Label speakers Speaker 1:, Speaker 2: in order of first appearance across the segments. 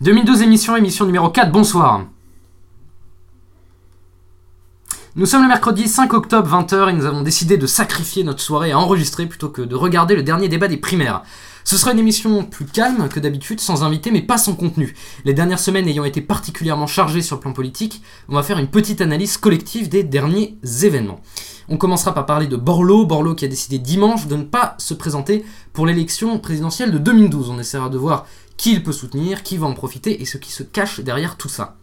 Speaker 1: 2012 émission, émission numéro 4, bonsoir. Nous sommes le mercredi 5 octobre 20h et nous avons décidé de sacrifier notre soirée à enregistrer plutôt que de regarder le dernier débat des primaires. Ce sera une émission plus calme que d'habitude, sans invité mais pas sans contenu. Les dernières semaines ayant été particulièrement chargées sur le plan politique, on va faire une petite analyse collective des derniers événements. On commencera par parler de Borloo, Borloo qui a décidé dimanche de ne pas se présenter pour l'élection présidentielle de 2012. On essaiera de voir qui il peut soutenir, qui va en profiter et ce qui se cache derrière tout ça.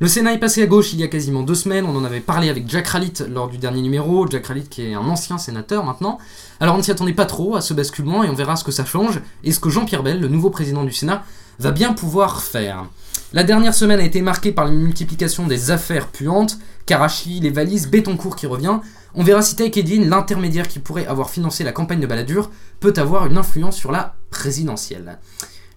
Speaker 1: Le Sénat est passé à gauche il y a quasiment deux semaines, on en avait parlé avec Jack Ralit lors du dernier numéro, Jack Ralit qui est un ancien sénateur maintenant. Alors on ne s'y attendait pas trop à ce basculement et on verra ce que ça change et ce que Jean-Pierre Bell, le nouveau président du Sénat, va bien pouvoir faire. La dernière semaine a été marquée par la multiplication des affaires puantes, Karachi, les valises, Bétoncourt qui revient. On verra si Take l'intermédiaire qui pourrait avoir financé la campagne de Balladur, peut avoir une influence sur la présidentielle.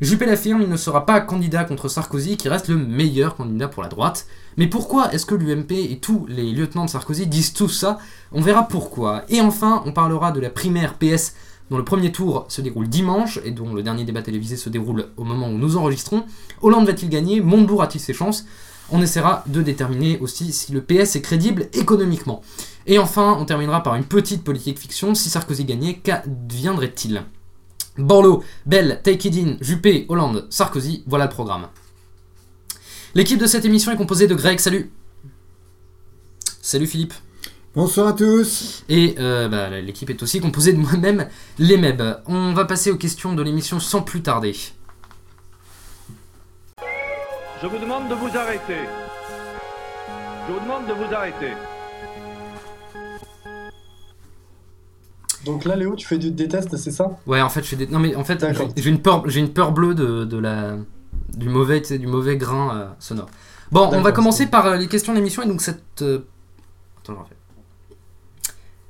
Speaker 1: Juppé l'affirme, il ne sera pas candidat contre Sarkozy, qui reste le meilleur candidat pour la droite. Mais pourquoi est-ce que l'UMP et tous les lieutenants de Sarkozy disent tout ça? On verra pourquoi. Et enfin, on parlera de la primaire PS dont le premier tour se déroule dimanche et dont le dernier débat télévisé se déroule au moment où nous enregistrons. Hollande va-t-il gagner? Montebourg a-t-il ses chances? On essaiera de déterminer aussi si le PS est crédible économiquement. Et enfin, on terminera par une petite politique fiction. Si Sarkozy gagnait, qu'adviendrait-il? Borloo, Bell, Takedin, Juppé, Hollande, Sarkozy, voilà le programme. L'équipe de cette émission est composée de Greg, salut Salut Philippe
Speaker 2: Bonsoir à tous
Speaker 1: Et euh, bah, l'équipe est aussi composée de moi-même, les Meb. On va passer aux questions de l'émission sans plus tarder.
Speaker 3: Je vous demande de vous arrêter. Je vous demande de vous arrêter.
Speaker 4: Donc là, Léo, tu fais du déteste, c'est ça?
Speaker 1: Ouais, en fait, je fais des. Non, mais en fait, j'ai une peur, j'ai une peur bleue de, de la du mauvais, du mauvais grain euh, sonore. Bon, on va commencer par euh, les questions d'émission et donc cette. Euh, attends, je refais.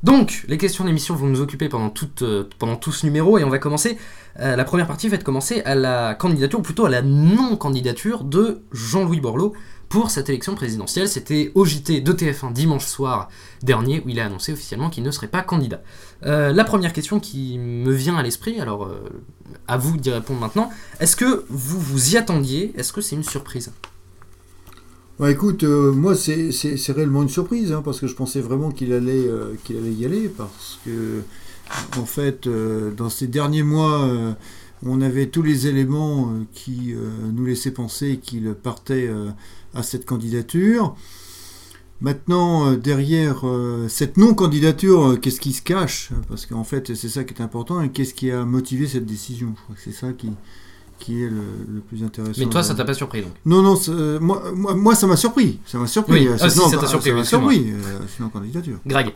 Speaker 1: Donc, les questions d'émission vont nous occuper pendant, toute, pendant tout ce numéro et on va commencer. la première partie va être commencer à la candidature, ou plutôt à la non-candidature de Jean-Louis Borloo pour cette élection présidentielle. C'était au JT de TF1 dimanche soir dernier où il a annoncé officiellement qu'il ne serait pas candidat. Euh, la première question qui me vient à l'esprit, alors euh, à vous d'y répondre maintenant, est-ce que vous vous y attendiez? Est-ce que c'est une surprise?
Speaker 2: Bah écoute, euh, moi c'est réellement une surprise, hein, parce que je pensais vraiment qu'il allait, qu'il allait y aller, parce que en fait, dans ces derniers mois, on avait tous les éléments qui nous laissaient penser qu'il partait à cette candidature. Maintenant, euh, derrière euh, cette non-candidature, euh, qu'est-ce qui se cache? Parce qu'en fait, c'est ça qui est important. Et qu'est-ce qui a motivé cette décision? Je crois que c'est ça qui, qui est le, plus intéressant.
Speaker 1: Mais toi, ça t'a pas surpris donc?
Speaker 2: Non, non, moi, moi, ça m'a surpris. Ça m'a surpris.
Speaker 1: Oui. Ah, si, ça t'a surpris. Ça
Speaker 2: m'a surpris. sinon, candidature.
Speaker 1: Greg.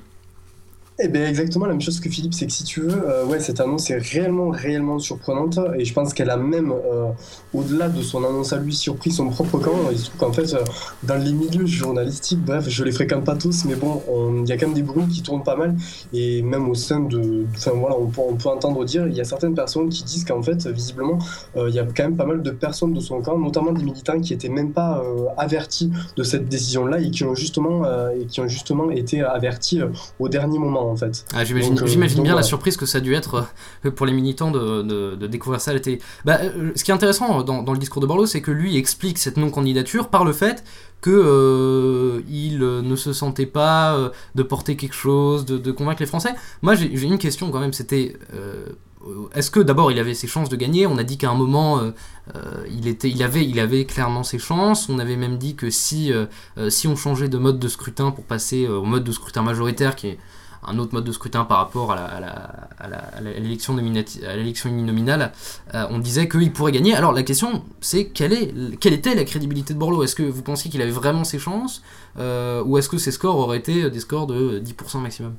Speaker 4: Eh bien, exactement la même chose que Philippe, c'est que si tu veux, euh, ouais, cette annonce est réellement, réellement surprenante et je pense qu'elle a même, euh, au-delà de son annonce à lui, surpris son propre camp. Il se trouve qu'en fait, euh, dans les milieux journalistiques, bref, je les fréquente pas tous, mais bon, il y a quand même des bruits qui tournent pas mal et même au sein de. Enfin voilà, on peut, on peut entendre dire, il y a certaines personnes qui disent qu'en fait, visiblement, il y a quand même pas mal de personnes de son camp, notamment des militants qui étaient même pas avertis de cette décision-là et qui ont justement, et qui ont justement été avertis au dernier moment en fait.
Speaker 1: Ah, j'imagine euh, bien la surprise que ça a dû être euh, pour les militants de, découvrir ça. Bah, euh, ce qui est intéressant dans, le discours de Borloo, c'est que lui explique cette non-candidature par le fait que il ne se sentait pas de porter quelque chose, de, convaincre les Français. Moi, j'ai une question quand même. C'était est-ce que d'abord il avait ses chances de gagner? On a dit qu'à un moment il, était, il, avait, il avait clairement ses chances. On avait même dit que si, si on changeait de mode de scrutin pour passer au mode de scrutin majoritaire, qui est un autre mode de scrutin par rapport à l'élection uninominale, euh, on disait qu'il pourrait gagner. Alors la question, c'est quelle, est, quelle était la crédibilité de Borloo? Est-ce que vous pensiez qu'il avait vraiment ses chances euh, Ou est-ce que ses scores auraient été des scores de 10% maximum?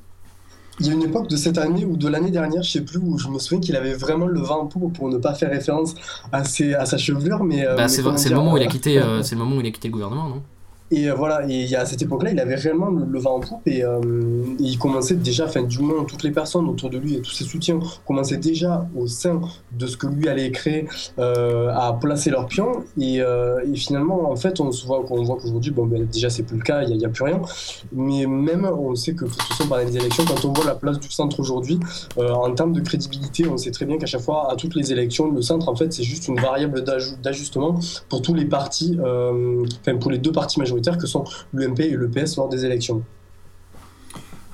Speaker 4: Il y a une époque de cette année ou de l'année dernière, je sais plus, où je me souviens qu'il avait vraiment le vent en poupe pour ne pas faire référence à, ses, à sa chevelure, mais.
Speaker 1: C'est le moment où il a quitté, c'est le moment où il a quitté le gouvernement, non?
Speaker 4: Et euh, voilà, et à cette époque-là, il avait réellement le, vent en poupe et, euh, il commençait déjà, enfin du moins toutes les personnes autour de lui et tous ses soutiens commençaient déjà au sein de ce que lui allait créer euh, à placer leurs pions. Et, finalement, en fait, on se voit, qu'aujourd'hui, bon, ben, déjà c'est plus le cas, il n'y a, plus rien. Mais même, on sait que toute façon, pendant les élections, quand on voit la place du centre aujourd'hui, en termes de crédibilité, on sait très bien qu'à chaque fois, à toutes les élections, le centre, en fait, c'est juste une variable d'ajustement pour tous les partis, enfin pour les deux partis majoritaires que sont l'UMP et le PS lors des élections.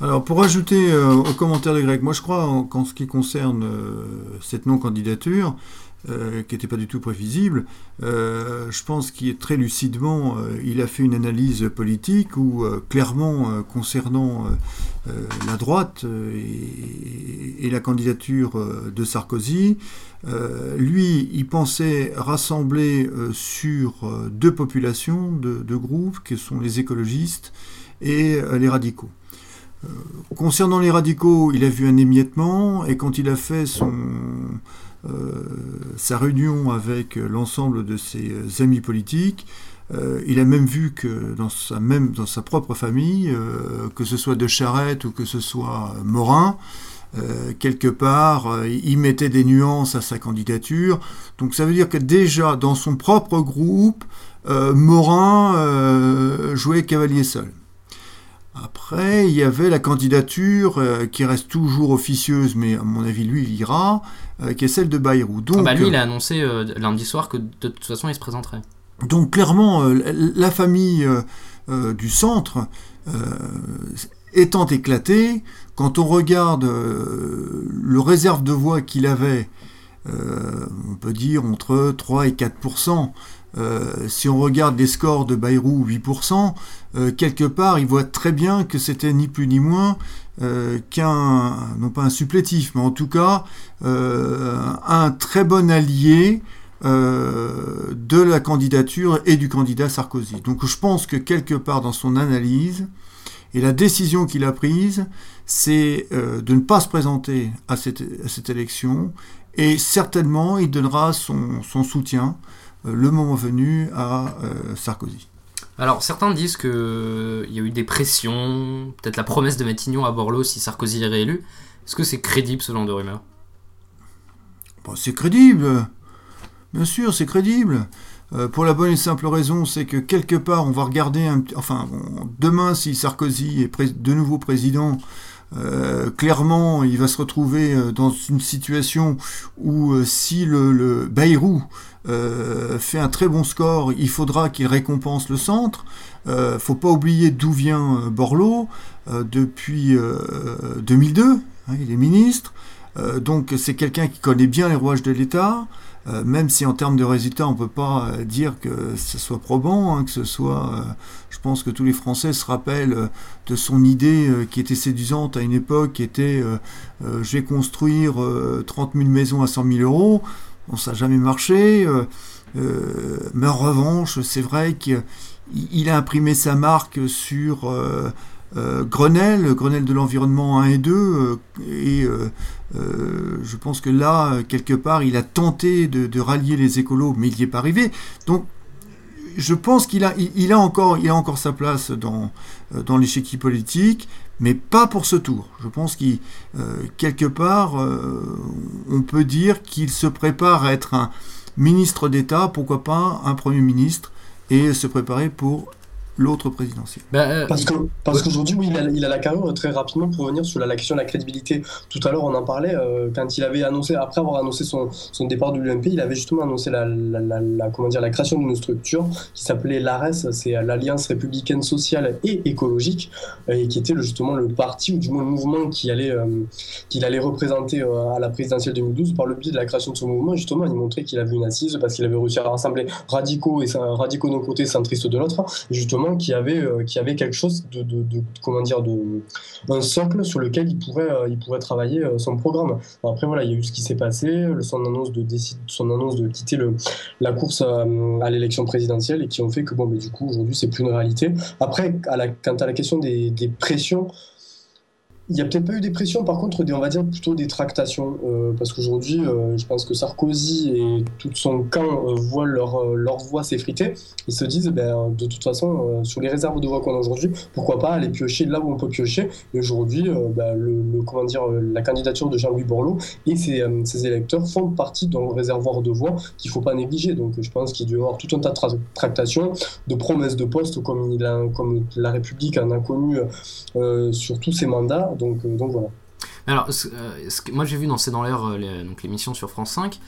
Speaker 2: Alors pour ajouter euh, aux commentaires de Greg, moi je crois qu'en ce qui concerne euh, cette non-candidature, euh, qui n'était pas du tout prévisible, je pense qu'il très lucidement, il a fait une analyse politique où clairement concernant la droite et, la candidature de Sarkozy, lui, il pensait rassembler sur deux populations, deux, groupes, qui sont les écologistes et les radicaux. concernant les radicaux, il a vu un émiettement, et quand il a fait son, sa réunion avec l'ensemble de ses amis politiques, il a même vu que dans sa, même dans sa propre famille, que ce soit de Charette ou que ce soit Morin, euh, quelque part, euh, il mettait des nuances à sa candidature. Donc ça veut dire que déjà dans son propre groupe, euh, Morin jouait cavalier seul. Après, il y avait la candidature qui reste toujours officieuse, mais à mon avis, lui, il ira, qui est celle de Bayrou.
Speaker 1: Donc, ah bah lui, il a annoncé lundi soir que de toute façon, il se présenterait.
Speaker 2: Donc clairement, la famille du centre étant éclatée, quand on regarde euh, le réserve de voix qu'il avait, euh, on peut dire entre 3 et 4%, euh, si on regarde les scores de Bayrou, 8%, quelque part, il voit très bien que c'était ni plus ni moins qu'un, non pas un supplétif, mais en tout cas, un très bon allié de la candidature et du candidat Sarkozy. Donc je pense que quelque part dans son analyse, et la décision qu'il a prise, c'est euh, de ne pas se présenter à cette, élection et certainement il donnera son, soutien euh, le moment venu à euh, Sarkozy.
Speaker 1: Alors certains disent qu'il y a eu des pressions, peut-être la promesse de Matignon à Borloo si Sarkozy est réélu. Est-ce que c'est crédible ce genre de rumeur?
Speaker 2: C'est crédible, bien sûr c'est crédible. Euh, pour la bonne et simple raison, c'est que quelque part, on va regarder, enfin, demain, si Sarkozy est de nouveau président, euh, clairement, il va se retrouver euh, dans une situation où si le, Bayrou fait un très bon score, il faudra qu'il récompense le centre. ne faut pas oublier d'où vient Borloo depuis 2002. Hein, il est ministre. donc c'est quelqu'un qui connaît bien les rouages de l'État. Euh, même si en termes de résultats, on ne peut pas euh, dire que ce soit probant, hein, que ce soit... Euh, je pense que tous les Français se rappellent de son idée qui était séduisante à une époque, qui était je vais construire 30 000 maisons à 100 000 euros ». Bon, ça n'a jamais marché. mais en revanche, c'est vrai qu'il a imprimé sa marque sur euh, Grenelle, Grenelle de l'environnement 1 et 2, euh, et euh, je pense que là, quelque part, il a tenté de, rallier les écolos, mais il n'y est pas arrivé. Donc, je pense qu'il a, il, a, encore, a encore sa place dans, dans l'échiquier politique, mais pas pour ce tour. Je pense qu'il, quelque part, on peut dire qu'il se prépare à être un ministre d'État, pourquoi pas un Premier ministre, et se préparer pour l'autre présidentiel.
Speaker 4: Bah, euh, parce que parce qu'aujourd'hui, oui, il a, il a, la carrure très rapidement pour revenir sur la, question de la crédibilité. Tout à l'heure, on en parlait euh, quand il avait annoncé, après avoir annoncé son, son départ de l'UMP, il avait justement annoncé la, la, comment dire, la création d'une structure qui s'appelait l'ARES, c'est l'Alliance républicaine sociale et écologique, euh, et qui était justement le parti ou du moins le mouvement qui allait qu'il allait représenter à la présidentielle 2012 par le biais de la création de ce mouvement. Justement, il montrait qu'il avait une assise parce qu'il avait réussi à rassembler radicaux et radicaux d'un côté, centristes de l'autre, justement qui avait, euh, avait quelque chose de, comment dire, de, un socle sur lequel il pourrait, euh, il pourrait travailler euh, son programme. après, voilà, il y a eu ce qui s'est passé, son annonce de, son annonce de quitter le, la course à, l'élection présidentielle et qui ont fait que, bon, mais du coup, aujourd'hui, c'est plus une réalité. Après, à la, quant à la question des, des pressions, il n'y a peut-être pas eu des pressions, par contre, des, on va dire plutôt des tractations. Euh, parce qu'aujourd'hui, euh, je pense que Sarkozy et tout son camp euh, voient leur, leur voix s'effriter. Ils se disent, ben, de toute façon, sur les réserves de voix qu'on a aujourd'hui, pourquoi pas aller piocher là où on peut piocher. Et aujourd'hui, ben, le, comment dire, la candidature de Jean-Louis Borloo et ses, électeurs font partie d'un réservoir de voix qu'il ne faut pas négliger. Donc je pense qu'il doit y avoir tout un tas de tractations, de promesses de postes comme, il a, comme la République en a connu sur tous ses mandats. Euh.
Speaker 1: Alors, ce, euh, moi j'ai vu dans C'est dans l'air, euh, l'émission sur France 5,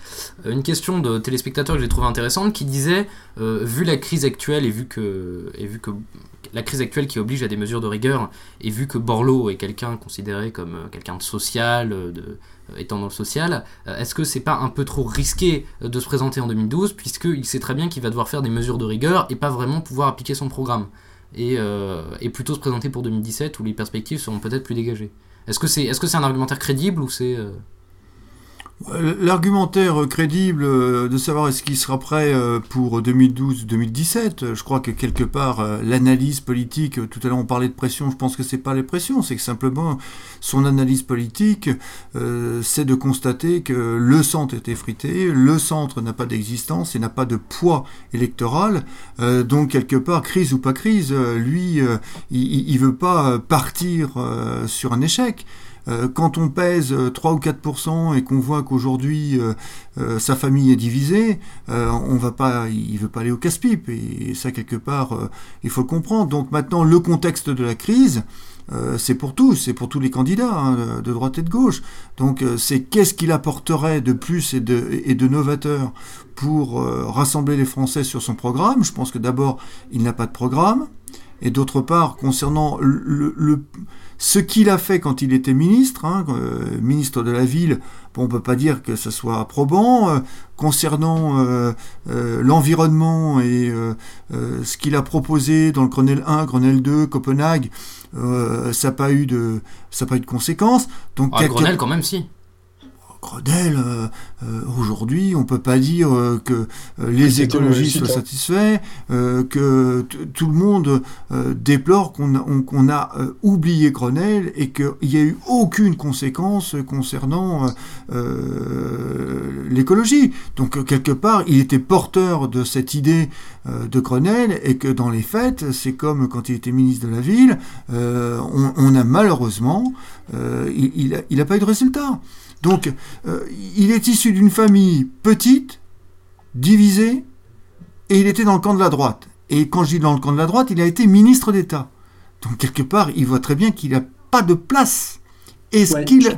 Speaker 1: une question de téléspectateur que j'ai trouvé intéressante qui disait, vu la crise actuelle et vu que, la crise actuelle qui oblige à des mesures de rigueur, et vu que Borloo est quelqu'un considéré comme quelqu'un de social, étant dans le social, est-ce que c'est pas un peu trop risqué de se présenter en 2012, puisqu'il sait très bien qu'il va devoir faire des mesures de rigueur et pas vraiment pouvoir appliquer son programme? Euh, et, plutôt se présenter pour 2017 où les perspectives seront peut-être plus dégagées. Est-ce que c'est est -ce c'est un argumentaire crédible ou c'est...
Speaker 2: L'argumentaire crédible euh, de savoir est-ce qu'il sera prêt euh, pour 2012-2017, je crois que quelque part euh, l'analyse politique, tout à l'heure on parlait de pression, je pense que c'est pas les pressions, c'est que simplement son analyse politique, c'est de constater que le centre est effrité, le centre n'a pas d'existence et n'a pas de poids électoral, donc quelque part crise ou pas crise, lui il, il veut pas partir sur un échec. Euh, quand on pèse 3 euh, ou 4% et qu'on voit qu'aujourd'hui euh, sa famille est divisée, on va pas, il veut pas aller au casse-pipe. Et, ça, quelque part, il faut le comprendre. Donc maintenant, le contexte de la crise, c'est pour tous, c'est pour tous les candidats, hein, de droite et de gauche. Donc c'est qu'est-ce qu'il apporterait de plus et de, novateur pour rassembler les Français sur son programme? Je pense que d'abord, il n'a pas de programme. Et d'autre part, concernant le ce qu'il a fait quand il était ministre, hein, euh, ministre de la ville, bon, on peut pas dire que ce soit probant. Euh, concernant euh, l'environnement et ce qu'il a proposé dans le Grenelle 1, Grenelle 2, Copenhague, ça n'a pas eu de, ça pas eu de conséquences.
Speaker 1: Donc, ah, Grenelle quand même si.
Speaker 2: Grenelle, euh, euh, aujourd'hui, on peut pas dire euh, que les écologistes soient hein. satisfaits, que tout le monde déplore qu'on a, oublié Grenelle et qu'il n'y a eu aucune conséquence concernant l'écologie. Donc quelque part, il était porteur de cette idée de Grenelle et que dans les faits, c'est comme quand il était ministre de la ville, on, a malheureusement, il n'a pas eu de résultat. Donc, euh, il est issu d'une famille petite, divisée, et il était dans le camp de la droite. Et quand je dis dans le camp de la droite, il a été ministre d'État. Donc, quelque part, il voit très bien qu'il n'a pas de place.
Speaker 4: Est-ce qu'il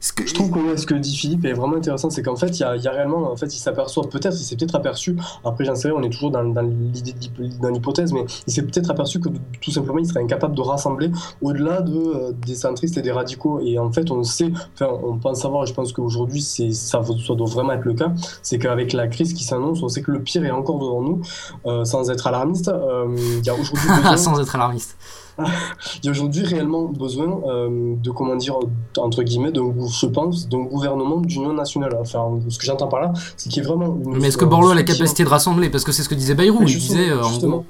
Speaker 4: je trouve que ce que dit Philippe est vraiment intéressant, c'est qu'en fait, il y a, réellement, en fait, il s'aperçoit peut-être, il s'est peut-être aperçu, après j'en sais rien, on est toujours dans, l'idée, dans l'hypothèse, mais il s'est peut-être aperçu que tout simplement, il serait incapable de rassembler au-delà de, euh, des centristes et des radicaux. Et en fait, on sait, enfin, on pense savoir, et je pense qu'aujourd'hui, ça, ça doit vraiment être le cas, c'est qu'avec la crise qui s'annonce, on sait que le pire est encore devant nous, euh, sans être alarmiste. Euh, il y a aujourd'hui
Speaker 1: sans être alarmiste.
Speaker 4: il y a aujourd'hui réellement besoin euh, de, comment dire, entre guillemets, je pense, d'un gouvernement d'union nationale. Enfin, ce que j'entends par là, c'est qu'il y a vraiment
Speaker 1: une. Mais est-ce que Borloo a la capacité de rassembler? Parce que c'est ce que disait Bayrou. Il disait,
Speaker 4: euh, justement,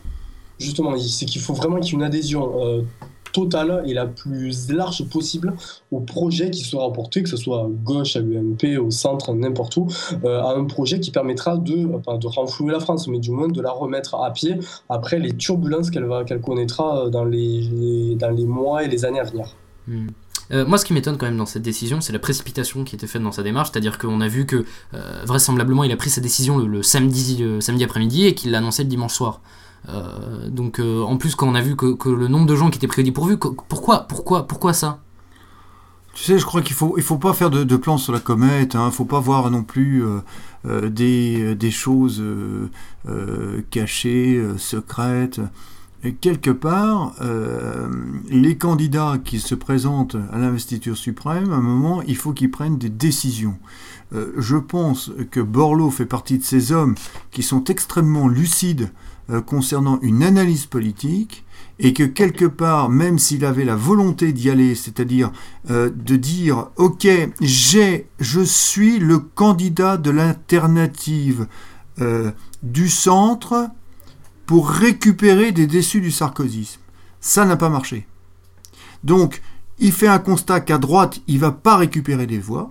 Speaker 4: justement c'est qu'il faut vraiment qu'il y ait une adhésion euh, totale et la plus large possible au projet qui sera porté, que ce soit à gauche, à l'UMP, au centre, n'importe où, euh, à un projet qui permettra de, pas de renflouer la France, mais du moins de la remettre à pied après les turbulences qu'elle qu'elle connaîtra dans les, dans les mois et les années à venir.
Speaker 1: Hmm. Euh, moi, ce qui m'étonne quand même dans cette décision, c'est la précipitation qui était faite dans sa démarche. C'est-à-dire qu'on a vu que, euh, vraisemblablement, il a pris sa décision le, samedi, samedi après-midi et qu'il l'a annoncé le dimanche soir. Euh, donc euh, en plus quand on a vu que, le nombre de gens qui étaient pris au dépourvu, pourquoi, pourquoi, pourquoi ça?
Speaker 2: Tu sais, je crois qu'il faut, il faut pas faire de, de plans sur la comète. Il hein, faut pas voir non plus euh, des, des, choses cachées, secrètes. Et quelque part, les candidats qui se présentent à l'investiture suprême, à un moment, il faut qu'ils prennent des décisions. je pense que Borloo fait partie de ces hommes qui sont extrêmement lucides euh, concernant une analyse politique et que quelque part, même s'il avait la volonté d'y aller, c'est-à-dire euh, de dire ok, j'ai, je suis le candidat de l'alternative euh, du centre pour récupérer des déçus du sarkozysme, ça n'a pas marché. Donc, il fait un constat qu'à droite, il va pas récupérer des voix.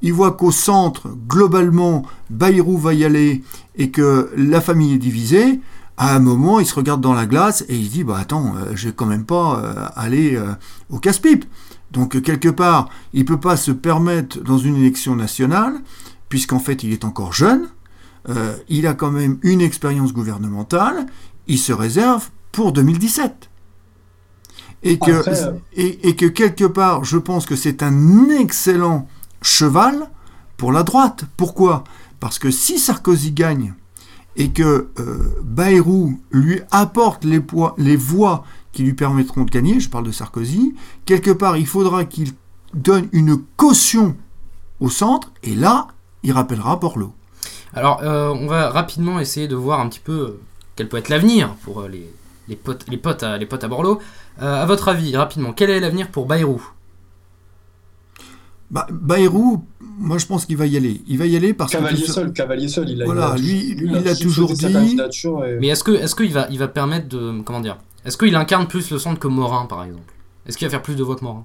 Speaker 2: Il voit qu'au centre, globalement, Bayrou va y aller et que la famille est divisée. À un moment, il se regarde dans la glace et il se dit bah attends, euh, je vais quand même pas euh, aller euh, au casse-pipe. Donc quelque part, il peut pas se permettre dans une élection nationale, puisqu'en fait il est encore jeune. il a quand même une expérience gouvernementale. Il se réserve pour 2017. Et que, et, et que quelque part, je pense que c'est un excellent cheval pour la droite. Pourquoi? Parce que si Sarkozy gagne et que euh, Bayrou lui apporte les, les voix qui lui permettront de gagner, je parle de Sarkozy, quelque part il faudra qu'il donne une caution au centre, et là, il rappellera Borloo.
Speaker 1: Alors, euh, on va rapidement essayer de voir un petit peu euh, quel peut être l'avenir pour les potes à Borloo. à votre avis, rapidement, quel est l'avenir pour Bayrou?
Speaker 2: Bah, Bayrou, moi je pense qu'il va y aller. Il va y aller parce
Speaker 4: Cavalier
Speaker 2: que.
Speaker 4: seul, Cavalier seul, il a,
Speaker 2: voilà, lui, il, a, toujours dit.
Speaker 1: Mais est-ce que, est-ce qu'il va, il va permettre de, comment dire, est-ce qu'il incarne plus le centre que Morin par exemple? Est-ce qu'il va faire plus de voix que Morin?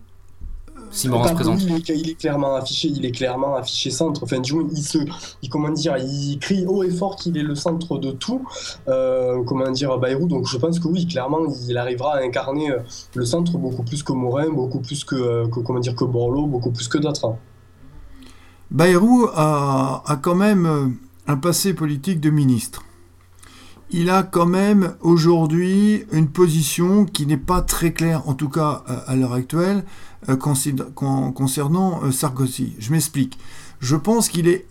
Speaker 1: Si Morin se présente.
Speaker 4: Il est, clairement affiché, il est clairement affiché centre. Enfin, il se, il, comment dire, il crie haut et fort qu'il est le centre de tout. Euh, comment dire, Bayrou. Donc, je pense que oui, clairement, il arrivera à incarner euh, le centre beaucoup plus que Morin, beaucoup plus que, euh, que comment dire, que Borloo, beaucoup plus que d'autres.
Speaker 2: Bayrou a, a quand même un passé politique de ministre il a quand même aujourd'hui une position qui n'est pas très claire, en tout cas à l'heure actuelle, concernant euh, Sarkozy. Je m'explique. Je pense qu'il est,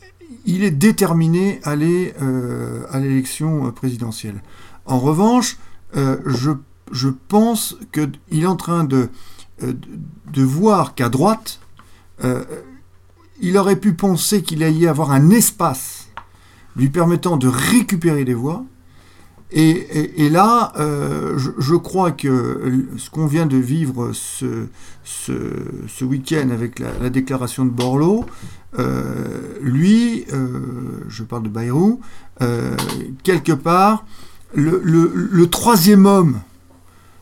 Speaker 2: déterminé à aller euh, à l'élection présidentielle. En revanche, je, je, pense qu'il est en train de, de voir qu'à droite, il aurait pu penser qu'il allait y avoir un espace lui permettant de récupérer des voix et, là, euh, je, crois que ce qu'on vient de vivre ce, week-end avec la, déclaration de Borloo, euh, lui, euh, je parle de Bayrou, quelque part, le, troisième homme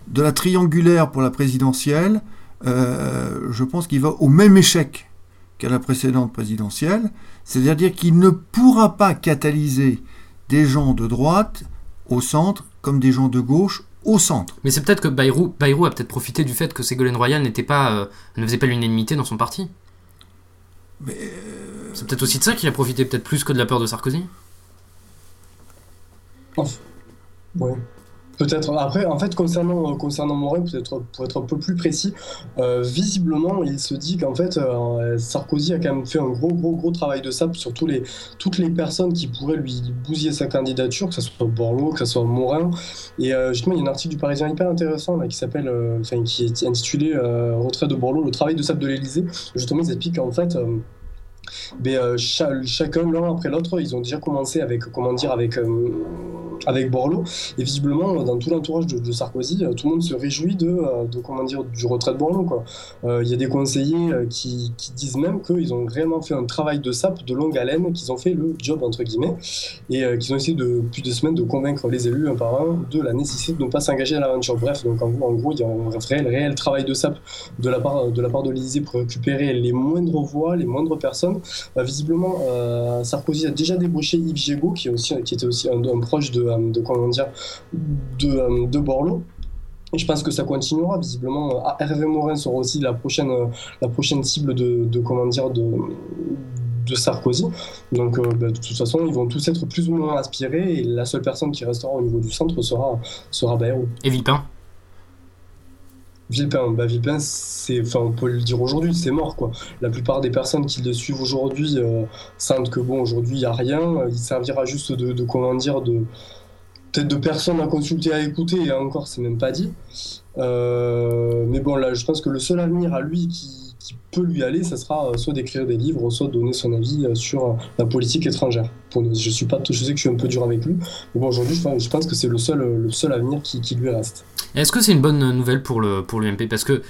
Speaker 2: de la triangulaire pour la présidentielle, je pense qu'il va au même échec qu'à la précédente présidentielle, c'est-à-dire qu'il ne pourra pas catalyser des gens de droite au centre, comme des gens de gauche au centre.
Speaker 1: Mais c'est peut-être que Bayrou, Bayrou a peut-être profité du fait que Ségolène Royal n'était pas, euh, ne faisait pas l'unanimité dans son parti. Mais euh, C'est peut-être aussi de ça qu'il a profité, peut-être plus que de la peur de Sarkozy.
Speaker 4: Ouais. Peut-être. Après, en fait, concernant, concernant peut-être pour être un peu plus précis, euh, visiblement, il se dit qu'en fait, euh, Sarkozy a quand même fait un gros, gros, gros travail de sable sur les, toutes les personnes qui pourraient lui bousiller sa candidature, que ce soit Borloo, que ce soit Morin. Et euh, justement, il y a un article du Parisien hyper intéressant qui s'appelle, enfin, qui est intitulé Retrait de Borloo, le travail de sable de l'Élysée. Justement, ils expliquent qu'en fait, mais euh, chacun l'un après l'autre, ils ont déjà commencé avec comment dire avec avec Borloo et visiblement dans tout l'entourage de, Sarkozy, euh, tout le monde se réjouit de, de comment dire du retrait de Borloo quoi. Il y a des conseillers qui, disent même qu'ils ont vraiment fait un travail de sape de longue haleine, qu'ils ont fait le job entre guillemets et qu'ils ont essayé de, depuis deux semaines de convaincre les élus un par un de la nécessité de ne pas s'engager à l'aventure. Bref, donc en gros, il y a un réel, réel travail de sape de la part de la part de l'Élysée pour récupérer les moindres voix, les moindres personnes visiblement, euh, Sarkozy a déjà débauché Yves aussi, qui était aussi un, proche de, euh, de, comment dire, de, euh, de Borloo. Et je pense que ça continuera, visiblement. Ah, Hervé Morin sera aussi la prochaine, la prochaine cible de, de comment dire, de, de Sarkozy. Donc, bah, de toute façon, ils vont tous être plus ou moins aspirés et la seule personne qui restera au niveau du centre sera, sera Bayrou.
Speaker 1: Et Villepin?
Speaker 4: Villepin, bah Villepin, c'est, enfin, on peut le dire aujourd'hui, c'est mort quoi. La plupart des personnes qui le suivent aujourd'hui euh, sentent que bon, aujourd'hui il y a rien. Il servira juste de, de comment dire, de peut-être de personnes à consulter, à écouter, et encore, c'est même pas dit. Euh, mais bon, là, je pense que le seul avenir à lui qui, peut lui aller, ça sera euh, soit d'écrire des livres, soit de donner son avis euh, sur la politique étrangère. Je, suis pas, je sais que je suis un peu dur avec lui, mais bon, aujourd'hui, je, pense que c'est le seul, le seul avenir qui, qui lui reste.
Speaker 1: Est-ce que c'est une bonne nouvelle pour le pour l'UMP Parce que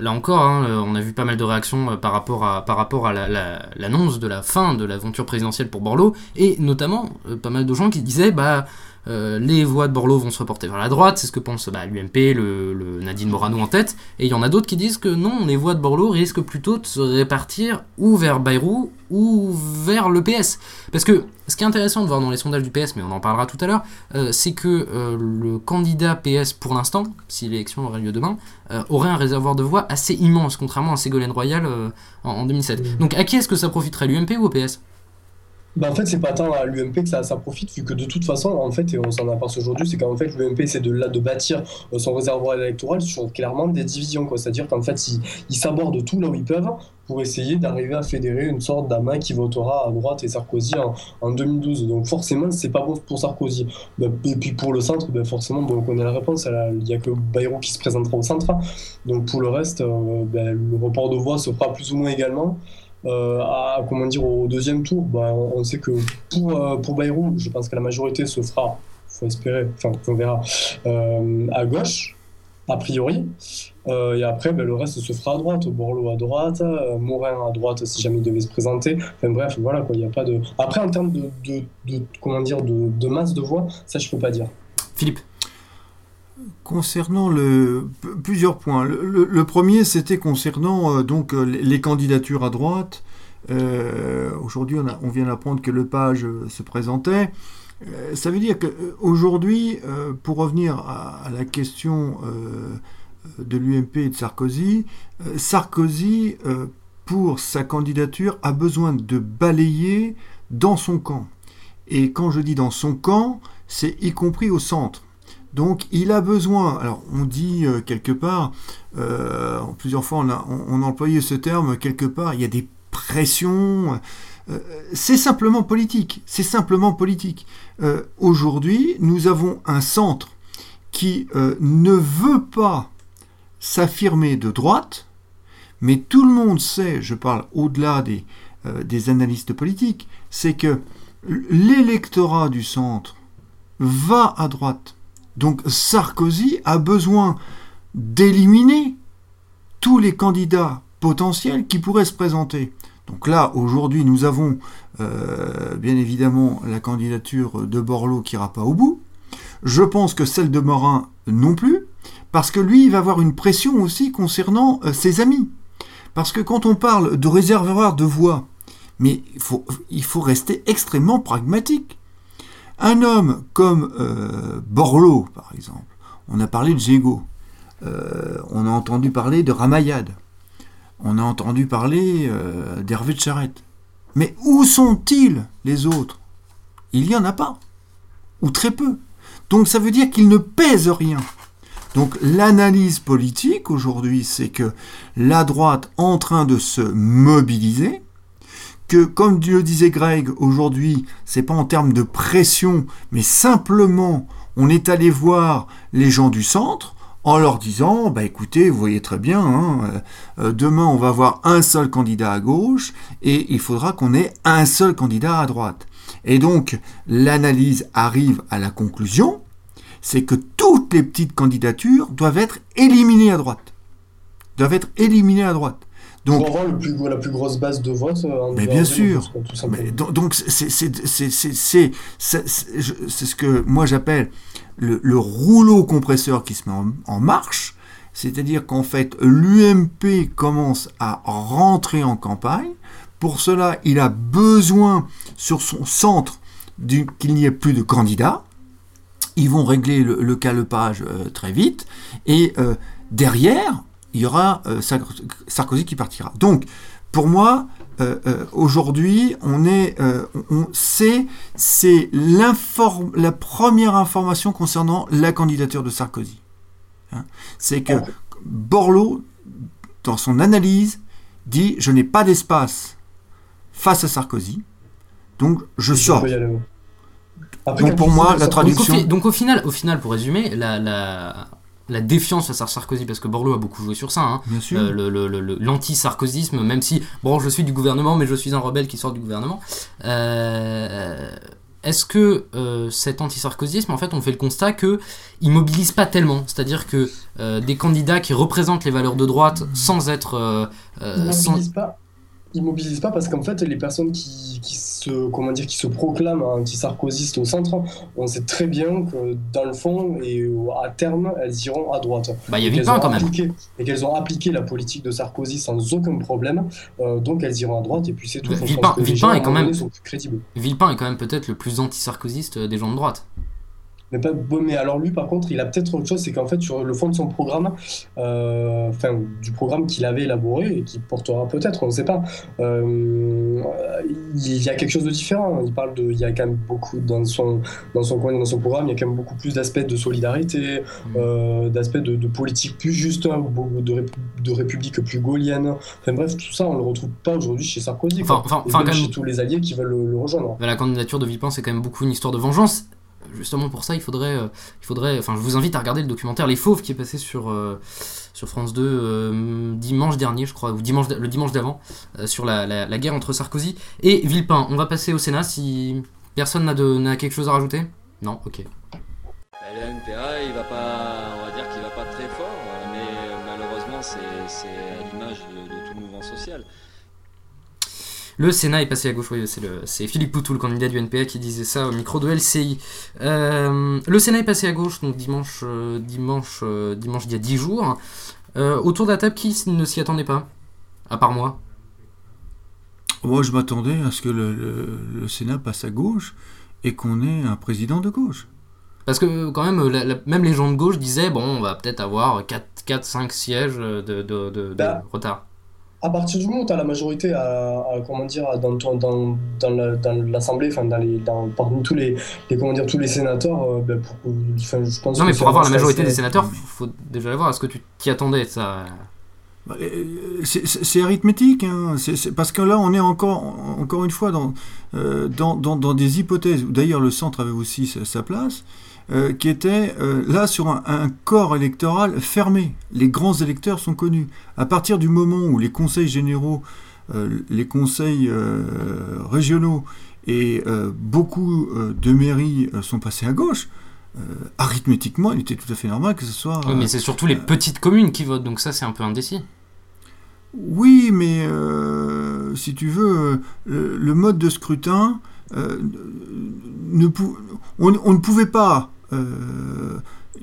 Speaker 1: là encore, hein, on a vu pas mal de réactions par rapport à par rapport à l'annonce de la fin de l'aventure présidentielle pour Borloo, et notamment pas mal de gens qui disaient bah euh, les voix de Borloo vont se reporter vers la droite, c'est ce que pense bah, l'UMP, le, le Nadine Morano en tête, et il y en a d'autres qui disent que non, les voix de Borloo risquent plutôt de se répartir ou vers Bayrou ou vers le PS. Parce que ce qui est intéressant de voir dans les sondages du PS, mais on en parlera tout à l'heure, euh, c'est que euh, le candidat PS pour l'instant, si l'élection aurait lieu demain, aurait un réservoir de voix assez immense, contrairement à Ségolène Royal en, en 2007. Donc à qui est-ce que ça profiterait, l'UMP ou au PS
Speaker 4: Bah en fait, c'est pas tant à l'UMP que ça, ça profite, vu que de toute façon, en fait, et on s'en aperçoit aujourd'hui, c'est qu'en fait, l'UMP, c'est de, là, de bâtir euh, son réservoir électoral sur clairement des divisions, quoi. C'est-à-dire qu'en fait, ils, ils s'abordent tout là où ils peuvent pour essayer d'arriver à fédérer une sorte d'amas qui votera à droite et Sarkozy en, en 2012. Donc forcément, c'est pas bon pour Sarkozy. Bah, et puis pour le centre, bah, forcément, on connaît la réponse. Il n'y a que Bayrou qui se présentera au centre. Donc pour le reste, euh, le report de voix se fera plus ou moins également. Euh, à, comment dire, au deuxième tour, bah, on, sait que pour, euh, pour Bayrou, je pense que la majorité se fera, faut espérer, enfin on verra, euh, à gauche, a priori. Et après, ben, le reste se fera à droite. Borloo à droite, Morin à droite si jamais il devait se présenter. Bref, voilà quoi. Il y a pas de. Après, en termes de, de, comment dire, de, de masse de voix, ça je peux pas dire.
Speaker 1: Philippe
Speaker 2: Concernant le, plusieurs points. Le, premier, c'était concernant euh, donc euh, les candidatures à droite. Euh, Aujourd'hui, on, vient d'apprendre que Lepage se présentait. Ça veut dire qu'aujourd'hui, pour revenir à, la question de l'UMP et de Sarkozy, Sarkozy, pour sa candidature, a besoin de balayer dans son camp. Et quand je dis dans son camp, c'est y compris au centre. Donc il a besoin, alors on dit euh, quelque part, euh, plusieurs fois on a, employé ce terme, quelque part il y a des pressions, euh, c'est simplement politique, c'est simplement politique. Aujourd'hui nous avons un centre qui ne veut pas s'affirmer de droite, mais tout le monde sait, je parle au-delà des analystes politiques, c'est que l'électorat du centre va à droite. Donc Sarkozy a besoin d'éliminer tous les candidats potentiels qui pourraient se présenter. Donc là, aujourd'hui, nous avons euh, bien évidemment la candidature de Borloo qui n'ira pas au bout. Je pense que celle de Morin non plus, parce que lui, il va avoir une pression aussi concernant euh, ses amis. Parce que quand on parle de réservoir de voix, mais il faut, il faut rester extrêmement pragmatique. Un homme comme euh, Borloo, par exemple, on a parlé de Gégo, euh, on a entendu parler de Ramayad, on a entendu parler euh, d'Hervé de Charette. Mais où sont-ils les autres? Il n'y en a pas, ou très peu. Donc ça veut dire qu'ils ne pèsent rien. Donc l'analyse politique aujourd'hui, c'est que la droite en train de se mobiliser, que comme le disait Greg aujourd'hui, c'est pas en termes de pression, mais simplement on est allé voir les gens du centre en leur disant bah écoutez, vous voyez très bien, hein, euh, demain on va avoir un seul candidat à gauche et il faudra qu'on ait un seul candidat à droite. Et donc l'analyse arrive à la conclusion, c'est que toutes les petites candidatures doivent être éliminées à droite. Doivent être éliminées à droite. Donc,
Speaker 4: pour avoir le plus, la plus grosse base de vote euh, en
Speaker 2: mais
Speaker 4: en
Speaker 2: bien
Speaker 4: 2012,
Speaker 2: sûr. donc c'est ce que moi j'appelle le, le rouleau compresseur qui se met en, en marche. C'est-à-dire qu'en fait, l'UMP commence à rentrer en campagne. Pour cela, il a besoin sur son centre qu'il n'y ait plus de candidats. Ils vont régler le, le calepage euh, très vite. Et euh, derrière, il y aura euh, Sar- Sarkozy qui partira. Donc, pour moi, euh, euh, aujourd'hui, on est, euh, on, c'est, c'est la première information concernant la candidature de Sarkozy. Hein. c'est que. Borloo, dans son analyse, dit je n'ai pas d'espace face à Sarkozy, donc je sors. Donc, pour moi, la traduction-
Speaker 1: Donc au, fi- donc au final, au final, pour résumer, la, la, la défiance face à Sarkozy, parce que Borloo a beaucoup joué sur ça, hein,
Speaker 2: Bien sûr.
Speaker 1: euh, le- le- le- le- l'anti-sarkozysme, même si, bon, je suis du gouvernement, mais je suis un rebelle qui sort du gouvernement. Euh, Est-ce que euh, cet anti-sarkozysme, en fait, on fait le constat que il mobilise pas tellement, c'est-à-dire que euh, des candidats qui représentent les valeurs de droite sans être, euh, euh,
Speaker 4: Il
Speaker 1: sans-
Speaker 4: pas. Ils mobilisent pas parce qu'en fait les personnes qui, qui, se comment dire qui se proclament anti-sarkozystes au centre on sait très bien que dans le fond et à terme elles iront à droite.
Speaker 1: Bah il y a Villepin quand même.
Speaker 4: et qu'elles ont appliqué la politique de Sarkozy sans aucun problème euh, donc elles iront à droite et puis c'est tout.
Speaker 1: Villepin, Villepin est quand même Villepin est quand même peut-être le plus anti-sarkozyste des gens de droite
Speaker 4: mais pas mais alors lui par contre il a peut-être autre chose c'est qu'en fait sur le fond de son programme euh, enfin du programme qu'il avait élaboré et qui portera peut-être on ne sait pas euh, il y a quelque chose de différent. Il parle de il y a quand même beaucoup dans son dans son dans son programme il y a quand même beaucoup plus d'aspects de solidarité mmh. euh, d'aspects de, politique plus juste hein, de, de république plus gaulienne. Enfin bref tout ça on le retrouve pas aujourd'hui chez Sarkozy
Speaker 1: enfin, enfin,
Speaker 4: chez tous les alliés qui veulent le, rejoindre.
Speaker 1: La candidature de Villepin c'est quand même beaucoup une histoire de vengeance justement pour ça, il faudrait, euh, il faudrait, enfin, je vous invite à regarder le documentaire Les Fauves qui est passé sur, euh, sur France 2 euh, dimanche dernier, je crois, ou dimanche, le dimanche d'avant, sur la, la, guerre entre Sarkozy et Villepin. On va passer au Sénat si personne n'a quelque chose à rajouter? Non, ok.
Speaker 5: Il va pas,
Speaker 1: Le Sénat est passé à gauche, oui, c'est Philippe Poutou, le candidat du NPA, qui disait ça au micro de LCI. Euh, le Sénat est passé à gauche, donc dimanche, euh, dimanche, euh, dimanche il y a 10 jours. autour de la table, qui ne s'y attendait pas À part moi?
Speaker 2: Moi, je m'attendais à ce que le, Sénat passe à gauche et qu'on ait un président de gauche.
Speaker 1: Parce que quand même, même les gens de gauche disaient, bon, on va peut-être avoir 4-5 sièges de, de bah, retard
Speaker 4: à partir du moment où tu as la majorité à, comment dire, dans, dans, dans l'Assemblée, enfin, dans les, dans, parmi tous les, les, comment dire, tous les sénateurs, euh, ben, pour, je pense
Speaker 1: Non, mais pour avoir la majorité des sénateurs, il faut déjà voir. Est-ce que tu t'y attendais ça?
Speaker 2: Bah, euh, c'est arithmétique, hein. parce que là on est encore, encore une fois dans, euh, dans, dans, dans, des hypothèses, d'ailleurs le centre avait aussi sa place, euh, qui était euh, là sur un, corps électoral fermé. Les grands électeurs sont connus. À partir du moment où les conseils généraux, euh, les conseils régionaux et beaucoup de mairies sont passés à gauche, arithmétiquement, il était tout à fait normal que ce soit.
Speaker 1: Oui, mais c'est surtout les petites communes qui votent, donc ça c'est un peu indécis.
Speaker 2: Oui, mais si tu veux, le, mode de scrutin, ne on, ne pouvait pas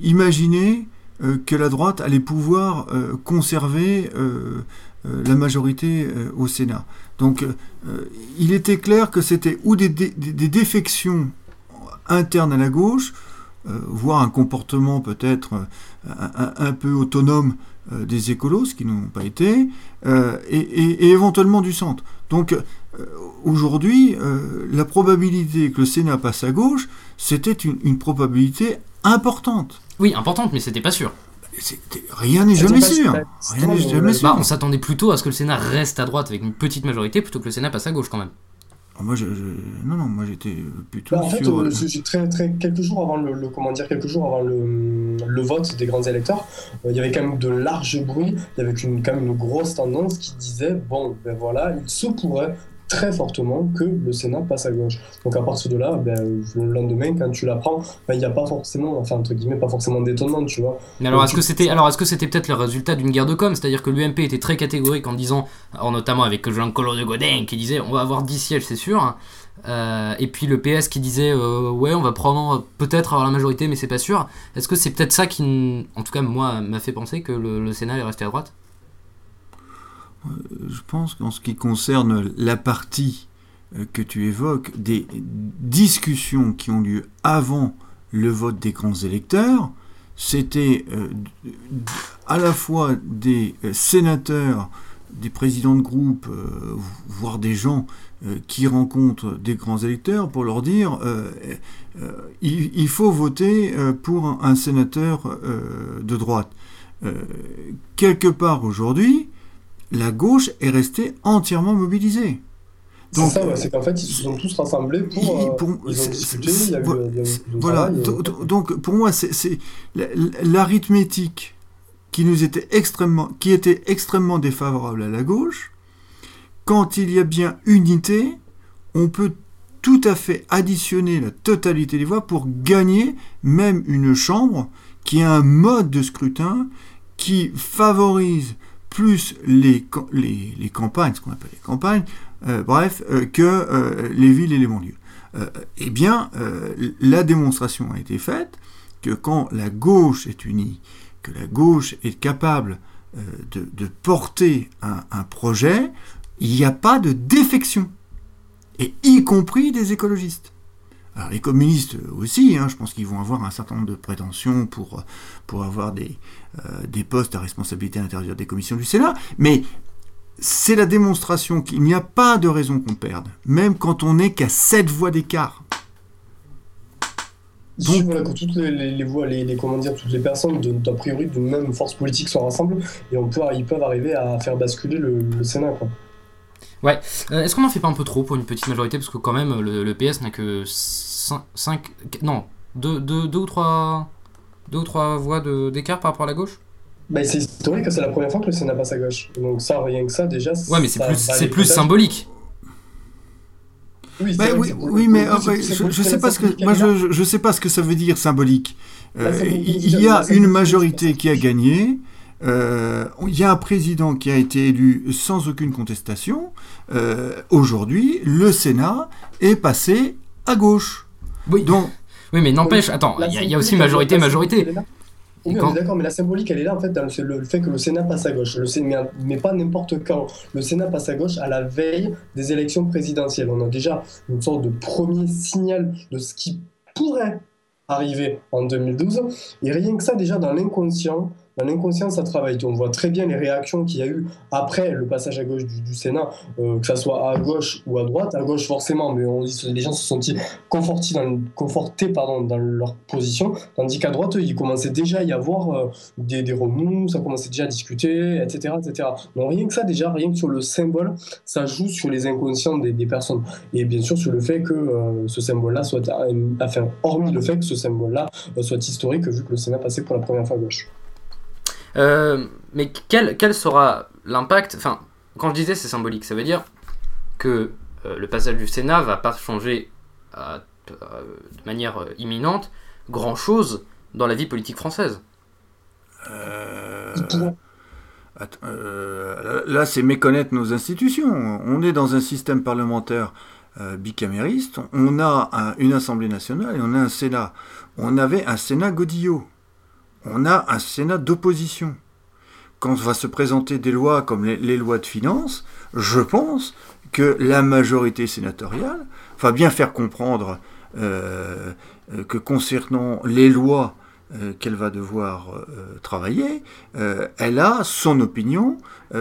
Speaker 2: imaginer euh, que la droite allait pouvoir euh, conserver la majorité au Sénat. Donc il était clair que c'était ou des, défections internes à la gauche, voire un comportement peut-être un, peu autonome des écolos, ce qui n'ont pas été, et, éventuellement du centre. Donc aujourd'hui, la probabilité que le Sénat passe à gauche, c'était une, probabilité importante.
Speaker 1: Oui, importante, mais c'était pas sûr.
Speaker 2: Rien n'est jamais sûr. Rien
Speaker 1: n'est jamais sûr. Bah, on s'attendait plutôt à ce que le Sénat reste à droite avec une petite majorité plutôt que le Sénat passe à gauche quand même.
Speaker 2: Ah, moi, je, non, non, moi j'étais plutôt.
Speaker 4: Bah, en fait, euh, très, très, quelques jours avant le, comment dire, quelques jours avant le, le vote des grands électeurs, euh, il y avait quand même de larges bruits. Il y avait une, quand même une grosse tendance qui disait bon, ben voilà, il se pourrait très fortement que le Sénat passe à gauche. Donc à partir de là, ben, le lendemain, quand tu l'apprends, ben, il n'y a pas forcément, enfin entre guillemets, pas forcément d'étonnement, tu vois.
Speaker 1: Mais alors est-ce que c'était, alors est-ce que c'était peut-être le résultat d'une guerre de com, c'est-à-dire que l'UMP était très catégorique en disant, alors notamment avec Jean-Claude Godin qui disait, on va avoir 10 sièges, c'est sûr. Hein. Euh, et puis le PS qui disait euh, ouais on va probablement peut-être avoir la majorité mais c'est pas sûr. Est-ce que c'est peut-être ça qui, en tout cas moi, m'a fait penser que le, le Sénat est resté à droite?
Speaker 2: Je pense qu'en ce qui concerne la partie euh, que tu évoques, des discussions qui ont lieu avant le vote des grands électeurs, c'était euh, à la fois des sénateurs, des présidents de groupe, voire des gens qui rencontrent des grands électeurs pour leur dire il, faut voter pour un sénateur de droite. quelque part aujourd'hui, la gauche est restée entièrement mobilisée.
Speaker 4: C'est ça, c'est qu'en fait, ils se sont tous rassemblés pour.
Speaker 2: Voilà, donc pour moi, c'est l'arithmétique qui nous était extrêmement, qui était extrêmement défavorable à la gauche. Quand il y a bien unité, on peut tout à fait additionner la totalité des voix pour gagner même une chambre qui a un mode de scrutin qui favorise plus les, campagnes, ce qu'on appelle les campagnes, bref, que les villes et les banlieues. eh bien, la démonstration a été faite que quand la gauche est unie, que la gauche est capable de, de, porter un, un projet, il n'y a pas de défection, et y compris des écologistes. Alors les communistes aussi, hein, je pense qu'ils vont avoir un certain nombre de prétentions pour, pour avoir des, euh, des postes à responsabilité à l'intérieur des commissions du Sénat, mais c'est la démonstration qu'il n'y a pas de raison qu'on perde, même quand on n'est qu'à 7 voix d'écart.
Speaker 4: Donc, voilà, que toutes les, voix, les, comment dire, toutes les personnes de, a priori d'une même force politique sont rassemblées et on peut, ils peuvent arriver à faire basculer le, le Sénat. Quoi.
Speaker 1: Ouais. Euh, est-ce qu'on en fait pas un peu trop pour une petite majorité? Parce que quand même, le, PS n'a que 5, non, 2 ou 3 deux ou trois voix d'écart par rapport à la gauche?
Speaker 4: Bah, c'est historique, c'est la première fois que le Sénat passe à gauche. Donc ça, rien que ça, déjà...
Speaker 1: Ouais, mais c'est plus, symbolique.
Speaker 2: Oui, bah, oui, mais je, je sais pas ce que moi je, je, sais pas ce que ça veut dire symbolique. Euh, il y a une majorité qui a gagné. Euh, il y a un président qui a été élu sans aucune contestation. Euh, aujourd'hui, le Sénat est passé à gauche.
Speaker 1: Oui, Donc, oui mais n'empêche, attends, il y, a aussi majorité, majorité.
Speaker 4: Oui, on est d'accord, mais la symbolique, elle est là en fait dans le, fait que le Sénat passe à gauche. Le Sénat, mais pas n'importe quand. Le Sénat passe à gauche à la veille des élections présidentielles. On a déjà une sorte de premier signal de ce qui pourrait arriver en 2012. Et rien que ça, déjà dans l'inconscient, l'inconscient, ça travaille. On voit très bien les réactions qu'il y a eu après le passage à gauche du, Sénat, euh, que ce soit à gauche ou à droite. À gauche, forcément, mais on dit les gens se sont confortés confortés, pardon, dans leur position, tandis qu'à droite, il commençait déjà à y avoir euh, des, remous, ça commençait déjà à discuter, etc., etc. Donc rien que ça, déjà, rien que sur le symbole, ça joue sur les inconscients des, des personnes. Et bien sûr, sur le fait que euh, ce symbole-là soit, enfin, hormis le fait que ce symbole-là soit historique, vu que le Sénat passait pour la première fois à gauche.
Speaker 1: Euh, mais quel, quel sera l'impact? Enfin, quand je disais c'est symbolique, ça veut dire que euh, le passage du Sénat va pas changer euh, de manière imminente grand chose dans la vie politique française.
Speaker 2: là, c'est méconnaître nos institutions. On est dans un système parlementaire bicamériste. On a une Assemblée nationale et on a un Sénat. On avait un Sénat Godillot on a un Sénat d'opposition. Quand va se présenter des lois comme les, lois de finances, je pense que la majorité sénatoriale va bien faire comprendre euh, que concernant les lois euh, qu'elle va devoir euh, travailler, elle a son opinion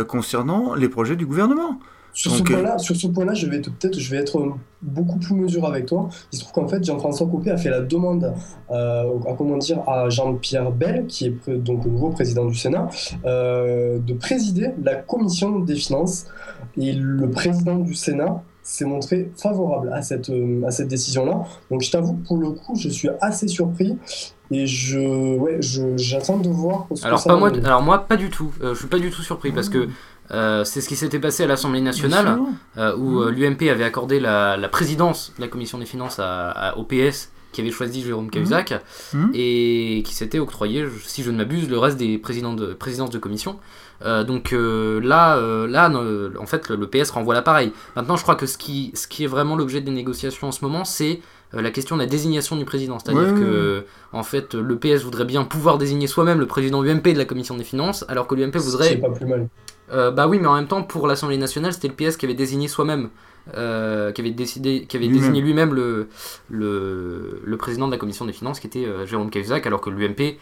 Speaker 2: concernant les projets du gouvernement.
Speaker 4: Sur ce point-là, sur ce point-là, je vais peut-être, je vais être beaucoup plus mesuré avec toi. Il se trouve qu'en fait, Jean-François Copé a fait la demande euh, à comment dire à Jean-Pierre Bell, qui est donc le nouveau président du Sénat, euh, de présider la commission des finances. Et le président du Sénat s'est montré favorable à cette euh, à cette décision-là. Donc, je t'avoue, pour le coup, je suis assez surpris. Et je, ouais, j'attends de voir.
Speaker 1: Alors, pas moi, alors moi, pas du tout. je suis pas du tout surpris parce que euh, c'est ce qui s'était passé à l'Assemblée nationale, euh, où euh, l'UMP avait accordé la, présidence de la commission des finances à, au PS, qui avait choisi Jérôme Cahuzac, mmh. et qui s'était octroyé, si je ne m'abuse, le reste des présidents de, présidences de commission. donc là, là en fait, le, PS renvoie l'appareil. Maintenant, je crois que ce qui, ce qui est vraiment l'objet des négociations en ce moment, c'est la question de la désignation du président. C'est-à-dire que, en fait, le PS voudrait bien pouvoir désigner soi-même le président UMP de la commission des finances, alors que l'UMP voudrait.
Speaker 4: C'est pas plus mal.
Speaker 1: Euh, bah oui, mais en même temps, pour l'Assemblée nationale, c'était le PS qui avait désigné soi-même, euh, qui avait, décidé, qui avait désigné lui-même le, le, président de la commission des finances, qui était euh, Jérôme Cahuzac, alors que l'UMP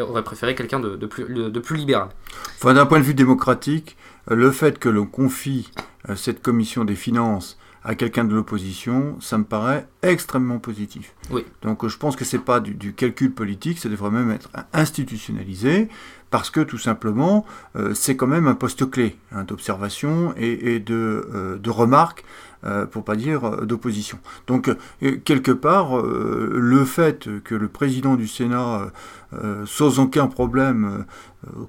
Speaker 1: aurait préféré quelqu'un de, de, plus, de plus libéral.
Speaker 2: Enfin, d'un point de vue démocratique, le fait que l'on confie cette commission des finances à quelqu'un de l'opposition, ça me paraît extrêmement positif.
Speaker 1: Oui.
Speaker 2: Donc je pense que c'est pas du, du, calcul politique, ça devrait même être institutionnalisé parce que tout simplement, euh, c'est quand même un poste clé hein, d'observation et, de, euh, de, remarque, euh, pour pas dire d'opposition. Donc, quelque part, le fait que le président du Sénat, sans aucun problème,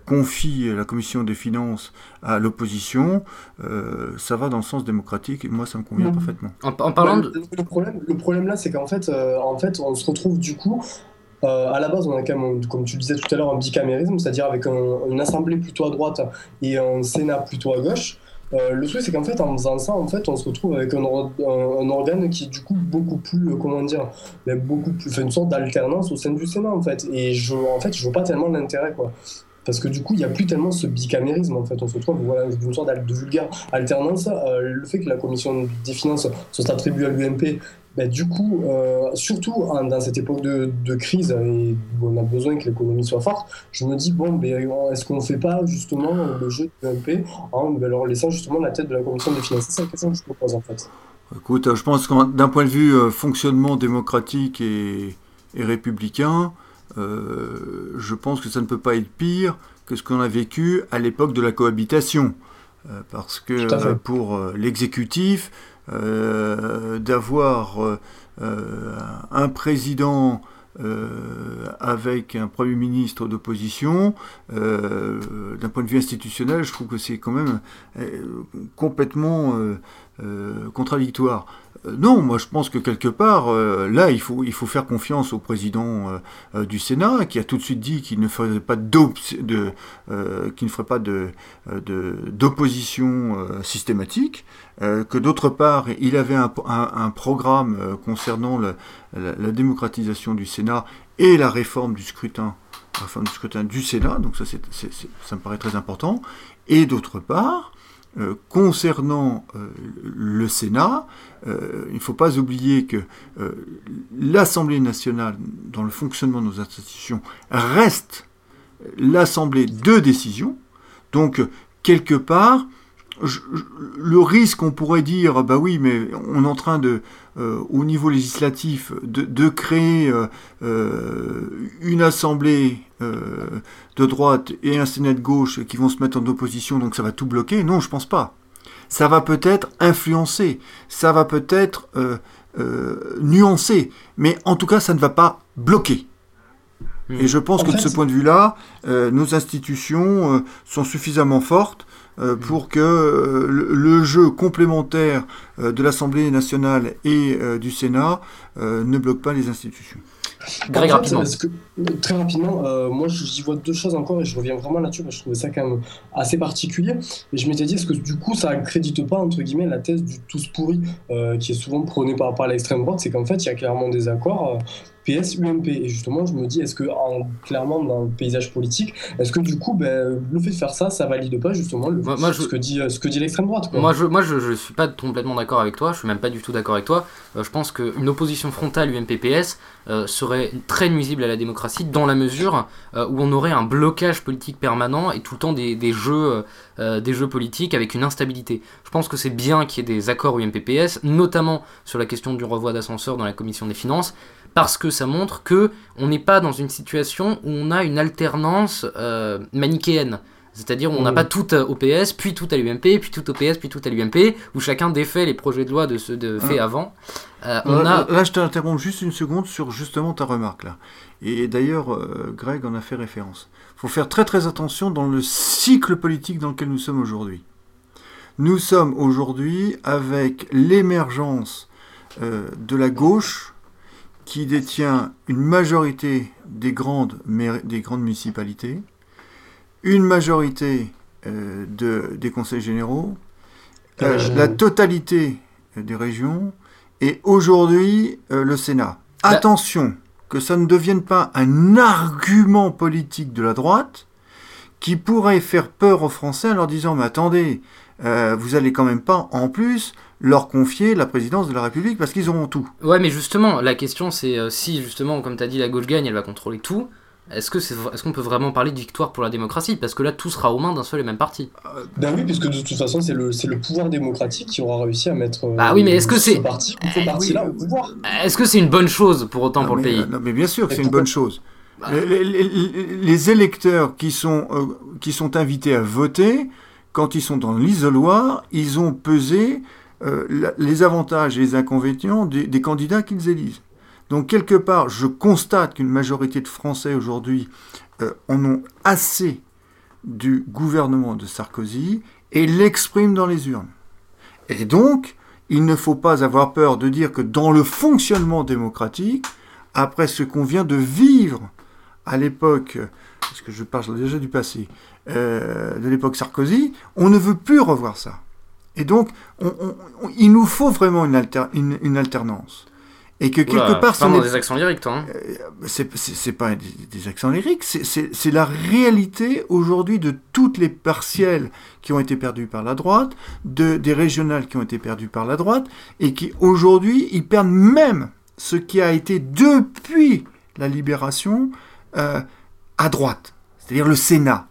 Speaker 2: confie la commission des finances à l'opposition, ça va dans le sens démocratique et moi, ça me convient parfaitement.
Speaker 1: En, parlant de...
Speaker 4: le, problème, le problème là, c'est qu'en fait, en fait, on se retrouve du coup à la base, on a quand même, comme tu le disais tout à l'heure, un bicamérisme, c'est-à-dire avec une assemblée plutôt à droite et un Sénat plutôt à gauche. Le truc, c'est qu'en fait, en faisant ça, en fait, on se retrouve avec un, organe qui est du coup beaucoup plus, comment dire, beaucoup plus, fait une sorte d'alternance au sein du Sénat, en fait. Et je, en fait, je vois pas tellement l'intérêt, quoi. Parce que du coup, il n'y a plus tellement ce bicamérisme, en fait. On se retrouve voilà, une sorte de vulgaire alternance. Euh, le fait que la commission des finances soit attribuée à l'UMP, ben, du coup, euh, surtout dans cette époque de, de, crise et où on a besoin que l'économie soit forte, je me dis, bon, ben, est-ce qu'on ne fait pas justement le jeu de l'UMP en ben, leur laissant justement la tête de la commission des finances? C'est la question que je propose en fait.
Speaker 2: Écoute, je pense que d'un point de vue euh, fonctionnement démocratique et, et républicain, euh, je pense que ça ne peut pas être pire que ce qu'on a vécu à l'époque de la cohabitation. Parce que pour l'exécutif, d'avoir un président avec un Premier ministre d'opposition, d'un point de vue institutionnel, je trouve que c'est quand même complètement contradictoire. Euh, non, moi je pense que quelque part, euh, là, il faut, il faut faire confiance au président euh, du Sénat, qui a tout de suite dit qu'il ne ferait pas de, de, d'opposition systématique, que d'autre part, il avait un, programme concernant la, démocratisation du Sénat et la réforme du scrutin, enfin du scrutin du Sénat, donc ça, ça me paraît très important, et d'autre part, concernant le Sénat, euh, il ne faut pas oublier que euh, l'Assemblée nationale, dans le fonctionnement de nos institutions, reste l'Assemblée de décision. Donc, quelque part, le risque, on pourrait dire, bah oui, mais on est en train de, euh, au niveau législatif, de, créer une assemblée de droite et un Sénat de gauche qui vont se mettre en opposition, donc ça va tout bloquer? Non, je pense pas ça va peut-être influencer, ça va peut-être euh, euh, nuancer, mais en tout cas, ça ne va pas bloquer. Hmm. Et je pense que de ce point de vue-là, euh, nos institutions sont suffisamment fortes hmm. pour que le, jeu complémentaire de l'Assemblée nationale et du Sénat ne bloque pas les institutions.
Speaker 4: Très rapidement. très rapidement, euh, moi j'y vois deux choses encore et je reviens vraiment là-dessus parce que je trouvais ça quand même assez particulier. Et je m'étais dit, est-ce que du coup ça accrédite pas, entre guillemets, la thèse du tous pourri euh, qui est souvent prônée par, par l'extrême droite? C'est qu'en fait, il y a clairement des accords. Euh, PS, UMP. Et justement, je me dis, est-ce que, en, clairement, dans le paysage politique, est-ce que du coup, ben, le fait de faire ça, ça valide pas justement le, moi, ce, que dit, ce que dit l'extrême droite
Speaker 1: Moi, je, moi je, je suis pas complètement d'accord avec toi, je suis même pas du tout d'accord avec toi. Euh, je pense qu'une opposition frontale UMP-PS euh, serait très nuisible à la démocratie dans la mesure euh, où on aurait un blocage politique permanent et tout le temps des, des jeux, des jeux politiques avec une instabilité. Je pense que c'est bien qu'il y ait des accords UMP-PS, notamment sur la question du renvoi d'ascenseur dans la commission des finances parce que ça montre que on n'est pas dans une situation où on a une alternance euh, manichéenne. C'est-à-dire où on n'a mm. pas tout au PS, puis tout à l'UMP, puis tout au PS, puis tout à l'UMP, où chacun défait les projets de loi de ceux de fait ah. avant.
Speaker 2: Euh, on là, a... là, je t'interromps juste une seconde sur justement ta remarque là. Et d'ailleurs, euh, Greg en a fait référence. Il faut faire très très attention dans le cycle politique dans lequel nous sommes aujourd'hui. Nous sommes aujourd'hui avec l'émergence de la gauche qui détient une majorité des grandes, des grandes municipalités, une majorité euh, de, des conseils généraux, euh, la totalité des régions, et aujourd'hui euh, le Sénat. Bah Attention que ça ne devienne pas un argument politique de la droite qui pourrait faire peur aux Français en leur disant mais attendez, vous allez quand même pas en plus leur confier la présidence de la République parce qu'ils auront tout.
Speaker 1: Ouais, mais justement, la question c'est euh, si justement, comme tu as dit, la gauche gagne, elle va contrôler tout. Est-ce que c'est est-ce qu'on peut vraiment parler de victoire pour la démocratie? Parce que là, tout sera aux mains d'un seul et même parti.
Speaker 4: Euh, ben oui, puisque de toute façon, c'est le, le pouvoir démocratique qui aura réussi à mettre.
Speaker 1: bah oui, mais est-ce que c'est.
Speaker 4: parti, ce parti-là au pouvoir.
Speaker 1: Est-ce que c'est une bonne chose pour autant pour
Speaker 2: le
Speaker 1: pays?
Speaker 2: Non, mais bien sûr que c'est une bonne chose. Bah. Les, électeurs qui sont, euh, qui sont invités à voter, quand ils sont dans l'isoloir, ils ont pesé euh, les avantages et les inconvénients des, candidats qu'ils élisent. Donc quelque part, je constate qu'une majorité de Français aujourd'hui euh, en ont assez du gouvernement de Sarkozy et l'expriment dans les urnes. Et donc, il ne faut pas avoir peur de dire que dans le fonctionnement démocratique, après ce qu'on vient de vivre à l'époque, parce que je parle déjà du passé, euh, de l'époque Sarkozy, on ne veut plus revoir ça. Et donc, il nous faut vraiment une, une alternance. Et que quelque part,
Speaker 1: c'est des accents lyriques, toi. Hein.
Speaker 2: Euh, c'est pas des, accents lyriques, c'est la réalité aujourd'hui de toutes les partielles qui ont été perdues par la droite, de, des régionales qui ont été perdues par la droite, et qui aujourd'hui, ils perdent même ce qui a été depuis la libération euh, à droite, c'est-à-dire le Sénat.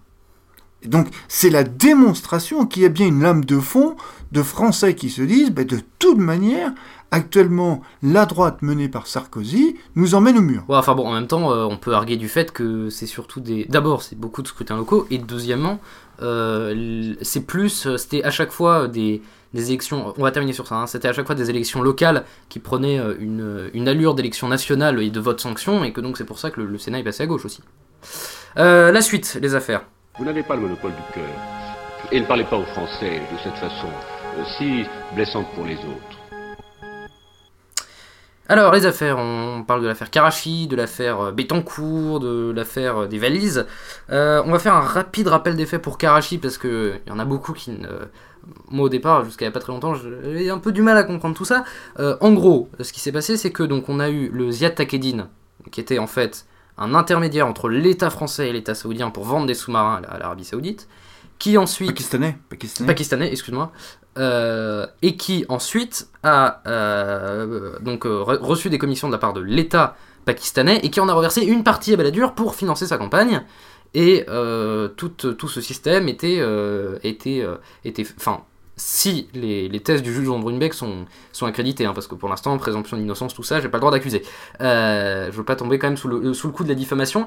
Speaker 2: Donc, c'est la démonstration qu'il y a bien une lame de fond de Français qui se disent, ben, de toute manière, actuellement, la droite menée par Sarkozy nous emmène au mur.
Speaker 1: Enfin bon, en même temps, euh, on peut arguer du fait que c'est surtout des. D'abord, c'est beaucoup de scrutins locaux, et deuxièmement, euh, c'est plus. Euh, c'était à chaque fois des, élections. On va terminer sur ça, hein, c'était à chaque fois des élections locales qui prenaient une, une allure d'élection nationale et de vote sanction, et que donc c'est pour ça que le, Sénat est passé à gauche aussi. La suite, les affaires.
Speaker 6: Vous n'avez pas le monopole du cœur. Et ne parlez pas aux Français de cette façon, si blessante pour les autres.
Speaker 1: Alors, les affaires, on parle de l'affaire Karachi, de l'affaire euh, Bétancourt, de l'affaire euh, des valises. Euh, on va faire un rapide rappel des faits pour Karachi parce qu'il y en a beaucoup qui ne. Moi, au départ, jusqu'à il n'y a pas très longtemps, j'avais un peu du mal à comprendre tout ça. en gros, ce qui s'est passé, c'est que donc on a eu le Ziad Takedine, qui était en fait un intermédiaire entre l'État français et l'État saoudien pour vendre des sous-marins à l'Arabie saoudite, qui ensuite...
Speaker 2: Pakistanais.
Speaker 1: Pakistanais, Pakistanais excuse-moi. Euh, et qui ensuite a euh, donc euh, reçu des commissions de la part de l'État pakistanais et qui en a reversé une partie à Balladur pour financer sa campagne. Et tout, tout, ce système était, était, était, enfin, si les, les, thèses du juge Jean Brunbeck sont, sont accréditées, hein, parce que pour l'instant, présomption d'innocence, tout ça, j'ai pas le droit d'accuser. je veux pas tomber quand même sous le, sous le coup de la diffamation.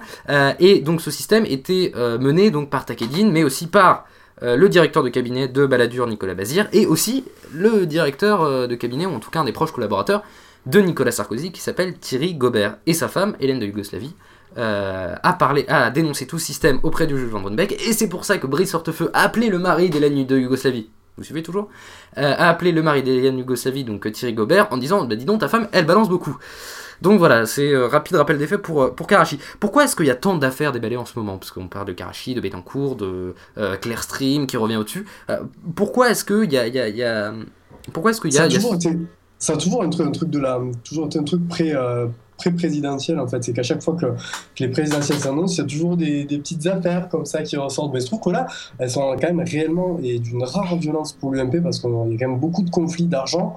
Speaker 1: et donc ce système était mené donc par Takedine, mais aussi par euh, le directeur de cabinet de Balladur, Nicolas Bazir, et aussi le directeur euh, de cabinet, ou en tout cas un des proches collaborateurs de Nicolas Sarkozy, qui s'appelle Thierry Gobert, et sa femme, Hélène de Yougoslavie, euh, a parlé, a dénoncé tout système auprès du juge Van Brunbeck, et c'est pour ça que Brice Hortefeux a appelé le mari d'Hélène de Yougoslavie, vous suivez toujours A appelé le mari d'Hélène de Yougoslavie, donc Thierry Gobert, en disant, bah dis donc, ta femme, elle balance beaucoup. Donc voilà, c'est euh, rapide rappel des faits pour, euh, pour Karachi. Pourquoi est-ce qu'il y a tant d'affaires déballées en ce moment? Parce qu'on parle de Karachi, de Betancourt, de euh, Clearstream qui revient au-dessus. pourquoi est-ce qu'il y a, y, a, y a, Pourquoi est-ce qu'il y a...
Speaker 4: Ça a toujours été, un truc, de la... Toujours été un truc pré pré-présidentielle en fait. C'est qu'à chaque fois que, les présidentielles s'annoncent, il y a toujours des, petites affaires comme ça qui ressortent. Mais je trouve que là, elles sont quand même réellement et d'une rare violence pour l'UMP parce qu'il y a quand même beaucoup de conflits d'argent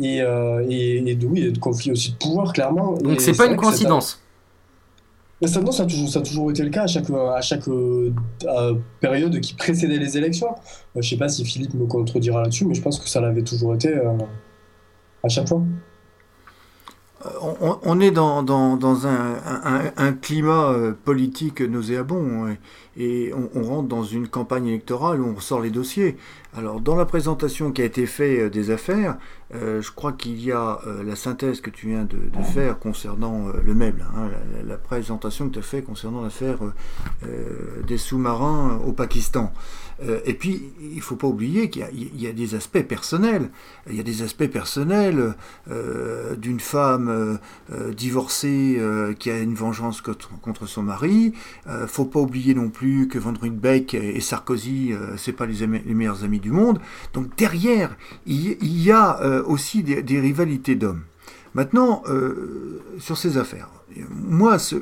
Speaker 4: et, euh, et, de, oui, de conflits aussi de pouvoir, clairement.
Speaker 1: Donc c'est pas une coïncidence.
Speaker 4: Ça, non, ça, a toujours, ça a toujours été le cas à chaque, à chaque euh, période qui précédait les élections. Euh, je sais pas si Philippe me contredira là-dessus, mais je pense que ça l'avait toujours été à chaque fois
Speaker 2: on, est dans, un, climat euh, politique nauséabond et on, rentre dans une campagne électorale où on ressort les dossiers. Alors dans la présentation qui a été faite euh, des affaires, euh, je crois qu'il y a la synthèse que tu viens de, faire concernant le meuble, hein, la, présentation que tu as faite concernant l'affaire des sous-marins au Pakistan. Euh, et puis, il ne faut pas oublier qu'il y, a des aspects personnels. Il y a des aspects personnels euh, d'une femme euh, divorcée qui a une vengeance contre, son mari. Il ne faut pas oublier non plus que Van Beek et Sarkozy, ce pas les, meilleurs amis du monde. Donc derrière, il, y a aussi des, rivalités d'hommes. Maintenant, sur ces affaires, moi, ce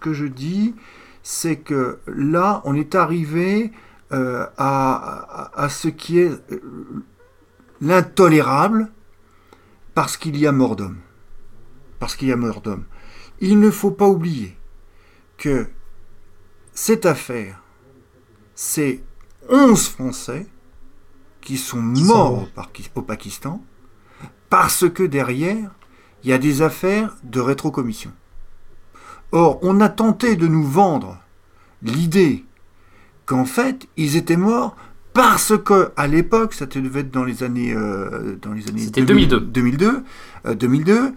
Speaker 2: que je dis, c'est que là, on est arrivé euh, à, ce qui est euh, l'intolérable parce qu'il y a mort d'homme. Parce qu'il y a mort d'homme. Il ne faut pas oublier que cette affaire, c'est 11 Français qui sont morts au Pakistan parce que derrière, il y a des affaires de rétrocommission. Or, on a tenté de nous vendre l'idée qu'en fait, ils étaient morts parce que à l'époque, ça devait être dans les années euh, dans les années
Speaker 1: 2002
Speaker 2: 2002 2002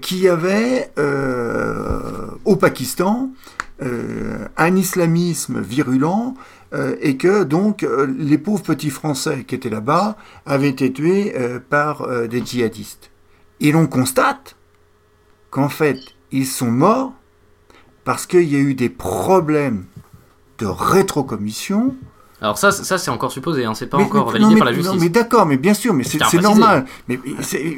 Speaker 2: qu'il y avait euh, au Pakistan euh, un islamisme virulent et que donc les pauvres petits Français qui étaient là-bas avaient été tués par des djihadistes. Et l'on constate qu'en fait, ils sont morts parce qu'il y a eu des problèmes de rétrocommission.
Speaker 1: Alors ça, ça c'est encore supposé, hein, c'est pas
Speaker 2: Mais-
Speaker 1: encore
Speaker 2: mais-
Speaker 1: validé
Speaker 2: non,
Speaker 1: par la justice.
Speaker 2: Non, mais d'accord, mais bien sûr, mais c'est normal. Mais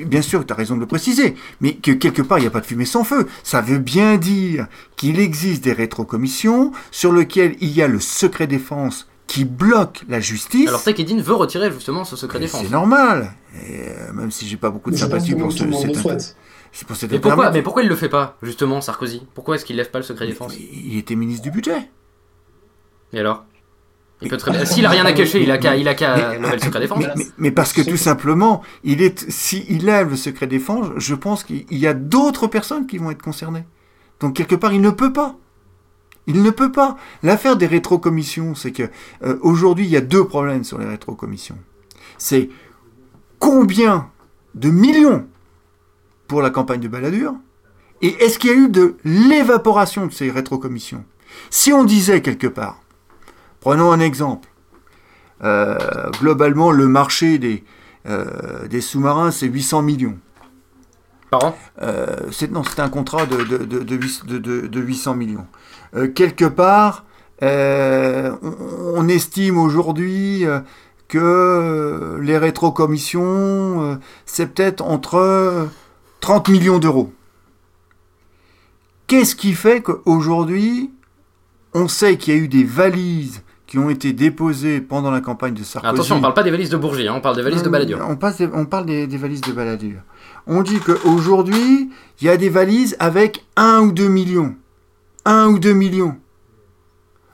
Speaker 2: bien sûr, tu as raison de le préciser. Mais que quelque part, il n'y a pas de fumée sans feu. Ça veut bien dire qu'il existe des rétrocommissions sur lesquelles il y a le secret défense qui bloque la justice.
Speaker 1: Alors Takedin veut retirer justement ce secret
Speaker 2: Mais
Speaker 1: défense.
Speaker 2: C'est normal. Et, euh, même si j'ai pas beaucoup de sympathie pour ce, cet- pour cet
Speaker 1: Mais pourquoi, mais pourquoi il le fait pas, justement, Sarkozy? Pourquoi est-ce qu'il lève pas le secret défense?
Speaker 2: Il était ministre du budget.
Speaker 1: Et alors? Il peut très bien- S'il a rien à cacher, il a qu'à il a qu'à
Speaker 2: Mais-
Speaker 1: lever le secret défense.
Speaker 4: Mais-
Speaker 2: Mais, mais parce que tout simplement, il est, si il lève le secret défense, je pense qu'il y a d'autres personnes qui vont être concernées. Donc quelque part, il ne peut pas. Il ne peut pas. L'affaire des rétrocommissions, c'est que euh, aujourd'hui, il y a deux problèmes sur les rétrocommissions. C'est combien de millions pour la campagne de baladure et est-ce qu'il y a eu de l'évaporation de ces rétrocommissions? Si on disait quelque part, prenons un exemple, euh, globalement, le marché des, euh, des sous-marins, c'est 800 millions.
Speaker 1: Par an
Speaker 2: Euh, c'est, non, c'est un contrat de, de, de, de, huit- de- de- de 800 millions. Quelque part, on, on estime aujourd'hui que les rétrocommissions, c'est peut-être entre euh, 30 millions d'euros. Qu'est-ce qui fait qu'aujourd'hui, on sait qu'il y a eu des valises qui ont été déposées pendant la campagne de Sarkozy
Speaker 1: Attention, on parle pas des valises de Bourget, hein, on parle des valises de
Speaker 2: non,
Speaker 1: baladure.
Speaker 2: On, passe des- on parle des, des valises de baladure. On dit qu'aujourd'hui, il y a des valises avec 1 ou 2 millions. 1 ou 2 millions.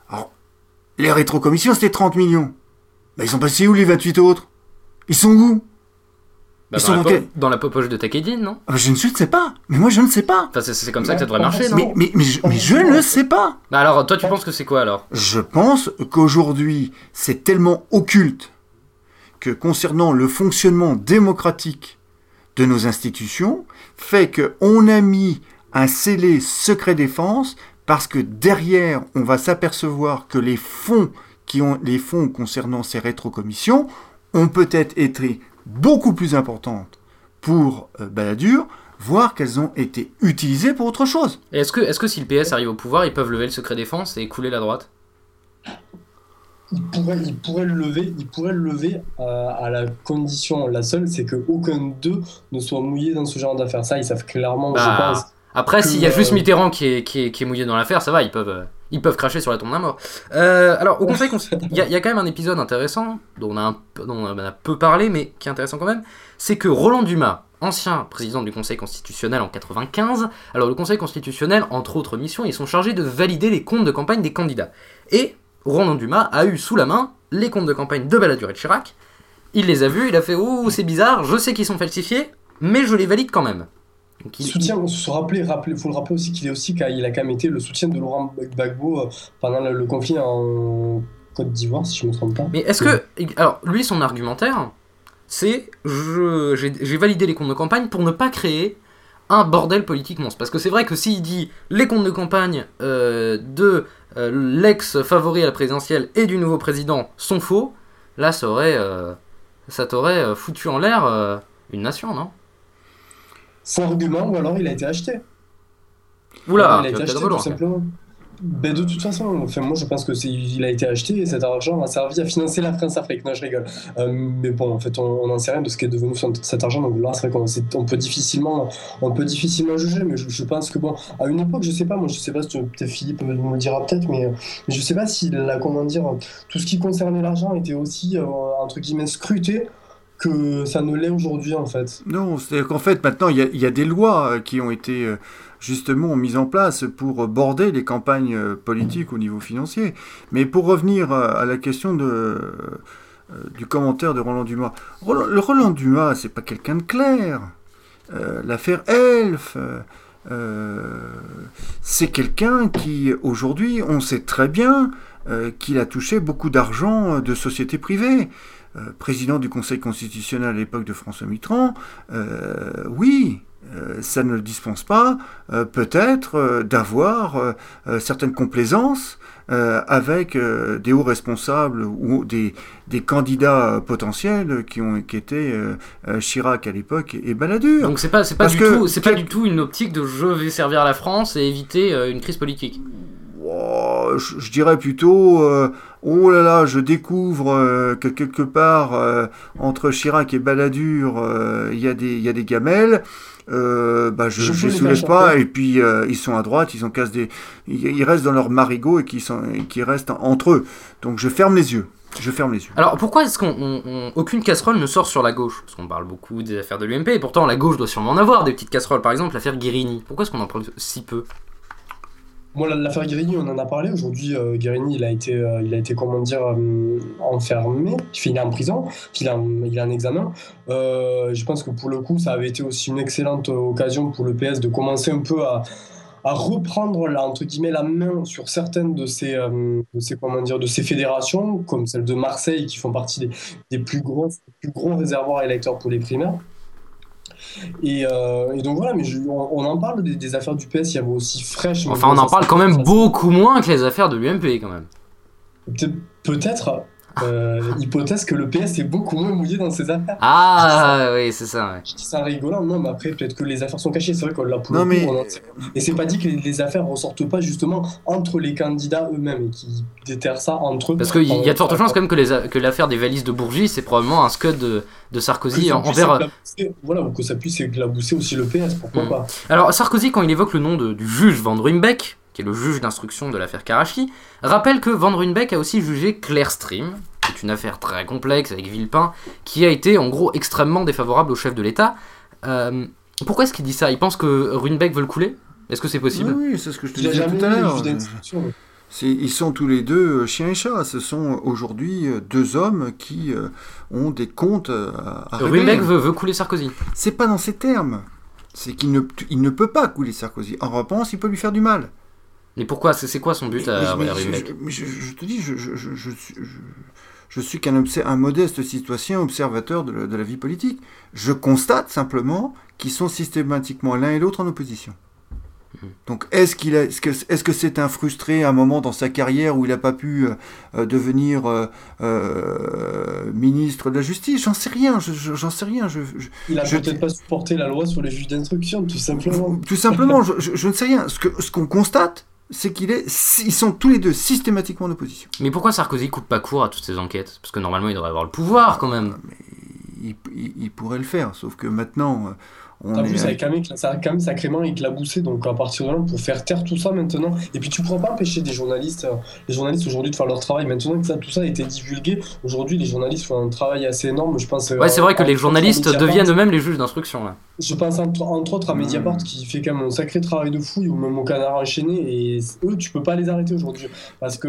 Speaker 2: Alors, les rétrocommissions, c'était 30 millions. Ben, ils sont passés où les 28 autres? Ils sont où?
Speaker 1: Bah,
Speaker 2: ils
Speaker 1: dans,
Speaker 2: sont
Speaker 1: la
Speaker 2: dans
Speaker 1: po-
Speaker 2: quel-
Speaker 1: dans la popoche de Takedin, non?
Speaker 2: Ah Je ne sais pas. Mais moi, je ne sais pas.
Speaker 1: Enfin, c'est- c'est comme ça que ça devrait marcher, non?
Speaker 2: Mais, mais, mais, je, mais je ne sais pas.
Speaker 1: Bah alors, toi, tu penses que c'est quoi alors?
Speaker 2: Je pense qu'aujourd'hui, c'est tellement occulte que concernant le fonctionnement démocratique de nos institutions, fait qu'on a mis un scellé secret défense parce que derrière, on va s'apercevoir que les fonds qui ont les fonds concernant ces rétrocommissions ont peut-être été beaucoup plus importantes pour euh, Balladur, voire qu'elles ont été utilisées pour autre chose.
Speaker 1: Et est-ce que, est que si le PS arrive au pouvoir, ils peuvent lever le secret défense et couler la droite?
Speaker 4: Il pourrait, il pourrait le lever, il pourrait le lever euh, à la condition, la seule, c'est que aucun d'eux ne soit mouillé dans ce genre d'affaires. Ça, ils savent clairement,
Speaker 1: Bah,
Speaker 4: je pense.
Speaker 1: Après, s'il y a juste
Speaker 4: euh,
Speaker 1: Mitterrand qui est, qui, est, qui est mouillé dans l'affaire, ça va, ils peuvent, euh, ils peuvent cracher sur la tombe d'un mort. Euh, alors, au Conseil, cons- il y, a- il y a quand même un épisode intéressant, dont on, a un peu- dont on a peu parlé, mais qui est intéressant quand même, c'est que Roland Dumas, ancien président du Conseil constitutionnel en 95, alors le Conseil constitutionnel, entre autres missions, ils sont chargés de valider les comptes de campagne des candidats. Et Roland Dumas a eu sous la main les comptes de campagne de Balladur et de Chirac. Il les a vus, il a fait Oh, c'est bizarre, je sais qu'ils sont falsifiés, mais je les valide quand même. Donc, il-
Speaker 4: Soutien, on se rappeler, rappeler, faut le rappeler aussi qu'il est aussi qu'il a quand même été le soutien de Laurent Gbagbo euh, pendant le, le conflit en Côte d'Ivoire, si je me trompe pas.
Speaker 1: Mais est-ce que. Alors, lui, son argumentaire, c'est je- j'ai validé les comptes de campagne pour ne pas créer un bordel politique monstre. Parce que c'est vrai que s'il dit les comptes de campagne euh, de euh, l'ex-favori à la présidentielle et du nouveau président sont faux, là, ça aurait. euh, ça t'aurait foutu en l'air une nation, non?
Speaker 4: Faux argument, ou alors il a été acheté.
Speaker 1: Oula,
Speaker 4: il a été acheté, tout simplement. Ben, de toute façon, enfin, moi je pense que c'est, il a été acheté et cet argent a servi à financer la France-Afrique. Non, je rigole. Euh, mais bon, en fait, on n'en sait rien de ce qui est devenu son- cet argent. Donc là, c'est vrai qu'on c'est- on peut difficilement, on peut difficilement juger. Mais je, je pense que bon, à une époque, je sais pas, moi je sais pas, si peut-être Philippe nous le dira peut-être, mais, mais je sais pas si la, comment dire, tout ce qui concernait l'argent était aussi euh, entre guillemets scruté que ça ne l'est aujourd'hui en fait.
Speaker 2: Non, c'est-à-dire qu'en fait, maintenant, il y, a- des lois euh, qui ont été euh, justement mises en place pour euh, border les campagnes politiques au niveau financier. Mais pour revenir à la question du commentaire de Roland Dumas, Roland, le Roland Dumas, c'est pas quelqu'un de clair. L'affaire Elf, c'est quelqu'un qui, aujourd'hui, on sait très bien qu'il a touché beaucoup d'argent de sociétés privées. Euh, président du Conseil constitutionnel à l'époque de François Mitterrand, euh, oui, euh, ça ne dispense pas peut-être d'avoir certaines complaisances avec des hauts responsables ou des, des candidats potentiels qui ont qui étaient Chirac à l'époque et Balladur.
Speaker 1: Donc c'est pas c'est pas du tout c'est pas du tout une optique de je vais servir la France et éviter une crise politique.
Speaker 2: Oh, je, dirais plutôt oh là là, je découvre que quelque part entre Chirac et Balladur, il y a des il y a des gamelles. Euh, bah je ne les soulève pas et puis euh, ils sont à droite ils ont casse des ils, restent dans leur marigot et qui sont qui restent entre eux donc je ferme les yeux je ferme les yeux.
Speaker 1: Alors pourquoi est-ce qu'aucune casserole ne sort sur la gauche? Parce qu'on parle beaucoup des affaires de l'UMP et pourtant la gauche doit sûrement en avoir des petites casseroles. Par exemple l'affaire Guérini. Pourquoi est-ce qu'on en parle si peu?
Speaker 4: Moi, l'affaire Guérini, on en a parlé. Aujourd'hui, euh, Guérini, il a été, euh, il a été comment dire, euh, enfermé. Il est en prison. Il a, il a un examen. je pense que pour le coup, ça avait été aussi une excellente occasion pour le PS de commencer un peu à, à reprendre là, entre guillemets, la main sur certaines de ces, de ces, comment dire, de ces fédérations, comme celle de Marseille, qui font partie des, des plus, gros, plus gros réservoirs électeurs pour les primaires. Euh, et, donc voilà, mais on, en parle des, affaires du PS, il y avait aussi fraîche.
Speaker 1: Enfin, on en parle quand même beaucoup moins que les affaires de l'UMP quand même.
Speaker 4: Peut-être, euh, hypothèse que le PS est beaucoup moins mouillé dans ses affaires.
Speaker 1: Ah oui, c'est ça. Ouais.
Speaker 4: Je dis ça rigolant, non, mais après, peut-être que les affaires sont cachées. C'est vrai qu'on l'a pour non, mais... Et c'est pas dit que les, affaires ressortent pas justement entre les candidats eux-mêmes et qui déterrent ça entre eux.
Speaker 1: Parce qu'il y a de fortes chances quand même que l'affaire des valises de Bourgie, c'est probablement un scud de, de Sarkozy envers.
Speaker 4: Voilà, ou que ça puisse éclabousser aussi le PS, pourquoi hmm. pas.
Speaker 1: Alors, Sarkozy, quand il évoque le nom du juge Van Ruymbeck, qui est le juge d'instruction de l'affaire Karachi, rappelle que Van Ruymbeck a aussi jugé Claire Stream, c'est une affaire très complexe avec Villepin, qui a été en gros extrêmement défavorable au chef de l'État. Euh, pourquoi est-ce qu'il dit ça? Il pense que Runebeck veut le couler? Est-ce que c'est possible?
Speaker 2: Oui, c'est ce que je te disais tout à l'heure. Ils sont tous les deux euh, chiens et chats. Ce sont aujourd'hui euh, deux hommes qui ont des comptes à,
Speaker 1: régler. veut, veut, couler Sarkozy.
Speaker 2: C'est pas dans ces termes. C'est qu'il ne, il ne peut pas couler Sarkozy. En revanche, il peut lui faire du mal.
Speaker 1: Mais pourquoi C'est quoi son but à,
Speaker 2: je, je, te dis, je, je suis qu'un un modeste citoyen observateur de, la vie politique. Je constate simplement qu'ils sont systématiquement l'un et l'autre en opposition. Mhm. Donc est-ce qu'il que est-ce que c'est un frustré à un moment dans sa carrière où il n'a pas pu euh, euh, devenir euh, ministre de la justice? J'en sais rien, j'en sais rien. Je,
Speaker 4: il a peut-être pas supporté la loi sur les juges d'instruction, tout simplement.
Speaker 2: Tout simplement, je, ne sais rien. Ce que ce qu'on constate, c'est qu'ils est, ils sont tous les deux systématiquement en opposition.
Speaker 1: Mais pourquoi Sarkozy coupe pas court à toutes ces enquêtes? Parce que normalement il devrait avoir le pouvoir quand même.
Speaker 2: il, il, pourrait le faire, sauf que maintenant,
Speaker 4: on en plus, avec ça a quand même sacrément éclaboussé. Donc, à partir de là, pour faire taire tout ça maintenant. Et puis, tu ne pourras pas empêcher des journalistes, euh, les journalistes aujourd'hui, de faire leur travail. Maintenant que ça, tout ça a été divulgué, aujourd'hui, les journalistes font un travail assez énorme. Je pense.
Speaker 1: Ouais, c'est vrai que les journalistes deviennent eux-mêmes les juges d'instruction. Là.
Speaker 4: Je pense entre, autres à Mediapart qui fait quand même un sacré travail de fouille, ou même au canard enchaîné. Et eux, tu peux pas les arrêter aujourd'hui. Parce que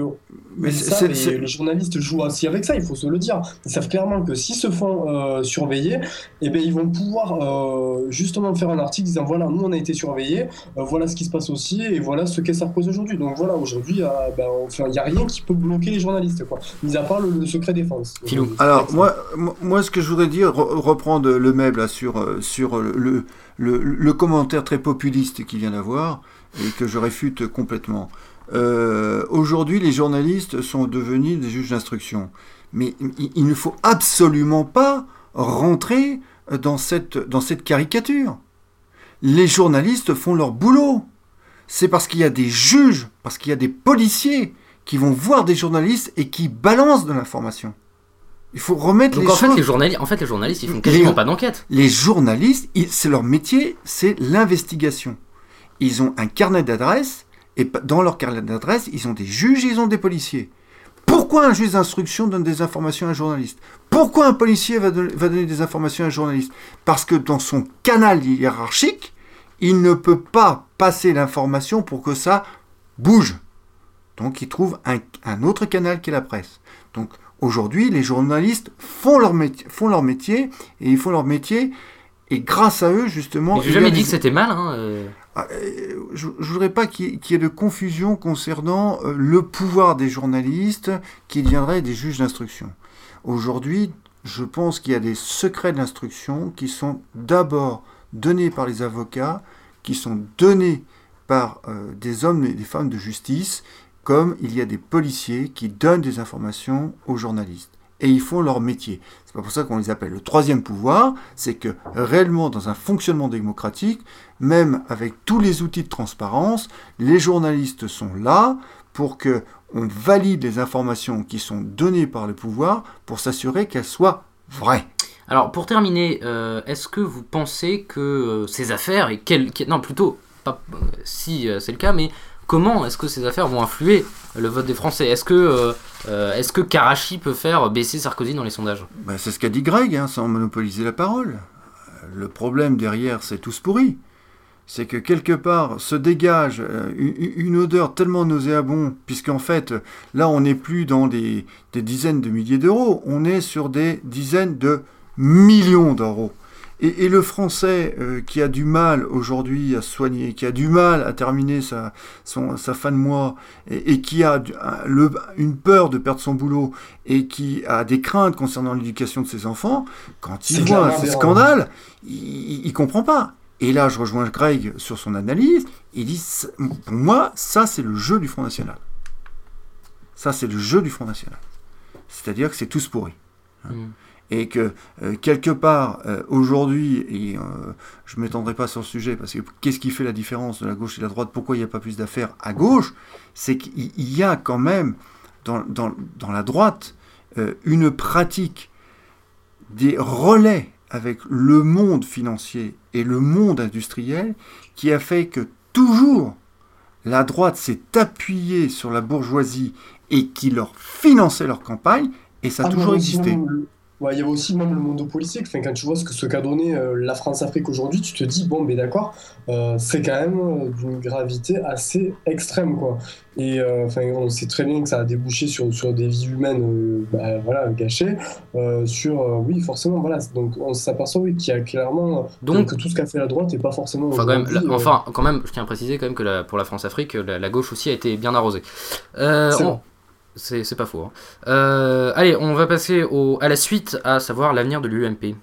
Speaker 4: Mais ça, les, journalistes jouent aussi avec ça, il faut se le dire. Ils savent clairement que s'ils se font euh, surveiller, eh ben, ils vont pouvoir. Euh, justement faire un article disant voilà, nous on a été surveillés, euh, voilà ce qui se passe aussi, et voilà ce qu'est Sarkozy aujourd'hui. Donc voilà, aujourd'hui, euh, ben, il n'y a rien qui peut bloquer les journalistes, quoi, mis à part le, secret défense.
Speaker 2: Alors, moi, moi, ce que je voudrais dire, reprendre le meuble sur, euh, sur le, le, le, commentaire très populiste qu'il vient d'avoir, et que je réfute complètement. aujourd'hui, les journalistes sont devenus des juges d'instruction. Mais il ne faut absolument pas rentrer dans cette, dans cette caricature les journalistes font leur boulot. C'est parce qu'il y a des juges, parce qu'il y a des policiers qui vont voir des journalistes et qui balancent de l'information. Il faut remettre
Speaker 1: Donc
Speaker 2: les
Speaker 1: en fait, les journalistes, en fait, les journalistes, ils font quasiment pas d'enquête.
Speaker 2: Les journalistes, c'est leur métier, c'est l'investigation. Ils ont un carnet d'adresses, et dans leur carnet d'adresses, ils ont des juges, ils ont des policiers. Pourquoi un juge d'instruction donne des informations à un journaliste? Pourquoi un policier va, donner des informations à un journaliste? Parce que dans son canal hiérarchique, il ne peut pas passer l'information pour que ça bouge. Donc il trouve un, autre canal qui est la presse. Donc aujourd'hui, les journalistes font leur, métier, font leur métier et ils font leur métier et grâce à eux, justement.
Speaker 1: J'ai jamais dit que c'était mal. Hein, euh.
Speaker 2: Ah, euh, je ne voudrais pas qu'il y, ait de confusion concernant euh, le pouvoir des journalistes qui deviendraient des juges d'instruction. Aujourd'hui, je pense qu'il y a des secrets de l'instruction qui sont d'abord donnés par les avocats, qui sont donnés par euh, des hommes et des femmes de justice, comme il y a des policiers qui donnent des informations aux journalistes. Et ils font leur métier. C'est pas pour ça qu'on les appelle le troisième pouvoir, c'est que réellement dans un fonctionnement démocratique, même avec tous les outils de transparence, les journalistes sont là pour que on valide les informations qui sont données par le pouvoir pour s'assurer qu'elles soient vraies.
Speaker 1: Alors pour terminer, euh, est-ce que vous pensez que euh, ces affaires, et non plutôt, euh, si c'est le cas, mais comment est-ce que ces affaires vont influer le vote des Français Est-ce que, euh, euh, Karachi peut faire baisser Sarkozy dans les sondages
Speaker 2: Ben, c'est ce qu'a dit Greg, hein, sans monopoliser la parole. Le problème derrière, c'est tous pourri. C'est que quelque part se dégage euh, une, odeur tellement nauséabonde, puisqu'en fait, là, on n'est plus dans des dizaines de milliers d'euros, on est sur des dizaines de millions d'euros. Et, et le Français euh, qui a du mal aujourd'hui à se soigner, qui a du mal à terminer sa, son, sa fin de mois, et, et qui a du- un- le- une peur de perdre son boulot, et qui a des craintes concernant l'éducation de ses enfants, quand il voit ces scandales, il, il comprend pas. Et là, je rejoins Greg sur son analyse. Il dit, pour moi, ça, c'est le jeu du Front National. Ça, c'est le jeu du Front National. C'est-à-dire que c'est tous pourri. Hein. Et que, euh, quelque part, euh, aujourd'hui, et euh, je ne m'étendrai pas sur le sujet, parce que qu'est-ce qui fait la différence de la gauche et de la droite? Pourquoi il n'y a pas plus d'affaires à gauche? C'est qu'il il y a quand même, dans, dans- dans la droite, une pratique des relais avec le monde financier et le monde industriel qui a fait que toujours la droite s'est appuyée sur la bourgeoisie et qui leur finançait leur campagne et ça a
Speaker 4: Ah,
Speaker 2: toujours existé.
Speaker 4: Ouais, il y avait aussi même le monde politique. Enfin, quand tu vois ce que ce qu'a donné euh, la France-Afrique aujourd'hui, tu te dis, bon, mais d'accord, euh, c'est quand même euh, d'une gravité assez extrême, quoi. Et enfin, on sait très bien que ça a débouché sur, sur des vies humaines bah, voilà, gâchées. sur, oui, forcément, voilà. Donc on s'aperçoit oui, qu'il y a clairement.
Speaker 1: Donc-
Speaker 4: que tout ce qu'a fait la droite n'est pas forcément.
Speaker 1: Enfin, quand même,
Speaker 4: aujourd'hui,
Speaker 1: la- enfin, quand même, je tiens à préciser quand même que la- pour la France-Afrique, la, la gauche aussi a été bien arrosée. On-. C'est pas faux. hein. Euh, allez, on va passer au, à la suite, à savoir l'avenir de l'UMP.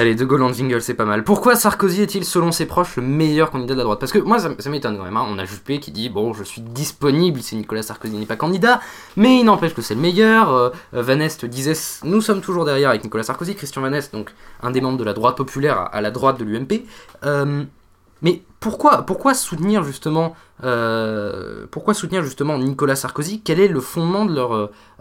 Speaker 1: Allez, De Gaulle en jingle, c'est pas mal. Pourquoi Sarkozy est-il, selon ses proches, le meilleur candidat de la droite? Parce que moi, ça, m'étonne quand même. hein. On a Juppé qui dit Bon, je suis disponible si Nicolas Sarkozy n'est pas candidat, mais il n'empêche que c'est le meilleur. Euh, Van Est disait Nous sommes toujours derrière avec Nicolas Sarkozy. Christian Van Est, donc un des membres de la droite populaire à, à la droite de l'UMP. Euh, mais pourquoi, pourquoi soutenir justement euh, pourquoi soutenir justement Nicolas Sarkozy? Quel est le fondement de leur,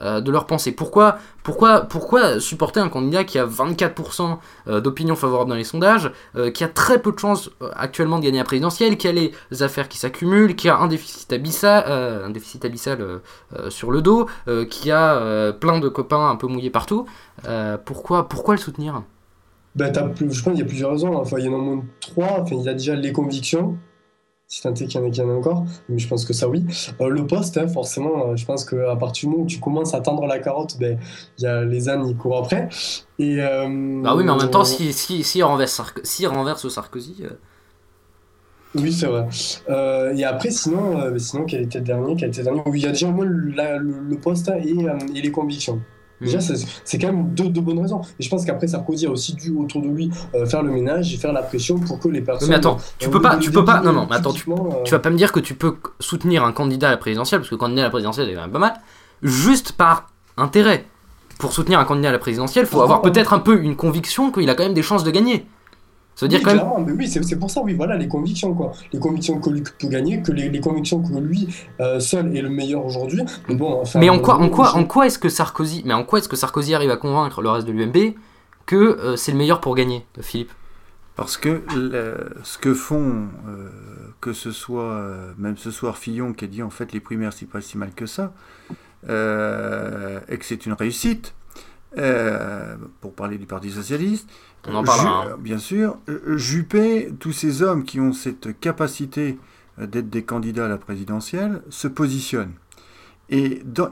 Speaker 1: euh, pensée? Pourquoi, pourquoi, supporter un candidat qui a 24% euh, d'opinion favorable dans les sondages, qui a très peu de chances actuellement de gagner la présidentielle, qui a les affaires qui s'accumulent, qui a un déficit abyssal, un déficit abyssal sur le dos, qui a plein de copains un peu mouillés partout pourquoi, pourquoi le soutenir?
Speaker 4: Plus- je pense qu'il y a plusieurs raisons. Enfin, il y en a au moins trois. Enfin, il y a déjà les convictions, si tant est qu'il y en a, encore, mais je pense que ça oui. Euh, le poste, hein, forcément, euh, je pense qu'à partir du moment où tu commences à tendre la carotte, ben, il y a les ânes, ils courent après. Et, euh,
Speaker 1: Bah oui, mais en même temps, si, si, si, renverse, s'il renverse Sarkozy.
Speaker 4: Oui, c'est vrai. Euh, et après, sinon, euh, sinon, quel était le dernier Quel était le dernier? Oui, il y a déjà au moins le, la- le- le poste et, euh, et les convictions. Déjà, c'est quand même deux, deux bonnes raisons. Et je pense qu'après, Sarkozy a aussi dû autour de lui euh, faire le ménage et faire la pression pour que les personnes.
Speaker 1: mais attends, tu
Speaker 4: euh,
Speaker 1: peux pas, tu peux pas, non, non, mais attends, tu,
Speaker 4: euh,
Speaker 1: tu vas pas me dire que tu peux soutenir un candidat à la présidentielle, parce que candidat à la présidentielle, c'est quand même pas mal, juste par intérêt. Pour soutenir un candidat à la présidentielle, faut
Speaker 4: Ah,
Speaker 1: avoir peut-être un peu une conviction qu'il a quand même des chances de gagner. Ça veut dire
Speaker 4: oui,
Speaker 1: quand même.
Speaker 4: clairement, mais oui, c'est c'est pour ça, oui, voilà, les convictions, quoi. Les convictions que lui peut gagner, que les, les convictions que lui euh, seul est le meilleur aujourd'hui. Mais bon, enfin.
Speaker 1: Mais en quoi, en
Speaker 4: bon,
Speaker 1: quoi, en quoi est-ce que Sarkozy, mais en quoi est-ce que Sarkozy arrive à convaincre le reste de l'UMP que euh, c'est le meilleur pour gagner, Philippe?
Speaker 2: Parce que le- ce que font, euh, que ce soit, euh, même ce soir Fillon qui a dit en fait les primaires c'est pas si mal que ça, euh, et que c'est une réussite, euh, pour parler du Parti Socialiste,
Speaker 1: On en parlera,
Speaker 2: Ju-
Speaker 1: hein.
Speaker 2: bien sûr, euh, Juppé, tous ces hommes qui ont cette capacité euh, d'être des candidats à la présidentielle, se positionnent. Et dans-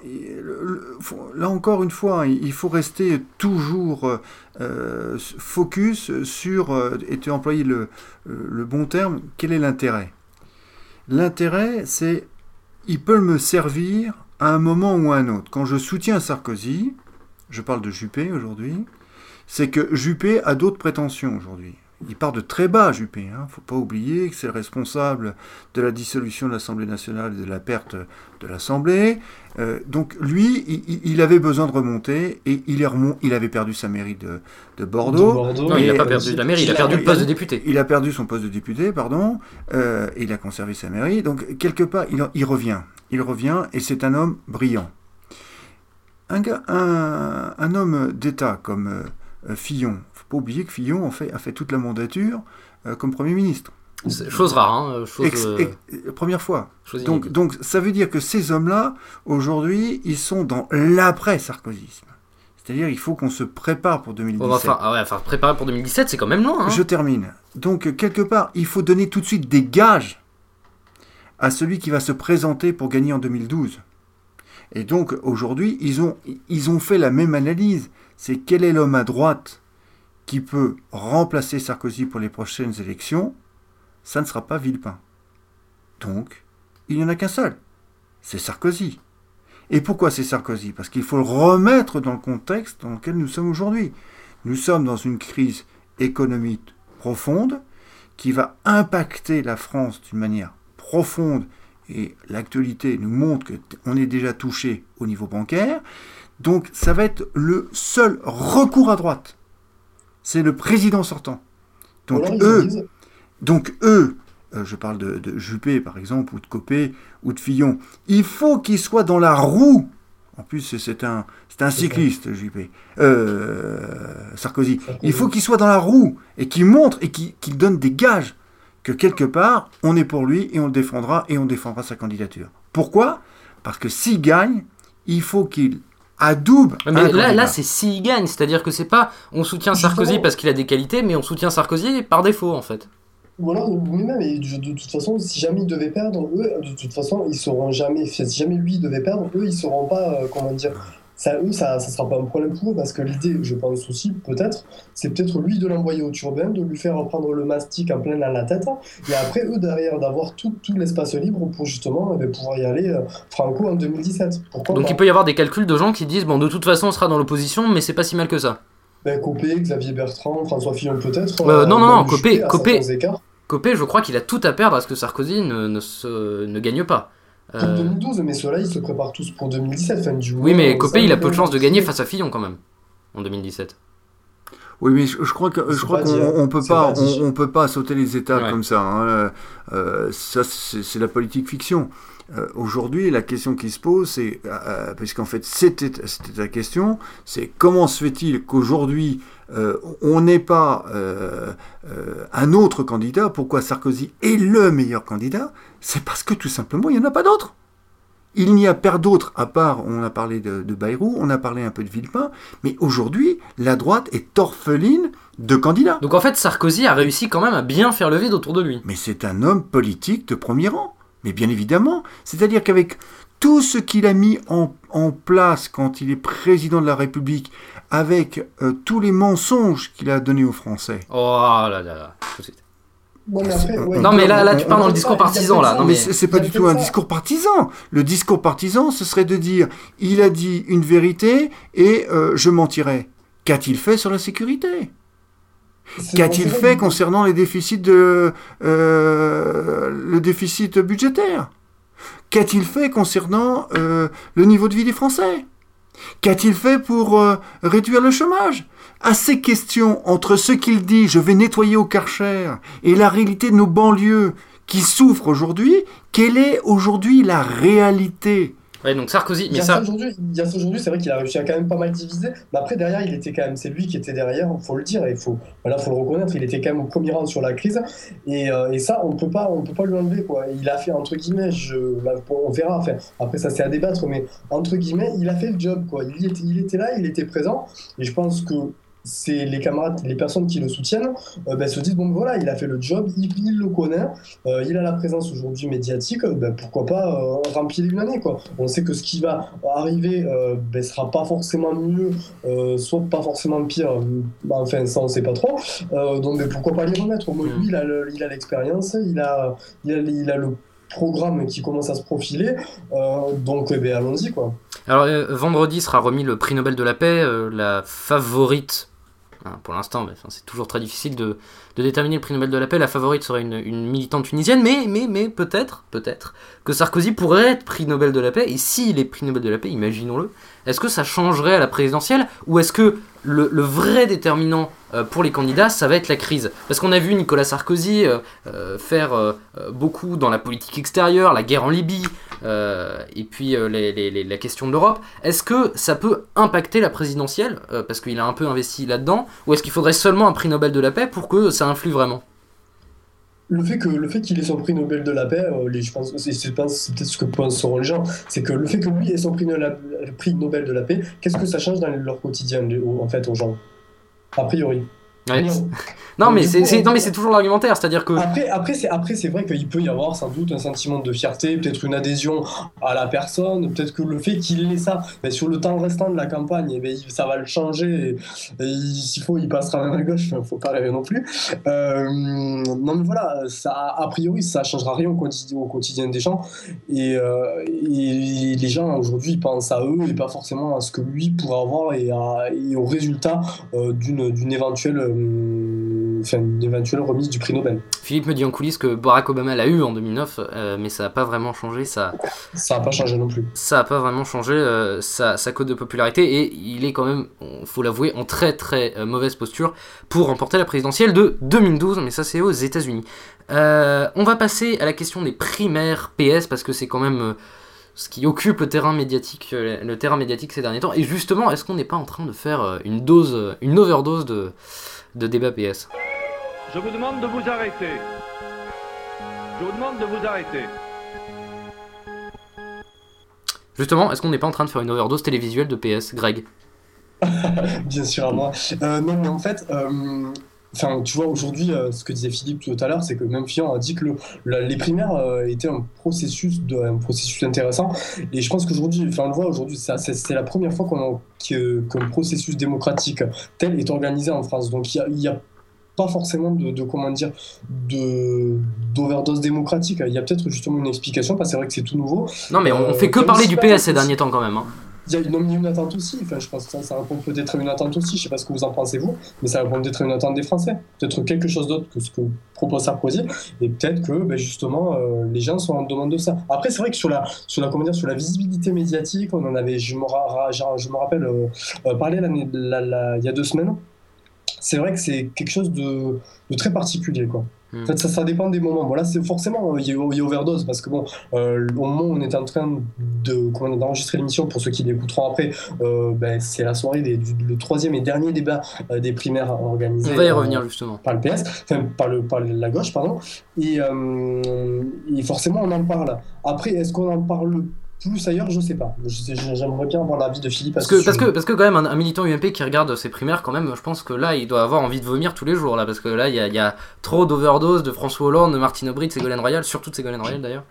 Speaker 2: là encore une fois, il il faut rester toujours euh, euh, focus sur, euh, et tu as employé le, euh, le bon terme, quel est l'intérêt? L'intérêt, c'est il peut me servir à un moment ou à un autre. Quand je soutiens Sarkozy, je parle de Juppé aujourd'hui, c'est que Juppé a d'autres prétentions aujourd'hui. Il part de très bas, Juppé. Il ne faut pas oublier que c'est le responsable de la dissolution de l'Assemblée nationale et de la perte de l'Assemblée. Euh, donc lui, il, il, avait besoin de remonter et il, est remont, il avait perdu sa mairie de, de Bordeaux.
Speaker 1: De Bordeaux. Non, il n'a pas perdu la mairie, il a perdu le poste de député.
Speaker 2: Il a perdu son poste de député, pardon, euh, et il a conservé sa mairie. Donc quelque part, il, il revient. Il revient et c'est un homme brillant. Un, gars, un, un homme d'État comme euh, Fillon, faut pas oublier que Fillon en fait, a fait toute la mandature euh, comme Premier ministre.
Speaker 1: Chose rare, hein, chose,
Speaker 2: ex, ex, première fois. Donc, donc ça veut dire que ces hommes-là, aujourd'hui, ils sont dans l'après-sarkozisme. C'est-à-dire il faut qu'on se prépare pour 2017.
Speaker 1: Oh, enfin, ah ouais, préparer pour 2017, c'est quand même loin. Hein.
Speaker 2: Je termine. Donc, quelque part, il faut donner tout de suite des gages à celui qui va se présenter pour gagner en 2012. Et donc, aujourd'hui, ils ont, ils ont fait la même analyse. C'est quel est l'homme à droite qui peut remplacer Sarkozy pour les prochaines élections Ça ne sera pas Villepin. Donc, il n'y en a qu'un seul. C'est Sarkozy. Et pourquoi c'est Sarkozy? Parce qu'il faut le remettre dans le contexte dans lequel nous sommes aujourd'hui. Nous sommes dans une crise économique profonde qui va impacter la France d'une manière profonde et l'actualité nous montre qu'on est déjà touché au niveau bancaire. Donc ça va être le seul recours à droite. C'est le président sortant. Donc voilà, eux, donc eux, euh, je parle de, de, Juppé par exemple, ou de Copé, ou de Fillon, il faut qu'ils soient dans la roue. En plus, c'est un, c'est un cycliste, Juppé. Euh, Sarkozy. Il faut qu'il soit dans la roue et qu'il montre et qu'il qu donne des gages que quelque part, on est pour lui et on le défendra et on défendra sa candidature. Pourquoi? Parce que s'il gagne, il faut qu'il adoube.
Speaker 1: Mais là, là c'est s'il gagne, c'est-à-dire que c'est pas on soutient Sarkozy
Speaker 4: Justement.
Speaker 1: parce qu'il a des qualités, mais on soutient Sarkozy par défaut en fait.
Speaker 4: Ou alors, oui-même, et de, toute façon, si jamais ils devaient perdre, eux, de toute façon, ils sauront jamais. Si jamais lui il devait perdre, eux, ils sauront pas, euh, comment dire. Ça, eux, ça, ça sera pas un problème pour eux parce que l'idée, je pense aussi, peut-être, c'est peut-être lui de l'envoyer au turbin, de lui faire prendre le mastic en plein dans la tête, et après, eux, derrière, d'avoir tout, tout l'espace libre pour justement eh bien, pouvoir y aller euh, franco en 2017. Pourquoi
Speaker 1: Donc il peut y avoir des calculs de gens qui disent bon, de toute façon, on sera dans l'opposition, mais c'est pas si mal que ça.
Speaker 4: Ben, Copé, Xavier Bertrand, François Fillon, peut-être.
Speaker 1: Euh, non, non, non,
Speaker 4: Copé,
Speaker 1: Copé, Copé. Copé, je crois qu'il a tout à perdre à ce que Sarkozy ne, ne, se, ne gagne pas.
Speaker 4: Pour 2012, mais ceux-là, ils se préparent tous pour 2017. Fin du
Speaker 1: oui, mais Copé, il a peu de chances de gagner face à Fillon quand même, en 2017.
Speaker 2: Oui, mais je, je crois que je crois qu'on on peut pas, pas on, on, peut pas sauter les étapes ouais. comme ça. Hein. Euh, ça, c'est la politique fiction. Euh, Aujourd'hui, la question qui se pose, c'est euh, puisqu'en fait c'était la question, c'est comment se fait-il qu'aujourd'hui euh, on n'est pas euh, euh, un autre candidat. Pourquoi Sarkozy est le meilleur candidat? C'est parce que tout simplement, il n'y en a pas d'autres. Il n'y a pas d'autres, à part, on a parlé de, de Bayrou, on a parlé un peu de Villepin, mais aujourd'hui, la droite est orpheline de candidats.
Speaker 1: Donc en fait, Sarkozy a réussi quand même à bien faire le vide autour de lui.
Speaker 2: Mais c'est un homme politique de premier rang. Mais bien évidemment. C'est-à-dire qu'avec tout ce qu'il a mis en, en, place quand il est président de la République, avec euh, tous les mensonges qu'il a donnés aux Français.
Speaker 1: Oh là là là, tout de suite. Bon, mais après, ouais, non mais là, là tu parles dans le discours partisan là. Non
Speaker 2: mais, c'est pas du tout un discours partisan. Le discours partisan, ce serait de dire il a dit une vérité et euh, je mentirai. Qu'a-t-il fait sur la sécurité? Qu'a-t-il fait concernant les déficits de euh, le déficit budgétaire? Qu'a-t-il fait concernant euh, le niveau de vie des Français? Qu'a-t-il fait pour euh, réduire le chômage? À ces questions, entre ce qu'il dit, je vais nettoyer au Karcher, et la réalité de nos banlieues qui souffrent aujourd'hui, quelle est aujourd'hui la réalité?
Speaker 1: Ouais, donc Sarkozy.
Speaker 4: Mais ça... aujourd'hui, c'est vrai qu'il a réussi à quand même pas mal diviser. Mais après, derrière, il était quand même, c'est lui qui était derrière, il faut le dire, il faut, voilà, faut le reconnaître. Il était quand même au premier rang sur la crise. Et, euh, et ça, on peut pas, on peut pas lui enlever, quoi. Il a fait, entre guillemets, je, bah, on verra. Enfin, après, ça, c'est à débattre, mais entre guillemets, il a fait le job, quoi. Il était, il était là, il était présent. Et je pense que c'est les camarades, les personnes qui le soutiennent, euh, ben, se disent bon voilà, il a fait le job, il, il le connaît, euh, il a la présence aujourd'hui médiatique, ben, pourquoi pas euh, remplir une année quoi. On sait que ce qui va arriver ben, sera pas forcément mieux, soit pas forcément pire, enfin ça on sait pas trop. donc mais pourquoi pas les remettre Au moins lui il a l'expérience, il a, il a, il a le programme qui commence à se profiler. donc, eh allons-y, quoi.
Speaker 1: Alors, vendredi sera remis le prix Nobel de la paix, la favorite Pour l'instant, c'est toujours très difficile de, déterminer le prix Nobel de la paix. La favorite serait une, militante tunisienne, mais peut-être, peut-être que Sarkozy pourrait être prix Nobel de la paix. Et s'il est prix Nobel de la paix, imaginons-le, est-ce que ça changerait à la présidentielle ou est-ce que le, vrai déterminant euh, pour les candidats, ça va être la crise? Parce qu'on a vu Nicolas Sarkozy euh, euh, faire beaucoup dans la politique extérieure, la guerre en Libye, et puis la question de l'Europe. Est-ce que ça peut impacter la présidentielle, parce qu'il a un peu investi là-dedans, ou est-ce qu'il faudrait seulement un prix Nobel de la paix pour que ça influe vraiment?
Speaker 4: Le fait que le fait qu'il ait son prix Nobel de la paix, je pense c'est peut-être ce que penseront les gens, c'est que le fait que lui ait son prix, Nobel de la paix, qu'est-ce que ça change dans leur quotidien en fait aux gens? A priori.
Speaker 1: Non, mais c'est, non, mais c'est toujours l'argumentaire, c'est-à-dire que.
Speaker 4: Après, après, c'est, après, c'est vrai qu'il peut y avoir sans doute un sentiment de fierté, peut-être une adhésion à la personne, peut-être que le fait qu'il ait ça, mais sur le temps restant de la campagne, eh ben, ça va le changer. Et, s'il faut, il passera même à gauche, il faut pas rêver non plus. Euh, non, mais voilà, ça, a priori, ça changera rien au quotidien, au quotidien des gens. Et, euh, et les gens aujourd'hui pensent à eux et pas forcément à ce que lui pourrait avoir et, à, au résultat euh, d'une, d'une éventuelle une éventuelle remise du prix Nobel.
Speaker 1: Philippe me dit en coulisses que Barack Obama l'a eu en 2009, euh, mais ça n'a pas vraiment changé. Ça
Speaker 4: n'a pas changé non plus.
Speaker 1: Ça n'a pas vraiment changé euh, sa, sa, cote de popularité et il est quand même, faut l'avouer, en très très euh, mauvaise posture pour remporter la présidentielle de 2012, mais ça c'est aux États-Unis. on va passer à la question des primaires PS parce que c'est quand même ce qui occupe le terrain médiatique, le terrain médiatique ces derniers temps. Et justement, est-ce qu'on n'est pas en train de faire une dose, une overdose de de débat PS.
Speaker 3: Je vous demande de vous arrêter. Je vous demande de vous arrêter.
Speaker 1: Justement, est-ce qu'on n'est pas en train de faire une overdose télévisuelle de PS, Greg?
Speaker 4: Bien sûr à moi. Euh, non, mais en fait, euh, Enfin, tu vois, aujourd'hui, euh, ce que disait Philippe tout à l'heure, c'est que même Fillon a dit que les primaires euh, étaient un processus, de, un processus intéressant. Et je pense qu'aujourd'hui, enfin, on le voit aujourd'hui, c'est la première fois qu'un processus démocratique tel est organisé en France. Donc, il n'y a, pas forcément de, comment dire d'overdose démocratique. Il y a peut-être justement une explication parce que c'est vrai que c'est tout nouveau.
Speaker 1: Non mais on, ne fait que euh, parler du PS ces derniers temps quand même. Hein.
Speaker 4: Il y a une, attente aussi. Enfin, je pense que ça, ça répond peut-être à une attente aussi. Je sais pas ce que vous en pensez vous, mais ça répond peut-être à une attente des Français. Peut-être quelque chose d'autre que ce que propose Sarkozy. Et peut-être que ben, justement euh, les gens sont en demande de ça. Après, c'est vrai que sur la, sur la, comment dire, sur la visibilité médiatique, on en avait, je me, rappelle, euh, euh, parler il y a deux semaines. C'est vrai que c'est quelque chose de, de très particulier, quoi. Fait, ça, ça dépend des moments. Bon, là, c'est forcément, il y, a, overdose parce que bon, euh, au moment où on est en train de d'enregistrer l'émission, pour ceux qui l'écouteront après, euh, ben, c'est la soirée des, du le troisième et dernier débat euh, des primaires organisés.
Speaker 1: On va y revenir justement.
Speaker 4: Par le PS, enfin par, le, par la gauche, pardon. Et, et forcément, on en parle. Après, est-ce qu'on en parle plus ailleurs, je sais pas. J'aimerais bien avoir l'avis de Philippe.
Speaker 1: Parce que, parce, que, parce que quand même, un, militant UMP qui regarde ses primaires, quand même, je pense que là, il doit avoir envie de vomir tous les jours, là, parce que là, il y a, y a, trop d'overdose de François Hollande, de Martine Aubry, de Ségolène Royal, surtout de Ségolène Royal d'ailleurs.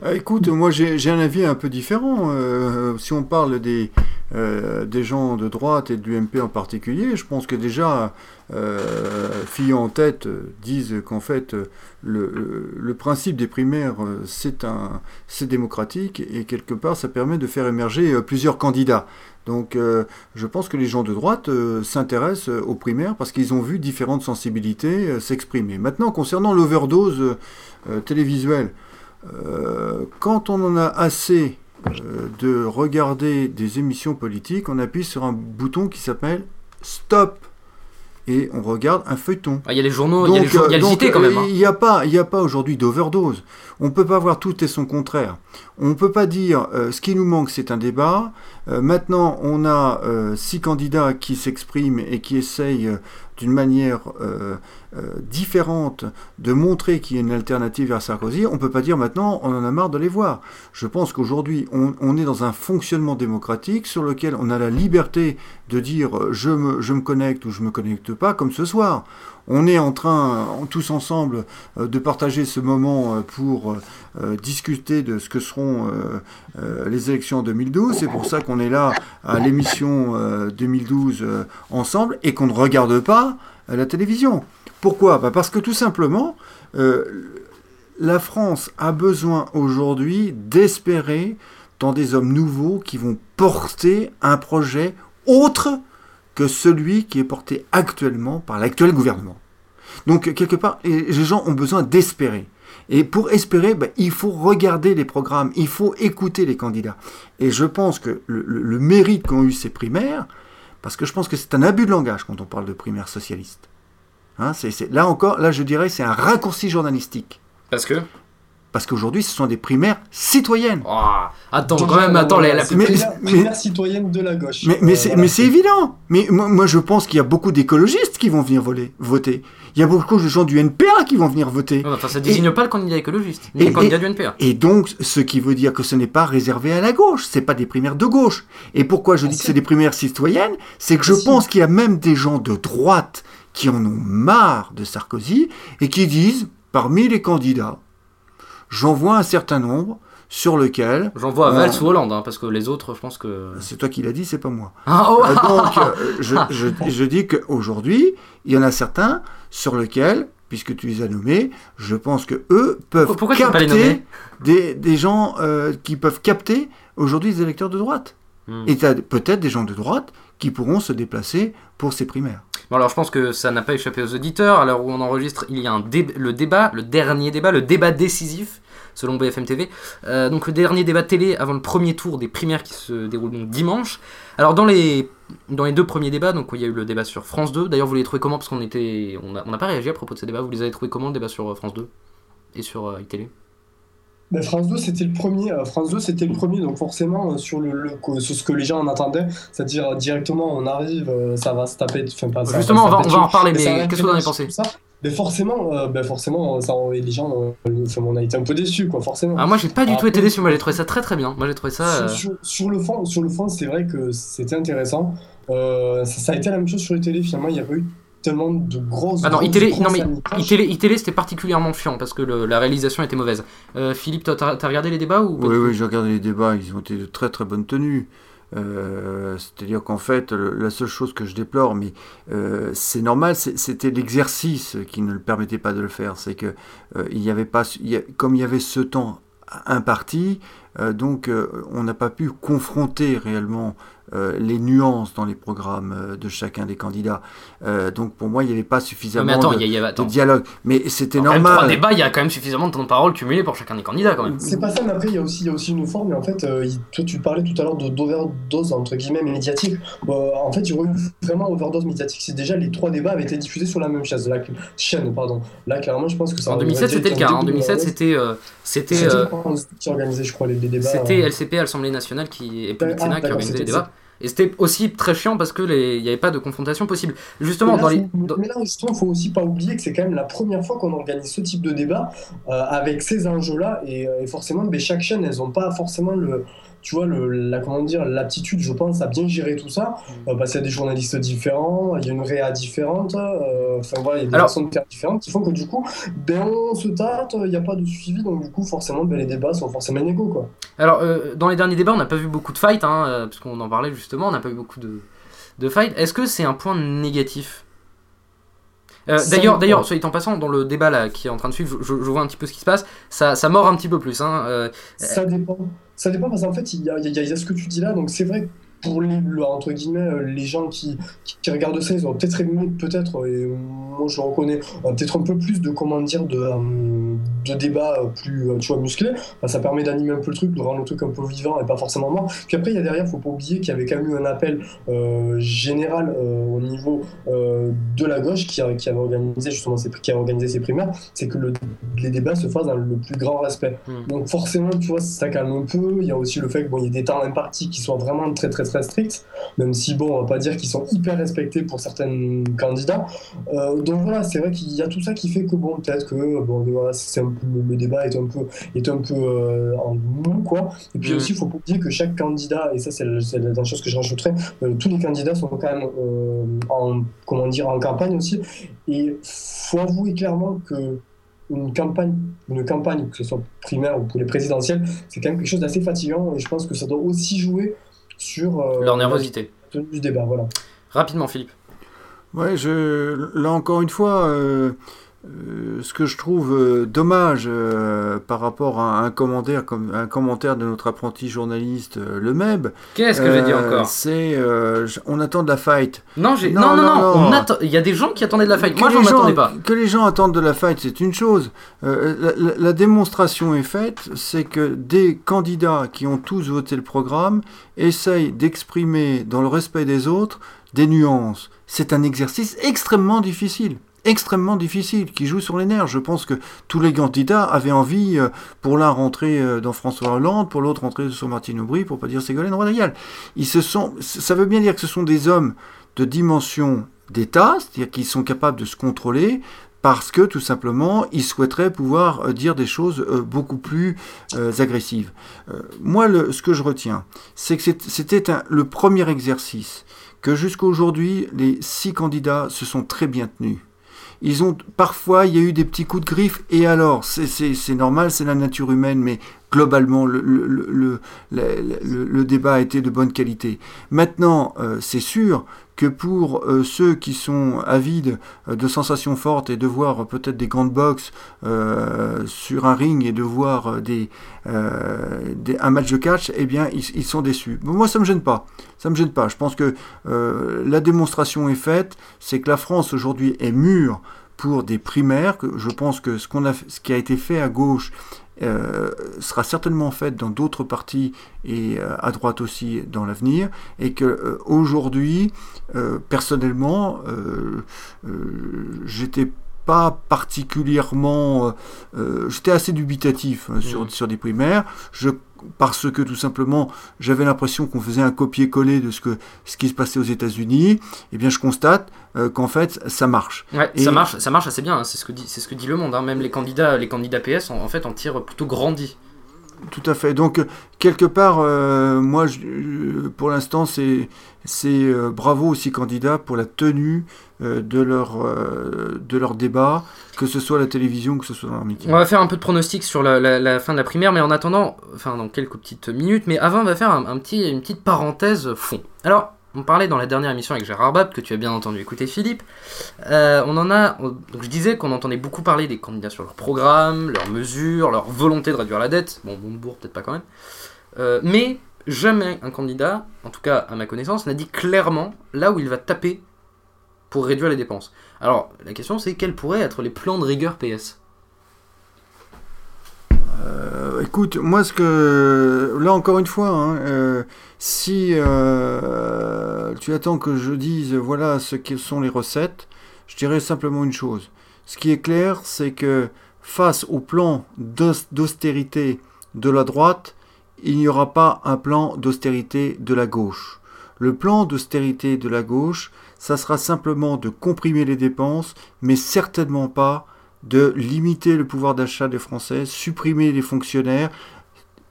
Speaker 2: Ah, écoute, moi j'ai un avis un peu différent. Euh, si on parle des, euh, des gens de droite et de l'UMP en particulier, je pense que déjà, euh, en tête euh, disent qu'en fait, le, le, principe des primaires, c'est démocratique et quelque part, ça permet de faire émerger plusieurs candidats. Donc je pense que les gens de droite s'intéressent aux primaires parce qu'ils ont vu différentes sensibilités s'exprimer. Maintenant, concernant l'overdose télévisuelle, quand on en a assez euh, de regarder des émissions politiques, on appuie sur un bouton qui s'appelle Stop et on regarde un feuilleton.
Speaker 1: Ah, il y a les journaux, il y a, les, y quand même.
Speaker 2: Hein. Il n'y a pas, il a pas aujourd'hui d'overdose. On ne peut pas voir tout et son contraire. On ne peut pas dire euh, ce qui nous manque, c'est un débat. Euh, maintenant, on a six candidats qui s'expriment et qui essayent d'une manière euh, euh, différente de montrer qu'il y a une alternative vers Sarkozy, on ne peut pas dire maintenant on en a marre de les voir. Je pense qu'aujourd'hui on, est dans un fonctionnement démocratique sur lequel on a la liberté de dire je me, je me connecte ou je ne me connecte pas comme ce soir. On est en train, tous ensemble, euh, de partager ce moment pour discuter de ce que seront les élections en 2012. C'est pour ça qu'on est là à l'émission 2012 ensemble et qu'on ne regarde pas à la télévision. Pourquoi bah, Parce que tout simplement, euh, la France a besoin aujourd'hui d'espérer dans des hommes nouveaux qui vont porter un projet autre que celui qui est porté actuellement par l'actuel gouvernement. Donc, quelque part, les gens ont besoin d'espérer. Et pour espérer, ben, il faut regarder les programmes, il faut écouter les candidats. Et je pense que le, mérite qu'ont eu ces primaires, parce que je pense que c'est un abus de langage quand on parle de primaires socialistes. Hein, là encore, là je dirais, c'est un raccourci journalistique.
Speaker 1: Parce que
Speaker 2: parce qu'aujourd'hui, ce sont des primaires citoyennes.
Speaker 1: Oh, attends, quand même, attends,
Speaker 4: la, primaire, citoyenne de la gauche.
Speaker 2: Mais, mais euh, c'est évident. Mais moi, moi je pense qu'il y a beaucoup d'écologistes qui vont venir voler, voter. Il y a beaucoup de gens du NPA qui vont venir voter.
Speaker 1: enfin, ça désigne pas le candidat écologiste, ni le candidat du NPA.
Speaker 2: Et donc, ce qui veut dire que ce n'est pas réservé à la gauche, c'est pas des primaires de gauche. Et pourquoi je ah, dis que c'est des primaires citoyennes C'est que je ah, pense qu'il y a même des gens de droite qui en ont marre de Sarkozy et qui disent, parmi les candidats, j'en vois un certain nombre sur lequel...
Speaker 1: J'en vois à Valls ou Hollande, hein, parce que les autres, je pense que...
Speaker 2: C'est toi qui l'as dit, c'est pas moi.
Speaker 1: Ah, oh.
Speaker 2: euh, donc, euh, je, je, je, dis qu'aujourd'hui, il y en a certains sur lesquels, puisque tu les as nommés, je pense que eux peuvent
Speaker 1: Pourquoi
Speaker 2: capter des, des, gens euh, qui peuvent capter aujourd'hui des électeurs de droite. Hmm. Et tu as peut-être des gens de droite qui pourront se déplacer pour ces primaires.
Speaker 1: Bon alors je pense que ça n'a pas échappé aux auditeurs. À l'heure où on enregistre, il y a le débat, le dernier débat, le débat décisif selon BFM TV. Euh, donc le dernier débat télé avant le premier tour des primaires qui se déroule donc dimanche. Alors dans les, dans les deux premiers débats, donc il y a eu le débat sur France 2. D'ailleurs vous les trouvez comment? Parce qu'on était, on n'a pas réagi à propos de ces débats. Vous les avez trouvés comment le débat sur euh, France 2 et sur euh, iTélé
Speaker 4: France 2 c'était le premier France 2 c'était le premier donc forcément sur le, sur ce que les gens en attendaient c'est-à-dire directement on arrive ça va se taper
Speaker 1: enfin, pas, justement on, va, on va en reparler mais qu'est-ce que vous en avez pensé
Speaker 4: mais forcément, euh, ben forcément ça, les gens, euh, on a été un peu déçus, quoi, forcément.
Speaker 1: Ah, moi, j'ai pas du tout été déçu. Moi, j'ai trouvé ça très très bien. Moi, j'ai trouvé ça.
Speaker 4: Sur, euh, le fond, sur le fond, c'est vrai que c'était intéressant. Ça, a été la même chose sur les télé. Finalement, il y a pas eu tellement de grosses.
Speaker 1: Ah non, ITélé, non mais ITélé, c'était particulièrement chiant parce que la réalisation était mauvaise. Philippe, toi, t'as regardé les débats ou
Speaker 2: Oui, oui, j'ai regardé les débats. Ils ont été de très très bonne tenue. Euh, c'est-à-dire qu'en fait, la seule chose que je déplore, mais euh, c'est normal, c'était l'exercice qui ne le permettait pas de le faire. C'est que euh, il y avait pas, comme il y avait ce temps imparti, donc on n'a pas pu confronter réellement euh, les nuances dans les programmes euh, de chacun des candidats. Euh, donc pour moi, il n'y avait pas suffisamment de, dialogue. Mais c'était normal.
Speaker 1: Même débat, il y a quand même suffisamment de temps de parole cumulé pour chacun des candidats quand même.
Speaker 4: C'est pas ça, mais après, il y a aussi, il y a aussi une forme. Et en fait, toi, tu parlais tout à l'heure d'overdose entre guillemets médiatique. en fait, il y aurait eu vraiment overdose médiatique si déjà les trois débats avaient été diffusés sur la même chaise, la chaîne. Pardon. Là, clairement, je pense que ça.
Speaker 1: En 2007, c'était le cas. En 2007, c'était. c'était
Speaker 4: qui organisait, je crois, les, débats.
Speaker 1: C'était LCP, l'Assemblée nationale, qui, et Politique ah, qui organisait les débats. Et c'était aussi très chiant parce que il n'y avait pas de confrontation possible. Justement,
Speaker 4: mais
Speaker 1: dans les.
Speaker 4: Mais là, justement, il faut aussi pas oublier que c'est quand même la première fois qu'on organise ce type de débat euh, avec ces enjeux-là. Et, euh, et, forcément, mais chaque chaîne, elles n'ont pas forcément le, tu vois, le, la, comment dire, l'aptitude, je pense, à bien gérer tout ça, mm. euh, parce qu'il y a des journalistes différents, il y a une réa différente, euh, enfin voilà, il y a des façons de faire différentes qui font que du coup, ben on se tâte, il n'y a pas de suivi, donc du coup, forcément, ben, les débats sont forcément inégaux, quoi.
Speaker 1: Alors, euh, dans les derniers débats, on n'a pas vu beaucoup de fights, hein, parce qu'on en parlait justement, on n'a pas eu beaucoup de, de fights. Est-ce que c'est un point négatif? D'ailleurs, d'ailleurs, soit en passant, dans le débat là qui est en train de suivre, je, vois un petit peu ce qui se passe. Ça, ça mord un petit peu plus. Hein,
Speaker 4: ça dépend. Ça dépend parce qu'en fait, il y, a, il y a ce que tu dis là, donc c'est vrai pour les, entre guillemets, euh, les gens qui, qui, regardent ça, ils ont peut-être aimé, peut-être, et moi je reconnais, euh, peut-être un peu plus de, comment dire, de, euh, de débats plus, tu vois, musclés. ça permet d'animer un peu le truc, de rendre le truc un peu vivant et pas forcément mort. Puis après, il y a derrière, faut pas oublier qu'il y avait quand même eu un appel général au niveau de la gauche qui, qui, avait organisé justement ces, qui avait organisé ces primaires, c'est que le, les débats se fassent dans le plus grand respect. Hmm. Donc forcément, tu vois, ça calme un peu. Il y a aussi le fait qu'il bon, y ait des temps impartis qui soient vraiment très très très stricts, même si bon, on va pas dire qu'ils sont hyper respectés pour certains candidats. Euh, donc voilà, c'est vrai qu'il y a tout ça qui fait que bon, peut-être que bon, voilà, c'est un peu, le débat est un peu, est un peu euh, en mou, quoi. Et puis mm. aussi, il faut pas oublier que chaque candidat, et ça c'est la dernière chose que je rajouterais, euh, tous les candidats sont quand même en, comment dire, en campagne aussi. Et faut avouer clairement que une campagne, une campagne, que ce soit primaire ou pour les présidentielles, c'est quand même quelque chose d'assez fatigant et je pense que ça doit aussi jouer sur
Speaker 1: euh, leur nervosité.
Speaker 4: du débat, voilà.
Speaker 1: Rapidement, Philippe.
Speaker 2: Ouais, je, là encore une fois, euh, euh, ce que je trouve euh, dommage euh, par rapport à un commentaire comme un commentaire de notre apprenti journaliste le Meb.
Speaker 1: Qu'est-ce que j'ai dit encore
Speaker 2: C'est on attend de la fight.
Speaker 1: Non, j'ai non non non, il y a des gens qui attendaient de la fight. Moi, j'en attendais pas.
Speaker 2: Que les gens attendent de la fight, c'est une chose. La, la, démonstration est faite, c'est que des candidats qui ont tous voté le programme essayent d'exprimer dans le respect des autres des nuances. C'est un exercice extrêmement difficile extrêmement difficile, qui joue sur les nerfs. Je pense que tous les candidats avaient envie, euh, pour l'un rentrer euh, dans François Hollande, pour l'autre rentrer sur Martine Aubry, pour pas dire Ségolène Royal. Ils se sont, ça veut bien dire que ce sont des hommes de dimension d'État, c'est-à-dire qu'ils sont capables de se contrôler, parce que tout simplement, ils souhaiteraient pouvoir euh, dire des choses beaucoup plus agressives. moi, ce que je retiens, c'est que c'était le premier exercice, que jusqu'à aujourd'hui, les six candidats se sont très bien tenus. Ils ont parfois, il y a eu des petits coups de griffe, et alors, c'est normal, c'est la nature humaine, mais globalement, le, débat a été de bonne qualité. Maintenant, euh, c'est sûr que pour euh, ceux qui sont avides euh, de sensations fortes et de voir peut-être des grandes boxes sur un ring et de voir des, un match de catch, eh bien, ils, sont déçus. moi, ça me gêne pas. Ça me gêne pas. Je pense que la démonstration est faite. C'est que la France aujourd'hui est mûre pour des primaires. Je pense que ce qui a été fait à gauche euh, sera certainement faite dans d'autres partis et euh, à droite aussi dans l'avenir, et que euh, aujourd'hui, personnellement, j'étais pas particulièrement, j'étais assez dubitatif sur, mmh. sur des primaires. Je parce que tout simplement j'avais l'impression qu'on faisait un copier-coller de ce, que, ce qui se passait aux États-Unis, et eh bien je constate euh, qu'en fait ça marche.
Speaker 1: Ouais, ça marche, ça marche assez bien. Hein, c'est ce que dit, c'est ce que dit le monde. Hein. Même les candidats, les candidats PS en, fait en tirent plutôt grandi.
Speaker 2: Tout à fait. Donc quelque part, euh, moi, je, pour l'instant, c'est c'est euh, bravo aussi candidats pour la tenue de leur de leur débat que ce soit la télévision, que ce soit dans
Speaker 1: On va faire un peu de pronostic sur la, fin de la primaire, mais en attendant, enfin dans quelques petites minutes, mais avant on va faire un, petit, une petite parenthèse fond. Alors, on parlait dans la dernière émission avec Gérard Bab, que tu as bien entendu écouter Philippe. Euh, on en a, donc je disais qu'on entendait beaucoup parler des candidats sur leur programme, leurs mesures, leur volonté de réduire la dette. Bon, Montebourg peut-être pas quand même. Euh, mais jamais un candidat, en tout cas à ma connaissance, n'a dit clairement là où il va taper pour réduire les dépenses. Alors, la question c'est quels pourraient être les plans de rigueur PS
Speaker 2: euh, écoute, moi ce que là encore une fois, hein, euh, si euh, tu attends que je dise voilà ce que sont les recettes, je dirais simplement une chose. Ce qui est clair, c'est que face au plan d'austérité de la droite, il n'y aura pas un plan d'austérité de la gauche. Le plan d'austérité de la gauche, ça sera simplement de comprimer les dépenses, mais certainement pas de limiter le pouvoir d'achat des Français, supprimer les fonctionnaires.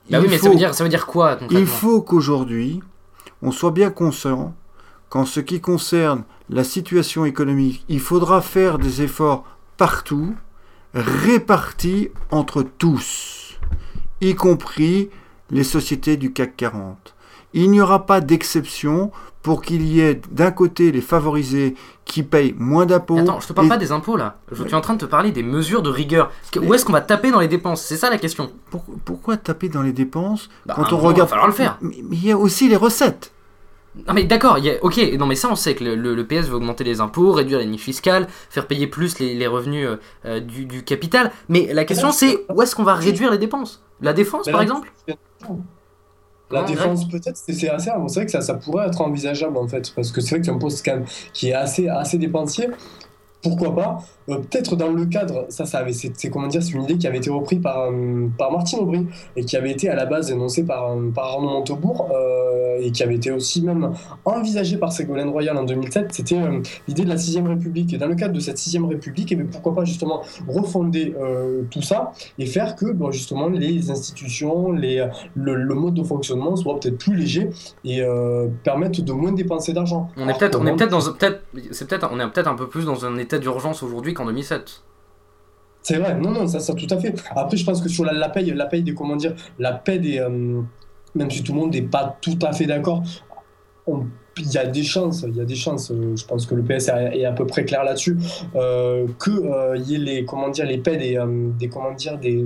Speaker 1: Bah oui, mais ça, veut dire, ça veut dire quoi
Speaker 2: Il faut qu'aujourd'hui, on soit bien conscient qu'en ce qui concerne la situation économique, il faudra faire des efforts partout, répartis entre tous, y compris les sociétés du CAC 40. Il n'y aura pas d'exception pour qu'il y ait d'un côté les favorisés qui payent moins d'impôts.
Speaker 1: Attends, je te parle pas des impôts là. Je suis en train de te parler des mesures de rigueur. Où est-ce qu'on va taper dans les dépenses? C'est ça la question.
Speaker 2: pourquoi taper dans les dépenses
Speaker 1: bah, quand on regarde Il va falloir le faire.
Speaker 2: Mais, il y a aussi les recettes.
Speaker 1: Non mais d'accord, ok, non mais ça on sait que le, PS veut augmenter les impôts, réduire les niches fiscales, faire payer plus les, revenus euh, euh, du, capital, mais la question c'est où est-ce qu'on va réduire les dépenses? La défense par exemple?
Speaker 4: La défense, peut-être, c'est assez. C'est vrai que ça, ça pourrait être envisageable en fait, parce que c'est vrai que c'est un poste quand même qui est assez, assez dépensier. Pourquoi pas? Euh, peut-être dans le cadre, ça, ça avait, c'est, comment dire, c'est une idée qui avait été reprise par, euh, par Martine Aubry et qui avait été à la base énoncée par, euh, par Arnaud Montebourg et qui avait été aussi même envisagée par Ségolène Royal en 2007. C'était l'idée de la 6 République. Et dans le cadre de cette 6 République, et eh pourquoi pas justement refonder tout ça et faire que bon, justement les institutions, les, le, mode de fonctionnement soit peut-être plus léger et permettre de moins dépenser d'argent.
Speaker 1: On est peut-être, on est peut-être dans, peut-être, c'est peut-être, on est peut-être un peu plus dans un état d'urgence aujourd'hui en 2007.
Speaker 4: C'est vrai, non, non, ça, ça tout à fait. Après, je pense que sur la, la paye, la paye des, comment dire, la paie des, euh, même si tout le monde n'est pas tout à fait d'accord, il y a des chances, il y a des chances, euh, je pense que le PS est à peu près clair là-dessus, euh, que euh, y ait les, comment dire, les paix des, comment dire, des,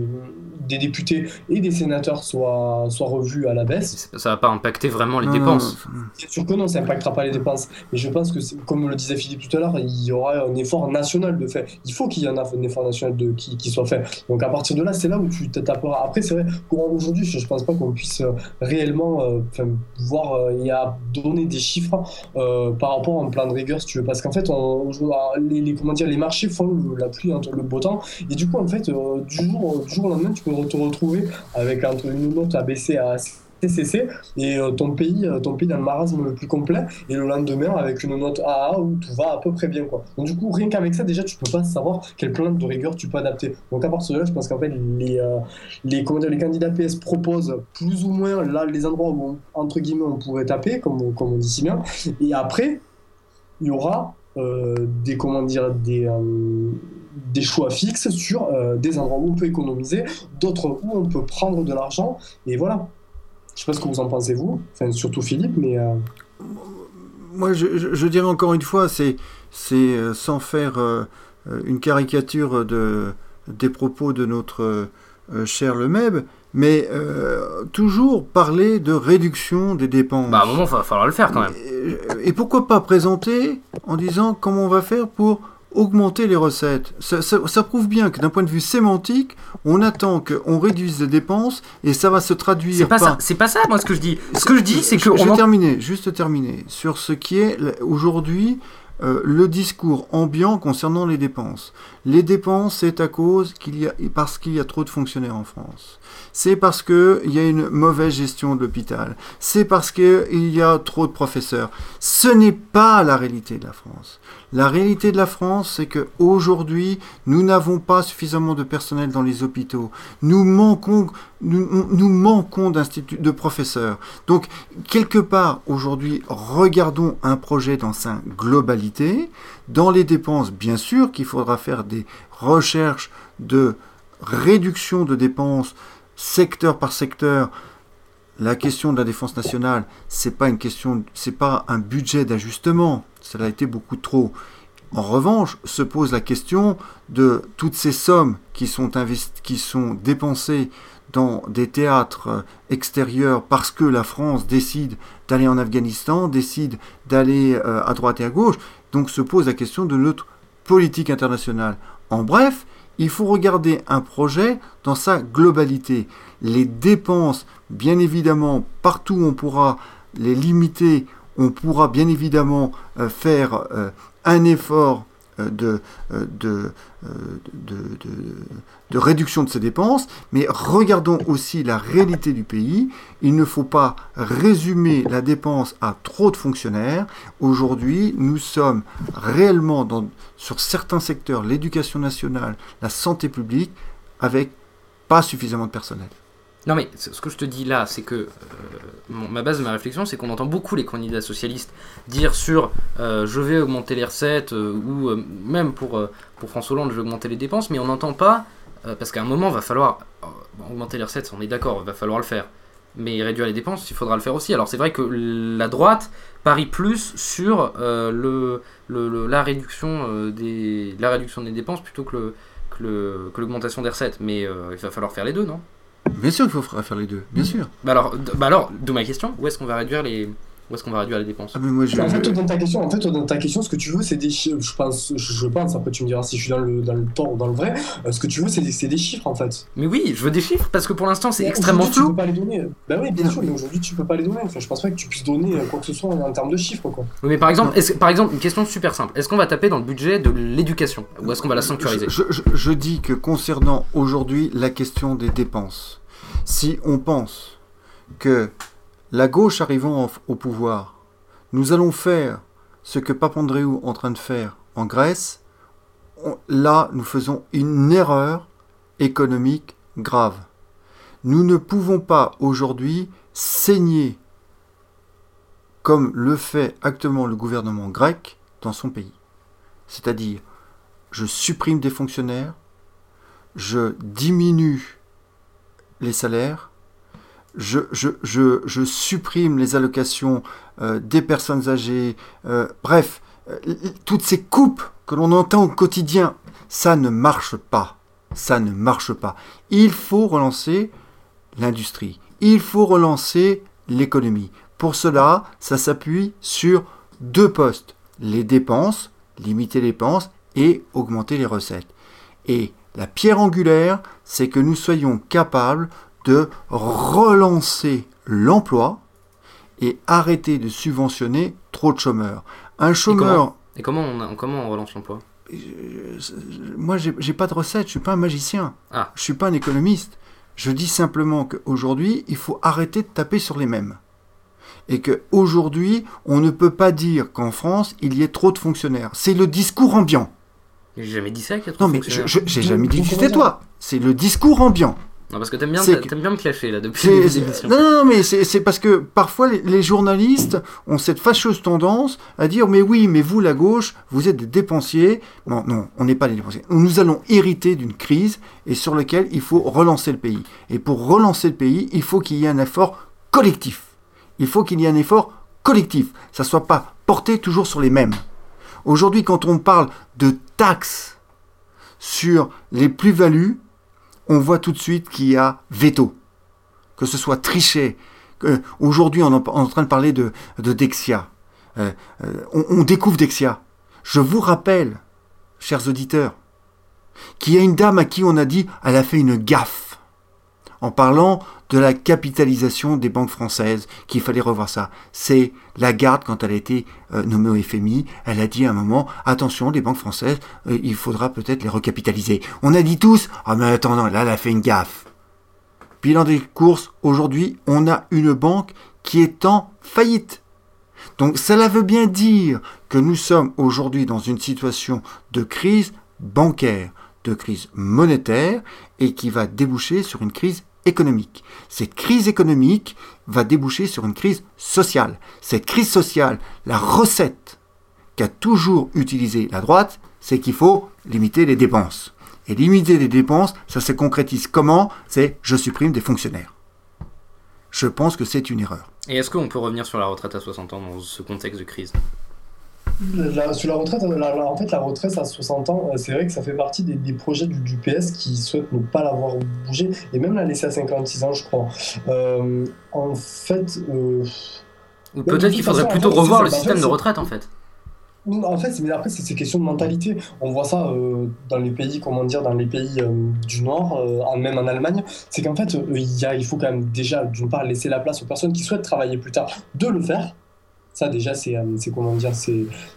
Speaker 4: des députés et des sénateurs soient, soient revus à la baisse.
Speaker 1: Ça va pas impacter vraiment les
Speaker 2: Non,
Speaker 1: dépenses.
Speaker 4: C'est sûr que non, ça n'impactera pas les dépenses. Mais je pense que, comme le disait Philippe tout à l'heure, il y aura un effort national de fait. Il faut qu'il y en ait un effort national de, qui, qui soit fait. Donc à partir de là, c'est là où tu t'appuieras. Après, c'est vrai qu'aujourd'hui, je ne pense pas qu'on puisse euh, réellement euh, voir euh, et à donner des chiffres euh, par rapport à un plan de rigueur, si tu veux. Parce qu'en fait, on, on- les, les- comment dire, les marchés font le- la pluie entre le beau temps. Et du coup, en fait, euh, du, jour, du jour au lendemain, tu peux te retrouver avec entre une note abaissée à CCC et euh, ton pays euh, ton pays dans le marasme le plus complet et le lendemain avec une note AA où tout va à peu près bien quoi. Donc du coup rien qu'avec ça déjà tu peux pas savoir quel plan de rigueur tu peux adapter. Donc à partir de là je pense qu'en fait les euh, les candidats PS proposent plus ou moins là les endroits où on- entre guillemets on pourrait taper comme comme on dit si bien et après il y aura des comment dire des euh, des choix fixes sur euh, des endroits où on peut économiser, d'autres où on peut prendre de l'argent et voilà. Je sais pas ce que vous en pensez vous, enfin surtout Philippe, mais euh,
Speaker 2: Moi, je, dirais encore une fois, c'est euh, sans faire euh, euh, une caricature de, des propos de notre euh, cher Lemeb, mais euh, toujours parler de réduction des dépenses.
Speaker 1: Bah, à un moment, va falloir le faire quand même.
Speaker 2: Et, et pourquoi pas présenter en disant comment on va faire pour augmenter les recettes? Ça, ça- ça prouve bien que d'un point de vue sémantique, on attend qu'on réduise les dépenses et ça va se traduire
Speaker 1: C'est pas
Speaker 2: par...
Speaker 1: ça, c'est pas ça, moi, ce que je dis. Ce que je dis, c'est que
Speaker 2: Je
Speaker 1: on
Speaker 2: vais
Speaker 1: en-
Speaker 2: terminer, juste terminer, sur ce qui est aujourd'hui euh, le discours ambiant concernant les dépenses. Les dépenses, c'est à cause qu'il y a, parce qu'il y a trop de fonctionnaires en France. C'est parce qu'il y a une mauvaise gestion de l'hôpital. C'est parce qu'il y a trop de professeurs. Ce n'est pas la réalité de la France. La réalité de la France, c'est que aujourd'hui, nous n'avons pas suffisamment de personnel dans les hôpitaux. Nous manquons, d'instituts, de professeurs. Donc, quelque part, aujourd'hui, regardons un projet dans sa globalité. Dans les dépenses, bien sûr qu'il faudra faire des recherches de réduction de dépenses secteur par secteur. La question de la défense nationale, c'est pas une question, pas un budget d'ajustement. Cela a été beaucoup trop. En revanche, se pose la question de toutes ces sommes qui sont, dépensées dans des théâtres euh, extérieurs parce que la France décide d'aller en Afghanistan, décide d'aller euh, à droite et à gauche. Donc se pose la question de notre politique internationale. En bref, il faut regarder un projet dans sa globalité. Les dépenses, bien évidemment, partout on pourra les limiter, on pourra bien évidemment euh, faire euh, un effort euh, de, euh, euh, réduction de ces dépenses, mais regardons aussi la réalité du pays. Il ne faut pas résumer la dépense à trop de fonctionnaires. Aujourd'hui, nous sommes réellement sur certains secteurs, l'éducation nationale, la santé publique, avec pas suffisamment de personnel.
Speaker 1: Non mais ce que je te dis là, c'est que euh, ma base de ma réflexion, c'est qu'on entend beaucoup les candidats socialistes dire sur euh, je vais augmenter les recettes euh, ou même pour, pour François Hollande je vais augmenter les dépenses, mais on n'entend pas parce qu'à un moment va falloir augmenter les recettes, on est d'accord, va falloir le faire, mais réduire les dépenses, il faudra le faire aussi. Alors c'est vrai que la droite parie plus sur le, le- la réduction des la réduction des dépenses plutôt que le que l'augmentation des recettes, mais il va falloir faire les deux, non?
Speaker 2: Bien sûr qu'il faut faire les deux, bien sûr.
Speaker 1: bah alors, d- bah alors, d'où ma question, où est-ce qu'on va réduire les, où est-ce qu'on va réduire les dépenses?
Speaker 2: Ah, mais moi, je,
Speaker 4: en fait, dans ta question, en fait, dans ta question, ce que tu veux, c'est des chiffres. Je pense, je, je pense. Après, tu me diras si je suis dans le dans le tort ou dans le vrai. Euh, ce que tu veux, c'est des, c'est des chiffres, en fait.
Speaker 1: Mais oui, je veux des chiffres parce que pour l'instant c'est
Speaker 4: Mais
Speaker 1: extrêmement
Speaker 4: aujourd'hui, Tu
Speaker 1: flou.
Speaker 4: peux pas les donner. Bah oui, bien
Speaker 2: Non.
Speaker 4: sûr, mais aujourd'hui, tu peux pas les donner. Enfin, je pense pas que tu puisses donner euh, quoi que ce soit en, en termes de chiffres, quoi.
Speaker 1: Oui, Mais par exemple, est-ce- par exemple, une question super simple. Est-ce qu'on va taper dans le budget de l'éducation? Ou est-ce qu'on va la sanctuariser?
Speaker 2: Je, je- je dis que concernant aujourd'hui la question des dépenses, si on pense que la gauche arrivant au, pouvoir, nous allons faire ce que Papandreou est en train de faire en Grèce, là nous faisons une erreur économique grave. Nous ne pouvons pas aujourd'hui saigner comme le fait actuellement le gouvernement grec dans son pays. C'est-à-dire, je supprime des fonctionnaires, je diminue les salaires, je, supprime les allocations euh, des personnes âgées, euh, bref, euh, toutes ces coupes que l'on entend au quotidien, ça ne marche pas. Ça ne marche pas. Il faut relancer l'industrie. Il faut relancer l'économie. Pour cela, ça s'appuie sur deux postes. Les dépenses, limiter les dépenses et augmenter les recettes. Et la pierre angulaire, c'est que nous soyons capables de relancer l'emploi et arrêter de subventionner trop de chômeurs. Un chômeur...
Speaker 1: Et comment on, comment on relance l'emploi?
Speaker 2: Moi, j'ai pas de recette, je suis pas un magicien.
Speaker 1: Ah.
Speaker 2: Je suis pas un économiste. Je dis simplement qu'aujourd'hui, il faut arrêter de taper sur les mêmes. Et qu'aujourd'hui, on ne peut pas dire qu'en France, il y ait trop de fonctionnaires. C'est le discours ambiant.
Speaker 1: J'ai jamais dit ça
Speaker 2: Non, mais je-
Speaker 1: fonctionnaires.
Speaker 2: je- j'ai jamais dit que c'était toi. C'est le discours ambiant.
Speaker 1: Non, parce que t'aimes bien,
Speaker 2: C'est
Speaker 1: t'aimes bien me clasher là depuis
Speaker 2: C'est-
Speaker 1: le début de
Speaker 2: c'est-
Speaker 1: l'émission.
Speaker 2: non, non, non, mais c'est c'est parce que parfois les, les journalistes ont cette fâcheuse tendance à dire mais oui, mais vous la gauche, vous êtes des dépensiers. Non, non, on n'est pas des dépensiers. Nous allons hériter d'une crise et sur laquelle il faut relancer le pays. Et pour relancer le pays, il faut qu'il y ait un effort collectif. Il faut qu'il y ait un effort collectif. Ça soit pas porté toujours sur les mêmes. Aujourd'hui, quand on parle de taxes sur les plus-values, on voit tout de suite qu'il y a veto. Que ce soit triché. Aujourd'hui, on, est en train de parler de, de Dexia. Euh, euh, on, on découvre Dexia. Je vous rappelle, chers auditeurs, qu'il y a une dame à qui on a dit elle a fait une gaffe en parlant de la capitalisation des banques françaises, qu'il fallait revoir ça. C'est Lagarde, quand elle a été euh, nommée au FMI, elle a dit à un moment, attention, les banques françaises, euh, il faudra peut-être les recapitaliser. On a dit tous, ah mais attends, non, là, elle a fait une gaffe. Bilan des courses, aujourd'hui, on a une banque qui est en faillite. Donc cela veut bien dire que nous sommes aujourd'hui dans une situation de crise bancaire, de crise monétaire, et qui va déboucher sur une crise économique. Cette crise économique va déboucher sur une crise sociale. Cette crise sociale, la recette qu'a toujours utilisé la droite, c'est qu'il faut limiter les dépenses. Et limiter les dépenses, ça se concrétise comment? C'est je supprime des fonctionnaires. Je pense que c'est une erreur.
Speaker 1: Et est-ce qu'on peut revenir sur la retraite à 60 ans dans ce contexte de crise?
Speaker 4: La- sur la retraite, la- la- en fait, la retraite à 60 ans, euh, c'est vrai que ça fait partie des, des projets du, du PS qui souhaitent ne pas l'avoir bougé et même la laisser à 56 ans, je crois. Euh, en fait, euh,
Speaker 1: peut-être qu'il faudrait
Speaker 4: façon, en
Speaker 1: plutôt
Speaker 4: fait,
Speaker 1: revoir le système de retraite en fait.
Speaker 4: en fait, mais après, c'est c'est question de mentalité. On voit ça euh, dans les pays, comment dire, dans les pays euh, du Nord, euh, même en Allemagne. C'est qu'en fait, il, y a, il faut quand même déjà, d'une part, laisser la place aux personnes qui souhaitent travailler plus tard de le faire. Ça, déjà, c'est euh, c'est comment dire,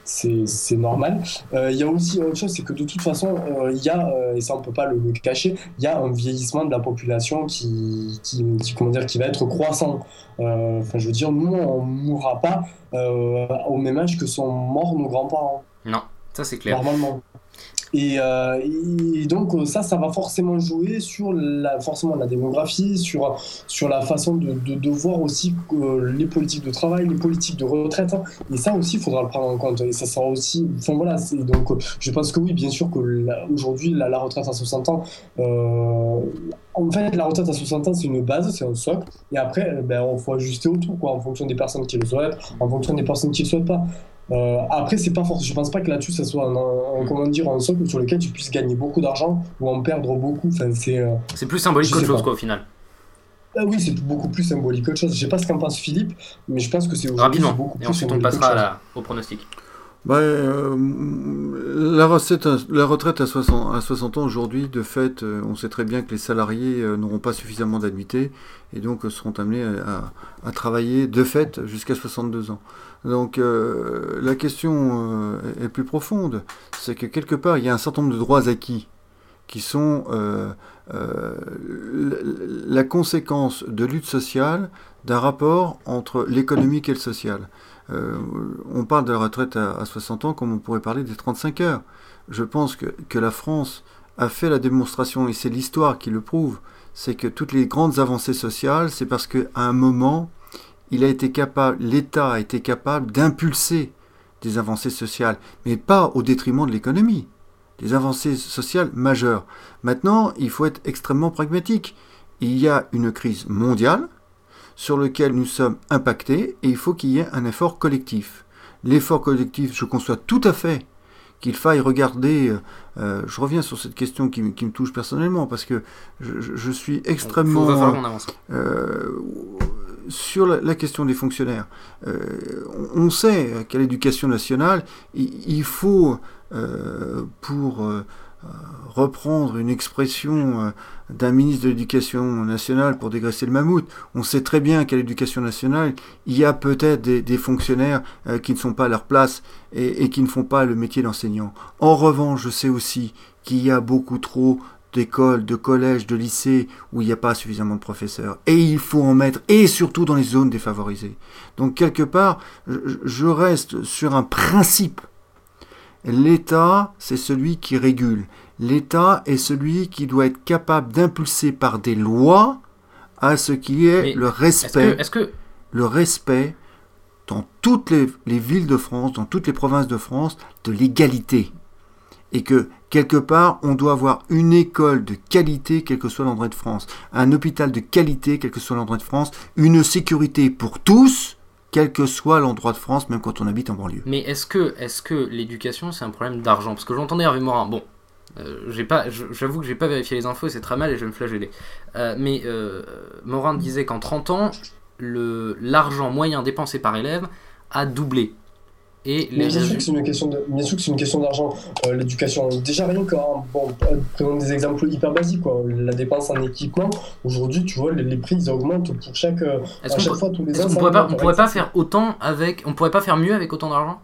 Speaker 4: c'est normal. Euh, Il y a aussi autre chose, c'est que de toute façon, euh, il y a, euh, et ça on peut pas le, le cacher, il y a un vieillissement de la population qui, qui, qui, comment dire, qui va être croissant. Enfin, je veux dire, nous, on mourra pas au même âge que sont morts nos grands-parents
Speaker 1: Non, ça c'est clair.
Speaker 4: normalement. Et, euh, et donc ça, ça va forcément jouer sur la, forcément la démographie, sur, sur la façon de, de, voir aussi euh, les politiques de travail, les politiques de retraite. hein. Et ça aussi, il faudra le prendre en compte. Et ça sera aussi... Enfin voilà, donc je pense que oui, bien sûr que aujourd'hui, la, retraite à 60 ans, euh, en fait, la retraite à 60 ans, c'est une base, c'est un socle. Et après, ben, on faut ajuster autour, quoi, en fonction des personnes qui le souhaitent, en fonction des personnes qui le souhaitent pas. Euh, après, c'est pas forcément. Je pense pas que là-dessus, ça soit un, un- comment dire, un socle sur lequel tu puisses gagner beaucoup d'argent ou en perdre beaucoup. Enfin, c'est. euh,
Speaker 1: C'est plus symbolique qu'autre chose quoi au final.
Speaker 4: ah oui, c'est beaucoup plus symbolique qu'autre chose. Je sais pas ce qu'en pense Philippe, mais je pense que c'est aujourd'hui,
Speaker 1: Rapidement.
Speaker 4: beaucoup
Speaker 1: Et
Speaker 4: plus
Speaker 1: ensuite on passera à
Speaker 4: qu'autre
Speaker 1: la- au pronostic.
Speaker 2: Bah, euh, la, recette, la retraite à 60, à 60 ans aujourd'hui, de fait, euh, on sait très bien que les salariés euh, n'auront pas suffisamment d'annuités et donc euh, seront amenés à, à travailler de fait jusqu'à 62 ans. Donc euh, la question euh, est plus profonde, c'est que quelque part il y a un certain nombre de droits acquis qui sont euh, la conséquence de lutte sociale d'un rapport entre l'économique et le social. On parle de la retraite à, à 60 ans comme on pourrait parler des 35 heures. Je pense que, que la France a fait la démonstration, et c'est l'histoire qui le prouve, c'est que toutes les grandes avancées sociales, c'est parce qu'à un moment, il a été capable, l'État a été capable d'impulser des avancées sociales, mais pas au détriment de l'économie. Des avancées sociales majeures. Maintenant, il faut être extrêmement pragmatique. Il y a une crise mondiale, sur lequel nous sommes impactés et il faut qu'il y ait un effort collectif. L'effort collectif, je conçois tout à fait qu'il faille regarder, euh, euh, je reviens sur cette question qui, me- qui me touche personnellement, parce que je, suis extrêmement...
Speaker 1: Avance.
Speaker 2: Euh, sur la, la question des fonctionnaires, euh, on sait qu'à l'éducation nationale, il, il faut, pour reprendre une expression euh, d'un ministre de l'Éducation nationale pour dégraisser le mammouth, on sait très bien qu'à l'éducation nationale, il y a peut-être des, fonctionnaires euh, qui ne sont pas à leur place et, et qui ne font pas le métier d'enseignant. En revanche, je sais aussi qu'il y a beaucoup trop d'écoles, de collèges, de lycées où il n'y a pas suffisamment de professeurs. Et il faut en mettre, et surtout dans les zones défavorisées. Donc quelque part, je reste sur un principe. L'État, c'est celui qui régule. L'État est celui qui doit être capable d'impulser par des lois à ce qui est
Speaker 1: Mais
Speaker 2: le
Speaker 1: Est-ce
Speaker 2: respect
Speaker 1: que, est-ce que
Speaker 2: le respect dans toutes les, les villes de France, dans toutes les provinces de France, de l'égalité. Et que, quelque part, on doit avoir une école de qualité, quel que soit l'endroit de France, un hôpital de qualité, quel que soit l'endroit de France, une sécurité pour tous, quel que soit l'endroit de France, même quand on habite en banlieue.
Speaker 1: Mais est-ce que, est-ce que l'éducation c'est un problème d'argent? Parce que j'entendais Hervé Morin, bon, euh, j'avoue que j'ai pas vérifié les infos c'est très mal et je vais me flageller. Euh, mais euh, Morin disait qu'en 30 ans, l'argent moyen dépensé par élève a doublé. Et
Speaker 4: Mais
Speaker 1: les
Speaker 4: bien sûr que c'est une question de, bien sûr que c'est une question d'argent. Euh, L'éducation, déjà rien que, hein, bon, euh, prenons des exemples hyper basiques, quoi. La dépense en équipement, aujourd'hui, tu vois, les, les prix ils augmentent pour chaque, euh, à chaque
Speaker 1: peut-
Speaker 4: fois tous les ans. ça
Speaker 1: pourrait pas, on pourrait pas faire autant avec, on pourrait pas faire mieux avec autant d'argent?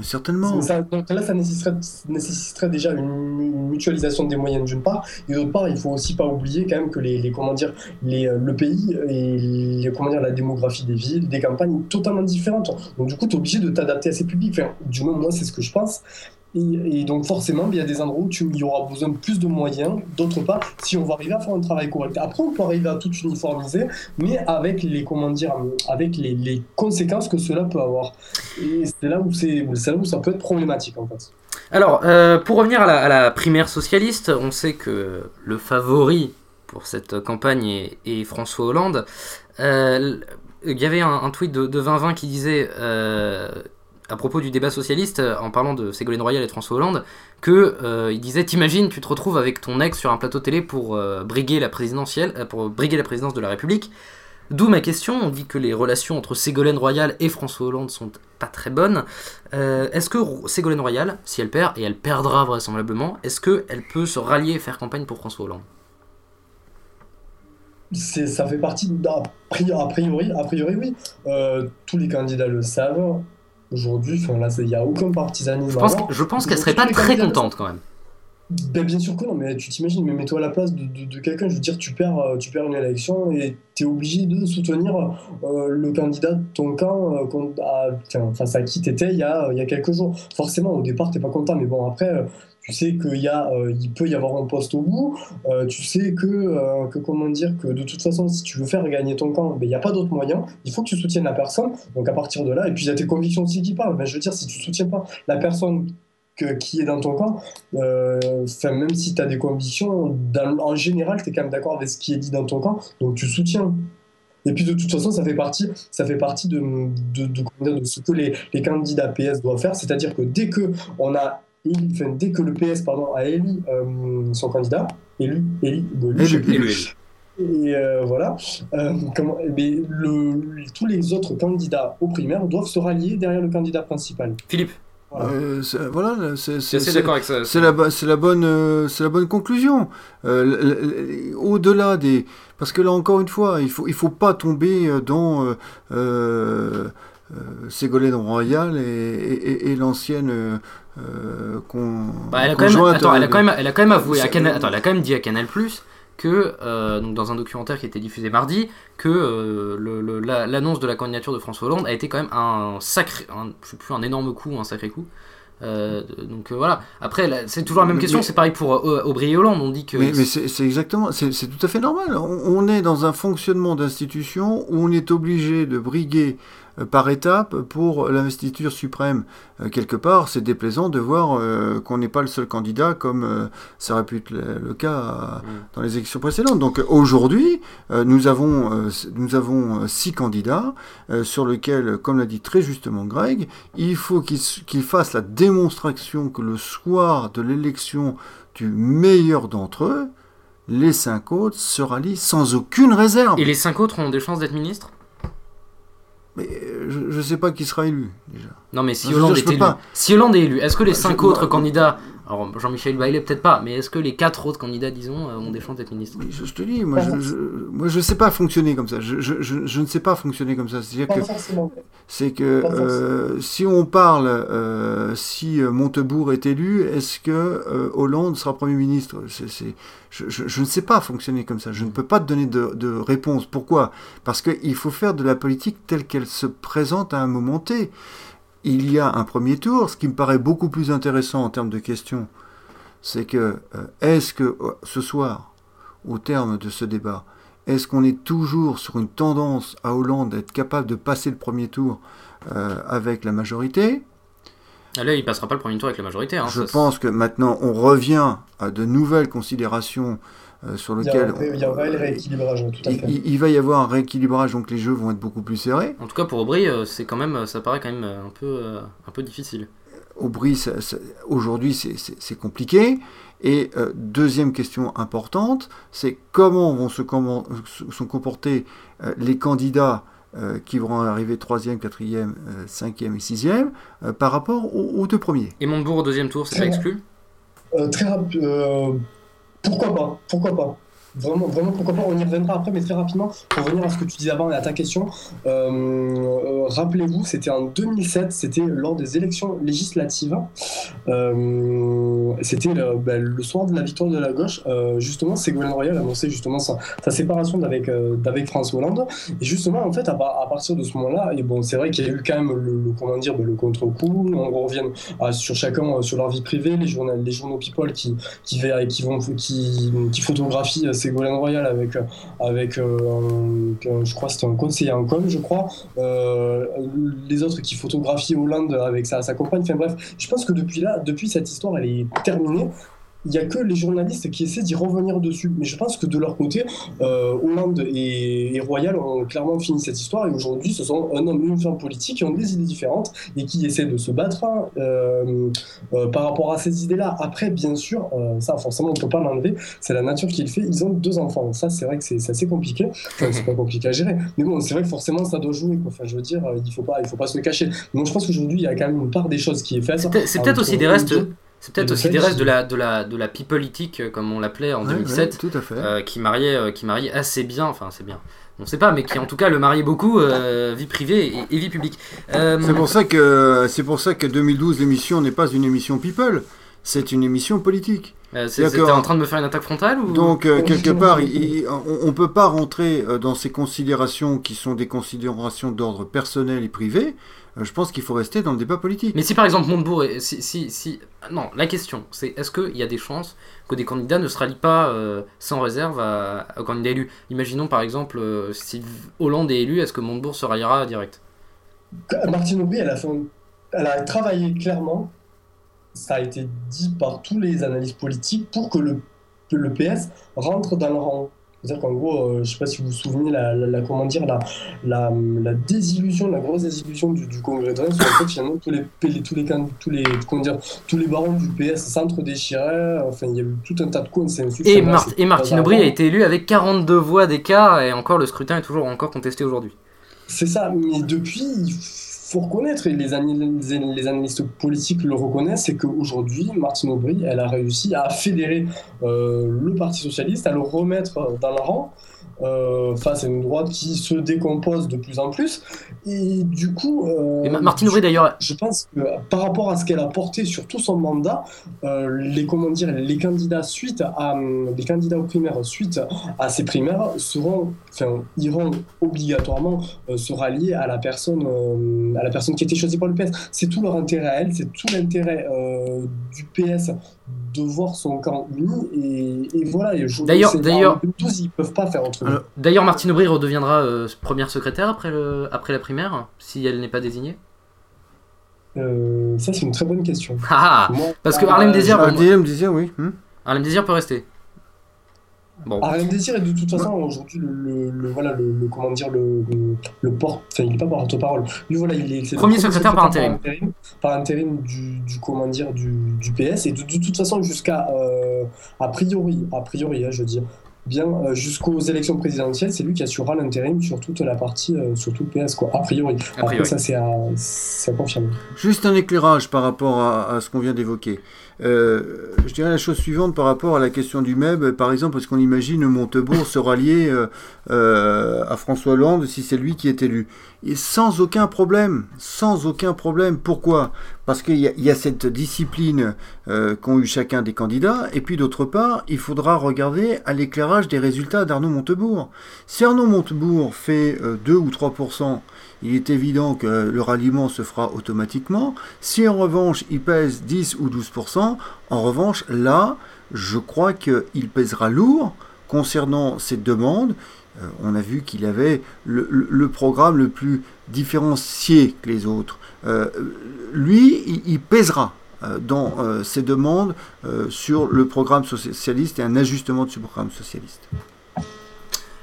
Speaker 2: Certainement.
Speaker 4: Donc là, ça nécessiterait, déjà une, mutualisation des moyens d'une part, et d'autre part, il faut aussi pas oublier quand même que les, comment dire, les, euh, le pays et les, comment dire, la démographie des villes, des campagnes totalement différente. Donc du coup, tu es obligé de t'adapter à ces publics. Du moins, moi, c'est ce que je pense. Et, donc forcément, il y a des endroits où il y aura besoin de plus de moyens. D'autre part, si on va arriver à faire un travail correct, après on peut arriver à tout uniformiser, mais avec les comment dire, avec les, conséquences que cela peut avoir. Et c'est là où c'est, c'est là où ça peut être problématique en fait.
Speaker 1: Alors, euh, pour revenir à la, primaire socialiste, on sait que le favori pour cette campagne est, François Hollande. Euh, Il y avait un, tweet de, de 2020 qui disait, euh, à propos du débat socialiste, euh, en parlant de Ségolène Royal et François Hollande, que euh, disait T'imagines, tu te retrouves avec ton ex sur un plateau télé pour euh, briguer la présidence de la République. D'où ma question, on dit que les relations entre Ségolène Royal et François Hollande sont pas très bonnes. Est-ce que Ségolène Royal, si elle perd, et elle perdra vraisemblablement, est-ce qu'elle peut se rallier et faire campagne pour François Hollande?
Speaker 4: Ça fait partie, a priori, a priori, oui. Tous les candidats le savent. Aujourd'hui, enfin, là, il n'y a aucun partisanisme.
Speaker 1: Je pense, je pense qu'elle serait pas très contente quand même.
Speaker 4: Ben, bien sûr que non, mais tu t'imagines, mais mets-toi à la place de, de- de quelqu'un, je veux dire, tu perds, euh, tu perds une élection et tu es obligé de soutenir euh, le candidat de ton camp euh, à- face à qui tu étais il y, a, il y a quelques jours. Forcément, au départ, tu pas content, mais bon, après, tu sais qu'il euh, peut y avoir un poste au bout, euh, tu sais que, euh, que, comment dire, que de toute façon, si tu veux faire gagner ton camp, ben, il n'y a pas d'autre moyen, il faut que tu soutiennes la personne, donc à partir de là, et puis il y a tes convictions aussi qui parlent, ben, je veux dire, si tu soutiens pas la personne que- qui est dans ton camp, même si tu as des convictions, en général, tu es quand même d'accord avec ce qui est dit dans ton camp, donc tu soutiens. Et puis de toute façon, ça fait partie, ça fait partie de, de, de- de ce que les, les candidats PS doivent faire, c'est-à-dire que dès que on a élu- enfin, dès que le PS pardon, a élu euh, son candidat, élu, élu, élu,
Speaker 2: Élu.
Speaker 4: Et euh, voilà, Euh, comment, eh le, tous les autres candidats aux primaires doivent se rallier derrière le candidat principal.
Speaker 1: Philippe,
Speaker 4: Voilà.
Speaker 2: Euh, c'est- voilà,
Speaker 1: d'accord avec ça.
Speaker 2: C'est la, bonne, euh, c'est la bonne conclusion. Euh, Au-delà des, parce que là encore une fois, il faut, il faut pas tomber dans euh, euh, euh, Ségolène Royal et, et- et- et l'ancienne euh, con-
Speaker 1: Bah, elle, a quand même, attends, elle, a quand même, elle a quand même avoué à Canal, attends, elle a quand même dit à Canal que euh, donc dans un documentaire qui a été diffusé mardi que euh, le- la- l'annonce de la candidature de François Hollande a été quand même un sacré un, je sais plus un énorme coup ou un sacré coup. Euh, donc euh, voilà. Après c'est toujours la même
Speaker 2: Mais-
Speaker 1: question c'est pareil pour euh, Aubry et Hollande on dit que
Speaker 2: Mais, mais c'est exactement, c'est tout à fait normal. On, on est dans un fonctionnement d'institution où on est obligé de briguer par étapes pour l'investiture suprême. Euh, quelque part, c'est déplaisant de voir euh, qu'on n'est pas le seul candidat comme euh, ça aurait pu être le, le cas euh, dans les élections précédentes. Donc euh, aujourd'hui, euh, nous avons, euh, s- nous avons euh, six candidats euh, sur lesquels, comme l'a dit très justement Greg, il faut qu'ils qu'ils fassent la démonstration que le soir de l'élection du meilleur d'entre eux, les cinq autres se rallient sans aucune réserve.
Speaker 1: Et les cinq autres ont des chances d'être ministres?
Speaker 2: Mais euh, je ne sais pas qui sera élu déjà.
Speaker 1: Non, mais si Hollande est élu, si Hollande est élu, est-ce que les
Speaker 2: Je-
Speaker 1: cinq autres candidats, alors Jean-Michel Bailey peut-être pas, mais est-ce que les quatre autres candidats, disons, euh, ont des chances d'être ministres
Speaker 2: Oui, je, je te dis, moi je, je, moi je sais pas fonctionner comme ça. Je, je, je, je ne sais pas fonctionner comme ça. C'est-à-dire que c'est que euh, si on parle, euh, si Montebourg est élu, est-ce que euh, Hollande sera Premier ministre? C'est, c'est- je, je, je ne sais pas fonctionner comme ça. Je ne peux pas te donner de, de réponse. Pourquoi? Parce qu'il faut faire de la politique telle qu'elle se présente à un moment T. Il y a un premier tour, ce qui me paraît beaucoup plus intéressant en termes de questions, c'est que euh, est-ce que euh, ce soir, au terme de ce débat, est-ce qu'on est toujours sur une tendance à Hollande d'être capable de passer le premier tour euh, avec la majorité?
Speaker 1: Ah, Là, il passera pas le premier tour avec la majorité. Hein,
Speaker 2: Je
Speaker 1: ça,
Speaker 2: pense que maintenant on revient à de nouvelles considérations euh, sur
Speaker 4: Il y a
Speaker 2: lesquelles
Speaker 4: un vrai- il y a un réel rééquilibrage, tout à
Speaker 2: il,
Speaker 4: fait.
Speaker 2: il- il va y avoir un rééquilibrage, donc les jeux vont être beaucoup plus serrés.
Speaker 1: En tout cas, pour Aubry, euh, c'est quand même, ça paraît quand même euh, un peu, un peu difficile.
Speaker 2: Aubry, ça- ça- aujourd'hui, c'est- c'est c'est compliqué. Et euh, deuxième question importante, c'est comment vont se, comment, se- sont comporter euh, les candidats euh, qui vont arriver troisième, quatrième, euh, cinquième et sixième euh, par rapport aux, aux deux premiers?
Speaker 1: Et Montebourg au deuxième tour, c'est pas exclu?
Speaker 4: Euh, très rapide. Pourquoi pas Pourquoi pas Vraiment, vraiment, pourquoi pas On y reviendra après, mais très rapidement, pour revenir à ce que tu disais avant et à ta question, euh, euh, rappelez-vous, c'était en 2007, c'était lors des élections législatives. Euh, c'était le, ben, le soir de la victoire de la gauche. Euh, justement, Ségolène Royal annonçait justement sa, séparation d'avec d'avec François Hollande. Et justement, en fait, à, par- à partir de ce moment-là, et bon, c'est vrai qu'il y a eu quand même le, comment dire, ben, le contre-coup. On revient sur chacun, sur leur vie privée, les journaux, People qui qui, qui vont qui, photographient Ségolène Royal avec euh, avec euh, je crois c'était un conseiller en com je crois. Euh, les autres qui photographient Hollande avec sa, sa compagne. Enfin bref je pense que depuis là depuis cette histoire elle est terminée il n'y a que les journalistes qui essaient d'y revenir dessus. Mais je pense que de leur côté, euh, Hollande et, et Royal ont clairement fini cette histoire. Et aujourd'hui, ce sont un homme et une femme politique qui ont des idées différentes et qui essaient de se battre hein, euh, euh, par rapport à ces idées-là. Après, bien sûr, ça forcément on ne peut pas l'enlever, c'est la nature qui le fait. Ils ont deux enfants. Ça, c'est vrai que c'est assez compliqué. Enfin, c'est pas compliqué à gérer. Mais bon, c'est vrai que forcément, ça doit jouer. Quoi. Enfin, je veux dire, il faut pas, il faut pas se le cacher. Donc, je pense qu'aujourd'hui, il y a quand même une part des choses qui est faite.
Speaker 1: C'est peut-être- aussi des restes. C'est peut-être aussi des restes de la, de la, de la politique, euh, comme on l'appelait en
Speaker 2: Ouais,
Speaker 1: 2007,
Speaker 2: ouais, tout à fait.
Speaker 1: euh, qui, mariait, euh, qui mariait assez bien, enfin c'est bien, on sait pas, mais qui en tout cas le mariait beaucoup, euh, vie privée et, et vie publique.
Speaker 2: C'est pour ça que c'est pour ça que 2012 l'émission n'est pas une émission people, c'est une émission politique.
Speaker 1: Euh, C'était en train de me faire une attaque frontale ou...
Speaker 2: Donc euh, quelque part,
Speaker 4: oui.
Speaker 2: il- il- on, on peut pas rentrer euh, dans ces considérations qui sont des considérations d'ordre personnel et privé. Euh, je pense qu'il faut rester dans le débat politique.
Speaker 1: Mais si par exemple Montebourg, est- si, si, si- non, la question c'est est-ce qu'il y a des chances que des candidats ne se rallient pas euh, sans réserve à, au candidat élu Imaginons par exemple euh, si Hollande est élu, est-ce que Montebourg se ralliera direct?
Speaker 4: Martine Aubry, elle a, fait un- elle a travaillé clairement, ça a été dit par tous les analystes politiques, pour que le, que le PS rentre dans le rang. C'est-à-dire qu'en gros, euh, je ne sais pas si vous vous souvenez, la, la- la- comment dire, la, la, la désillusion, la grosse désillusion du, du Congrès de Rennes, sur le fait finalement tous les, tous les, tous les, comment dire, tous les barons du PS s'entre-déchiraient, enfin il y a eu tout un tas de consensus.
Speaker 1: Et, Mar- Martine Aubry a été élu avec 42 voix d'écart et encore le scrutin est toujours encore contesté aujourd'hui.
Speaker 4: C'est ça, mais depuis, il faut reconnaître, et les, analystes, les analystes politiques le reconnaissent, c'est qu'aujourd'hui, Martine Aubry, elle a réussi à fédérer euh, le Parti Socialiste, à le remettre euh, dans le rang. Euh, face à une droite qui se décompose de plus en plus. Et du coup. euh,
Speaker 1: Et Martine Aubry d'ailleurs,
Speaker 4: je pense que par rapport à ce qu'elle a porté sur tout son mandat, euh, les comment dire, les candidats suite à hum, les candidats aux primaires suite à ces primaires seront, enfin, iront obligatoirement euh, se rallier à la personne, à la personne qui a été choisie par le PS. C'est tout leur intérêt à elle, c'est tout l'intérêt du PS de voir son camp uni et, et voilà.
Speaker 1: D'ailleurs- d'ailleurs-
Speaker 4: en 2012, ils peuvent pas faire autrement.
Speaker 2: Alors,
Speaker 1: D'ailleurs, Martine Aubry redeviendra euh, première secrétaire après, le, après la primaire, si elle n'est pas désignée.
Speaker 4: Euh, ça, c'est une très bonne question.
Speaker 1: Ah, ah
Speaker 4: Moi,
Speaker 1: Parce que
Speaker 4: euh,
Speaker 1: Harlem Désir,
Speaker 2: Ah,
Speaker 1: bon,
Speaker 2: Désir oui. hmm.
Speaker 1: Harlem Désir peut rester. Bon.
Speaker 4: Harlem Désir est de toute façon aujourd'hui le, le- le- voilà le, le- comment dire le, le, le porte enfin il n'est pas porte-parole lui voilà il est
Speaker 1: Premier secrétaire par intérim.
Speaker 4: par intérim du, du comment dire du, du PS et de, de toute façon jusqu'à euh, a priori a priori hein, je veux dire bien euh, jusqu'aux élections présidentielles c'est lui qui assurera l'intérim sur toute la partie euh, sur tout le PS quoi a priori
Speaker 1: A
Speaker 4: après
Speaker 1: priori.
Speaker 4: ça c'est à, c'est à confirmer
Speaker 2: Juste un éclairage par rapport à, à ce qu'on vient d'évoquer. Euh, je dirais la chose suivante par rapport à la question du MEB, par exemple, parce qu'on imagine Montebourg se rallier euh, euh, à François Hollande si c'est lui qui est élu? Sans aucun problème, sans aucun problème. Pourquoi? Parce qu'il y, a- cette discipline qu'ont eu chacun des candidats, et puis d'autre part, il faudra regarder à l'éclairage des résultats d'Arnaud Montebourg. Si Arnaud Montebourg fait euh, 2 ou 3%, il est évident que le ralliement se fera automatiquement. Si en revanche il pèse 10 ou 12%, en revanche là, je crois qu'il pèsera lourd concernant cette demande. Euh, on a vu qu'il avait le, programme le plus différencié que les autres. Euh, lui, il, pèsera euh, dans euh, ses demandes sur le programme socialiste et un ajustement de ce programme socialiste.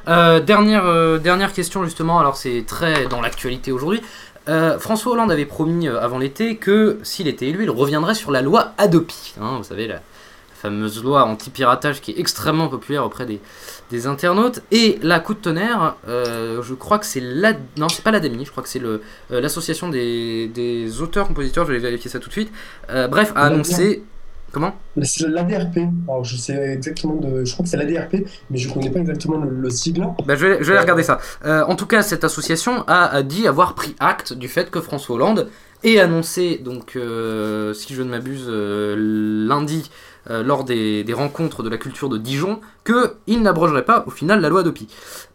Speaker 1: Euh, dernière, euh, dernière question justement, alors c'est très dans l'actualité aujourd'hui. Euh, François Hollande avait promis avant l'été que s'il était élu, il reviendrait sur la loi Adopi. Hein, vous savez, la fameuse loi anti-piratage qui est extrêmement populaire auprès des, des internautes. Et la coup de tonnerre, je crois que c'est la... Non, c'est pas l'ADEMI, je crois que c'est l'association des, des auteurs-compositeurs, je vais vérifier ça tout de suite. Bref, a annoncé... Comment?
Speaker 4: C'est l'ADRP alors je sais exactement de je crois que c'est l'ADRP mais je connais pas exactement le, le sigle
Speaker 1: Bah, je, vais, je vais aller regarder ça. Euh, en tout cas, cette association a, a dit avoir pris acte du fait que François Hollande ait annoncé, donc, euh, si je ne m'abuse, euh, lundi, euh, lors des, des rencontres de la culture de Dijon, qu'il n'abrogerait pas au final la loi Dopi.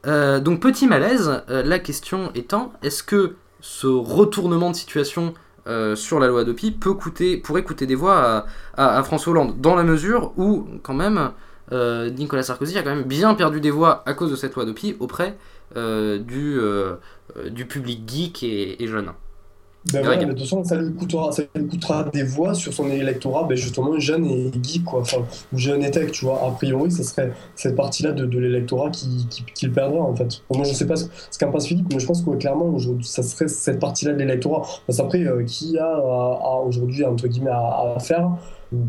Speaker 1: Euh, donc, petit malaise, euh, la question étant, est-ce que ce retournement de situation euh, sur la loi Dopi peut coûter, pourrait coûter des voix à, François Hollande, dans la mesure où, quand même, euh, Nicolas Sarkozy a quand même bien perdu des voix à cause de cette loi Dopi auprès euh, du, public geek et jeune.
Speaker 4: Ben
Speaker 1: Greg.
Speaker 4: voilà, de toute façon, ça lui, coûtera, ça lui coûtera des voix sur son électorat, ben justement jeune et geek, quoi. Enfin, ou jeune et tech, tu vois. A priori, ce serait cette partie-là de, de l'électorat qui, qui, qui le perdra, en fait. Bon, moi, je sais pas ce, ce qu'en pense Philippe, mais je pense que clairement, aujourd'hui, ça serait cette partie-là de l'électorat. Parce après, euh, qui a, à- à aujourd'hui, entre guillemets, à, à faire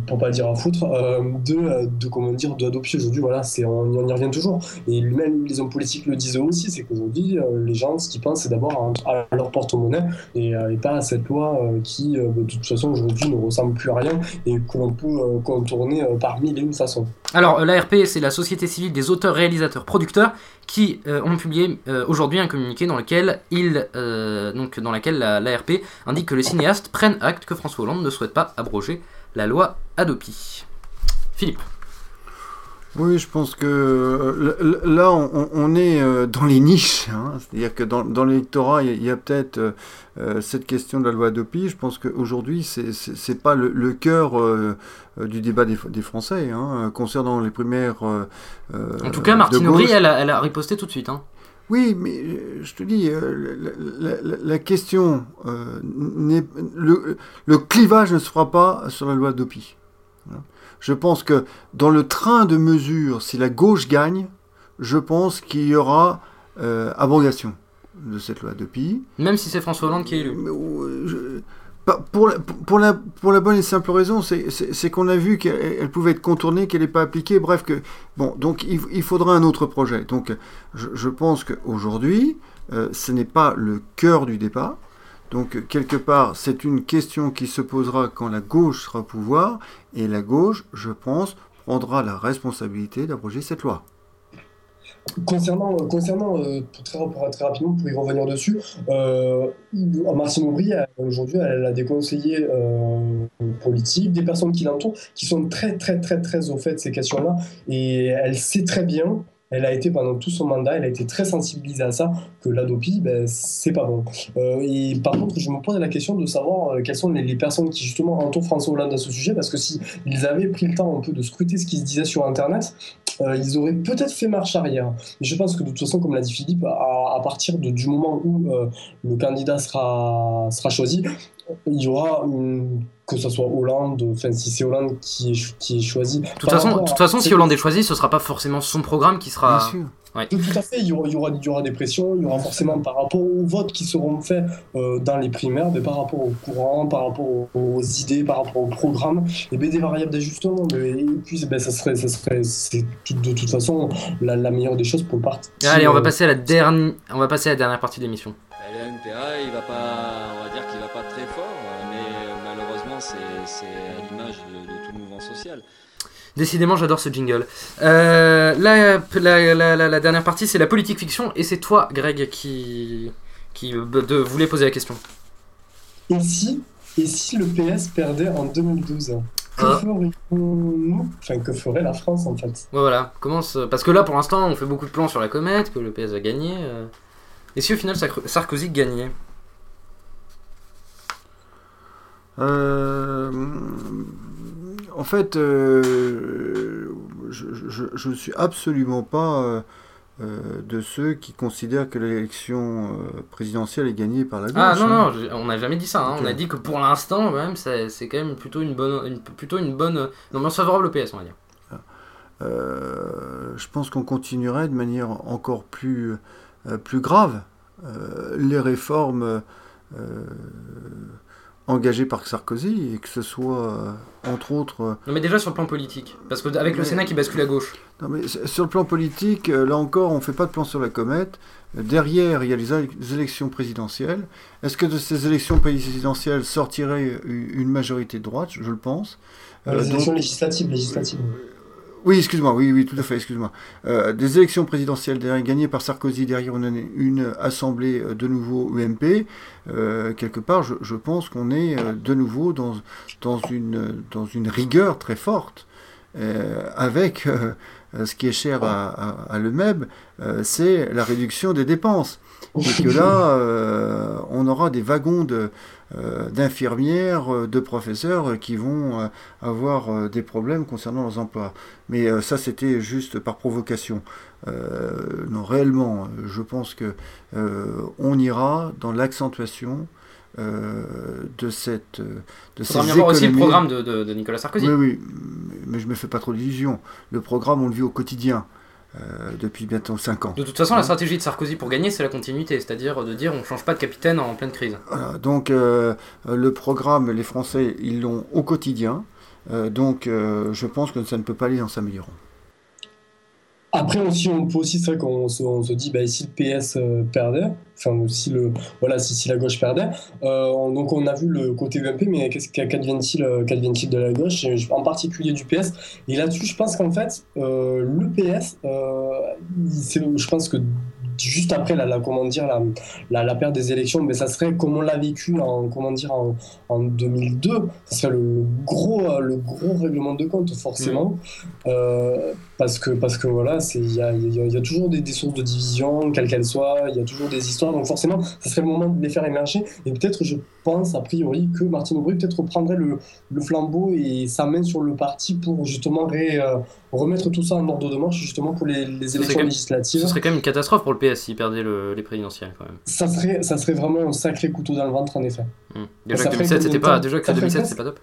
Speaker 4: pour pas dire à foutre, euh, de, euh, de, comment dire, d'adoption aujourd'hui, voilà, on, y revient toujours. Et même les hommes politiques le disaient aussi, c'est qu'aujourd'hui, euh, les gens, ce qu'ils pensent, c'est d'abord à, leur porte-monnaie et, euh, et pas à cette loi qui, euh, de toute façon, aujourd'hui ne ressemble plus à rien et que l'on peut contourner par mille et une façons.
Speaker 1: Alors, l'ARP, c'est la Société civile des auteurs, réalisateurs, producteurs, qui ont publié aujourd'hui un communiqué dans lequel, il, donc, dans laquelle la- l'ARP indique que les cinéastes prennent acte que François Hollande ne souhaite pas abroger la loi Adopi. Philippe.
Speaker 2: Oui, je pense que euh, là, on, on est euh, dans les niches. hein. C'est-à-dire que dans, dans l'électorat, il y a- peut-être euh, cette question de la loi Adopi. Je pense qu'aujourd'hui, c'est- c'est pas le, le cœur euh, du débat des, des Français hein, concernant les primaires. euh,
Speaker 1: En tout cas, Martine. Aubry, elle a, elle a riposté tout de suite. hein.
Speaker 2: Oui, mais euh, je te dis, euh, la, la- la- la question, euh, n'est- le, le clivage ne se fera pas sur la loi Dopi. Voilà. Je pense que dans le train de mesures, si la gauche gagne, je pense qu'il y aura euh, abrogation de cette loi Dopi.
Speaker 1: Même si c'est François Hollande qui est élu.
Speaker 2: Je- pour, la, pour, la, pour la bonne et simple raison, c'est- qu'on a vu qu'elle elle pouvait être contournée, qu'elle n'est pas appliquée, bref, que bon, donc il, faudra un autre projet. Donc je, je pense qu'aujourd'hui, euh, ce n'est pas le cœur du débat. Donc quelque part, c'est une question qui se posera quand la gauche sera au pouvoir, et la gauche, je pense, prendra la responsabilité d'abroger cette loi.
Speaker 4: Concernant, concernant euh, très, rapidement, pour y revenir dessus, euh, Martine Aubry, aujourd'hui, elle a des conseillers euh, politiques, des personnes qui l'entourent, qui sont très, très, très, très au fait de ces questions-là. Et elle sait très bien elle a été pendant tout son mandat, elle a été très sensibilisée à ça, que l'Adopi, ben, c'est pas bon. Euh, et par contre, je me pose la question de savoir euh, quelles sont les, personnes qui justement entourent François Hollande à ce sujet, parce que si ils avaient pris le temps un peu de scruter ce qui se disait sur Internet, euh, ils auraient peut-être fait marche arrière. Je pense que de toute façon, comme l'a dit Philippe, à, partir du moment où euh, le candidat sera, sera choisi, il y aura une, que ce soit Hollande, enfin si c'est Hollande qui est, qui est choisi.
Speaker 1: De toute façon, toute façon si Hollande est choisi, ce sera pas forcément son programme qui sera.
Speaker 2: Bien sûr.
Speaker 1: Ouais.
Speaker 4: Tout à fait, il y, aura, il, y aura, il y aura des pressions, il y aura forcément par rapport aux votes qui seront faits euh, dans les primaires, mais par rapport au courant, par rapport aux, aux idées, par rapport au programme, et bien des variables d'ajustement. Et puis ben, ça serait, ça serait c'est de toute façon la, la, meilleure des choses pour le parti.
Speaker 1: Allez, on va passer à la dernière, on va passer à la dernière partie de l'émission.
Speaker 5: Le NPA, il va pas, on va dire
Speaker 1: Décidément, j'adore ce jingle. Euh, la, la, la, la, dernière partie, c'est la politique fiction, et c'est toi, Greg, qui, qui de, voulait poser la question.
Speaker 4: Et si, et si le PS perdait en 2012 que ah. ferions-nous Enfin, que ferait la France, en fait?
Speaker 1: Ouais, Voilà, commence. Parce que là, pour l'instant, on fait beaucoup de plans sur la comète, que le PS va gagner. Euh... Et si au final Sarkozy gagnait?
Speaker 2: Euh, En fait, euh, je ne suis absolument pas euh, euh, de ceux qui considèrent que l'élection présidentielle est gagnée par la gauche.
Speaker 1: Ah non, hein. non, on n'a jamais dit ça. Hein. On a dit que pour l'instant, même, c'est quand même plutôt une bonne, une, plutôt une bonne ambiance favorable au PS, on va dire.
Speaker 2: Euh, je pense qu'on continuerait de manière encore plus, plus grave les réformes engagé par Sarkozy et que ce soit euh, entre autres. Euh,
Speaker 1: non mais déjà sur le plan politique, parce que avec le Sénat qui bascule à gauche.
Speaker 2: Non mais sur le plan politique, euh, là encore, on fait pas de plan sur la comète. Derrière, il y a les élections présidentielles. Est-ce que de ces élections présidentielles sortirait une majorité de droite? Je le pense.
Speaker 4: Les élections donc, législatives, législatives.
Speaker 2: Oui, excuse-moi, oui, oui, tout à fait, excuse-moi. Euh, des élections présidentielles gagnées par Sarkozy, derrière une assemblée de nouveau UMP. Euh, quelque part, je, pense qu'on est de nouveau dans, dans, une, dans une rigueur très forte, euh, avec ce qui est cher à, à, à le MEB, c'est la réduction des dépenses. Et que là, on aura des wagons de, euh, d'infirmières, euh, de professeurs qui vont euh, avoir des problèmes concernant leurs emplois. Mais ça, c'était juste par provocation. non, réellement, je pense que on ira dans l'accentuation de cette de
Speaker 1: ces économies. voir aussi le programme de, de, de, Nicolas Sarkozy.
Speaker 2: Oui, oui, mais je me fais pas trop d'illusions. Le programme, on le vit au quotidien. Euh, depuis bientôt 5 ans.
Speaker 1: De toute façon, la stratégie de Sarkozy pour gagner, c'est la continuité, c'est-à-dire de dire on ne change pas de capitaine en pleine crise.
Speaker 2: Voilà, donc euh, le programme, les Français, ils l'ont au quotidien, euh, donc je pense que ça ne peut pas aller en s'améliorant.
Speaker 4: Après aussi, on peut aussi, c'est vrai qu'on se, on se dit, bah, si le PS euh, perdait, enfin si le, voilà, si, si la gauche perdait, euh, on, donc on a vu le côté UMP, mais qu'est-ce qu'advient-il, qu'advient-il de la gauche, et en particulier du PS. Et là-dessus, je pense qu'en fait, euh, le PS, je pense que juste après la, la comment dire la, la, la, perte des élections mais ça serait comme on l'a vécu en comment dire en, en 2002 ça serait le gros le gros règlement de compte forcément mmh. euh, parce que parce que voilà c'est il y a, y, a, y a, toujours des, des sources de division quelles qu'elles soient il y a toujours des histoires. Donc forcément ça serait le moment de les faire émerger. Et peut-être je pense a priori que Martin Aubry peut-être reprendrait le, le, flambeau et sa main sur le parti pour justement ré, euh, remettre tout ça en ordre de marche justement pour les, les élections législatives.
Speaker 1: ce serait quand même une catastrophe pour le PS s'il perdait le, les présidentielles quand même.
Speaker 4: Ça serait ça serait vraiment un sacré couteau dans le ventre en effet.
Speaker 1: Mmh. déjà, que 2007, c'était pas, déjà que 2007 c'est pas top.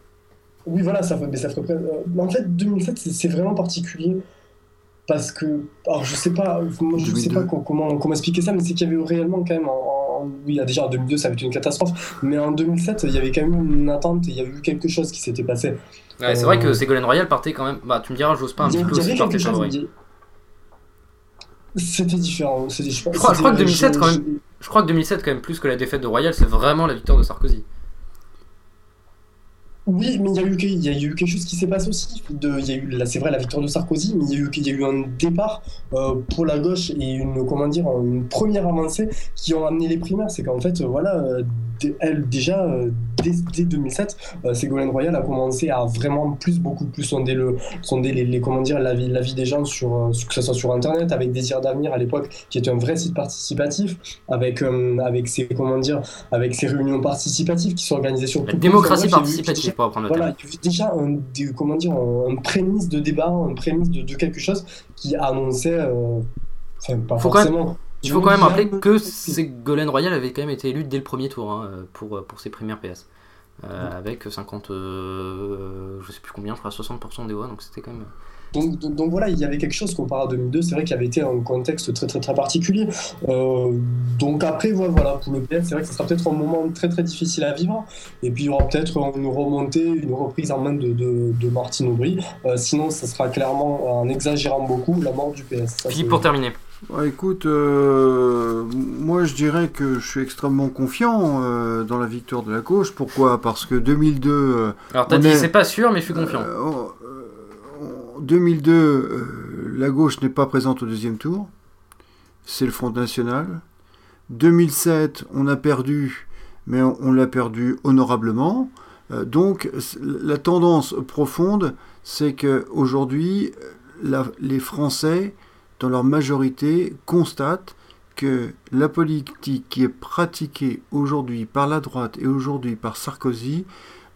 Speaker 4: Oui voilà ça, mais ça ferait euh, en fait 2007 c'est vraiment particulier parce que alors je sais pas moi je 2002. sais pas comment comment expliquer ça mais c'est qu'il y avait réellement quand même en, en, oui déjà en 2002 ça avait été une catastrophe mais en 2007 il y avait quand même une attente et il y a eu quelque chose qui s'était passé.
Speaker 1: Ouais, euh... c'est vrai que Ségolène Royal partait quand même bah tu me diras j'ose pas un petit peu aussi partait favori
Speaker 4: c'était différent c'était je,
Speaker 1: je, crois, je crois que 2007 je, quand même. Je crois que 2007 quand même plus que la défaite de Royal c'est vraiment la victoire de Sarkozy
Speaker 4: oui, mais il y, a eu, il y a eu quelque chose qui s'est passé aussi. De, il y a eu, là, c'est vrai, la victoire de Sarkozy, mais il y a eu, il y a eu un départ euh, pour la gauche et une, comment dire, une première avancée qui ont amené les primaires. C'est qu'en fait, voilà, elle, déjà, euh, dès, 2007, euh, Ségolène Royal a commencé à vraiment plus, beaucoup plus sonder, le, sonder les, les comment dire, la, vie, la vie des gens, sur, euh, que ce soit sur Internet, avec Désir d'avenir à l'époque, qui était un vrai site participatif, avec, avec, ses, comment dire, avec ses réunions participatives qui sont organisées sur...
Speaker 1: La démocratie participative, pour apprendre
Speaker 4: Voilà, déjà un, comment dire, un, prémisse de débat, un prémisse de, de quelque chose qui annonçait... enfin, pas forcément...
Speaker 1: Il faut quand même rappeler que Ségolène Royal avait quand même été élue dès le premier tour hein, pour, pour ses premières PS. Euh, avec 50, euh, je sais plus combien, je crois 60% des voix, donc c'était quand même.
Speaker 4: Donc, donc, voilà, il y avait quelque chose comparé à 2002, c'est vrai qu'il avait été un contexte très très très particulier. Euh, donc après, voilà, pour le PS, c'est vrai que ce sera peut-être un moment très très difficile à vivre. Et puis il y aura peut-être une remontée, une reprise en main de, de, de Martine Aubry. sinon, ce sera clairement, en exagérant beaucoup, la mort du PS.
Speaker 1: Philippe, pour terminer.
Speaker 2: Bah, écoute, euh, moi je dirais que je suis extrêmement confiant euh, dans la victoire de la gauche. Pourquoi? Parce que 2002. Euh,
Speaker 1: Alors t'as dit c'est pas sûr, mais je suis confiant.
Speaker 2: En 2002, la gauche n'est pas présente au deuxième tour. C'est le Front National. 2007, on a perdu, mais on, l'a perdu honorablement. donc la tendance profonde, c'est qu'aujourd'hui, les Français dans leur majorité, constatent que la politique qui est pratiquée aujourd'hui par la droite et aujourd'hui par Sarkozy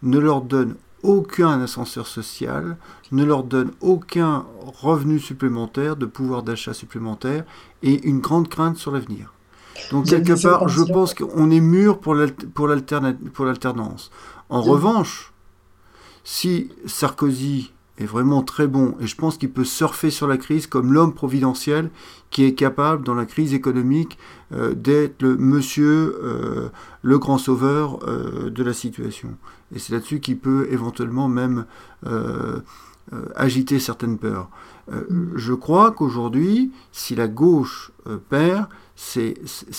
Speaker 2: ne leur donne aucun ascenseur social, ne leur donne aucun revenu supplémentaire, de pouvoir d'achat supplémentaire et une grande crainte sur l'avenir. Donc quelque part, je pense qu'on est mûr pour l'alternance. En revanche, si Sarkozy est vraiment très bon et je pense qu'il peut surfer sur la crise comme l'homme providentiel qui est capable dans la crise économique euh, d'être le monsieur, euh, le grand sauveur euh, de la situation. Et c'est là-dessus qu'il peut éventuellement même agiter certaines peurs. je crois qu'aujourd'hui, si la gauche perd, c'est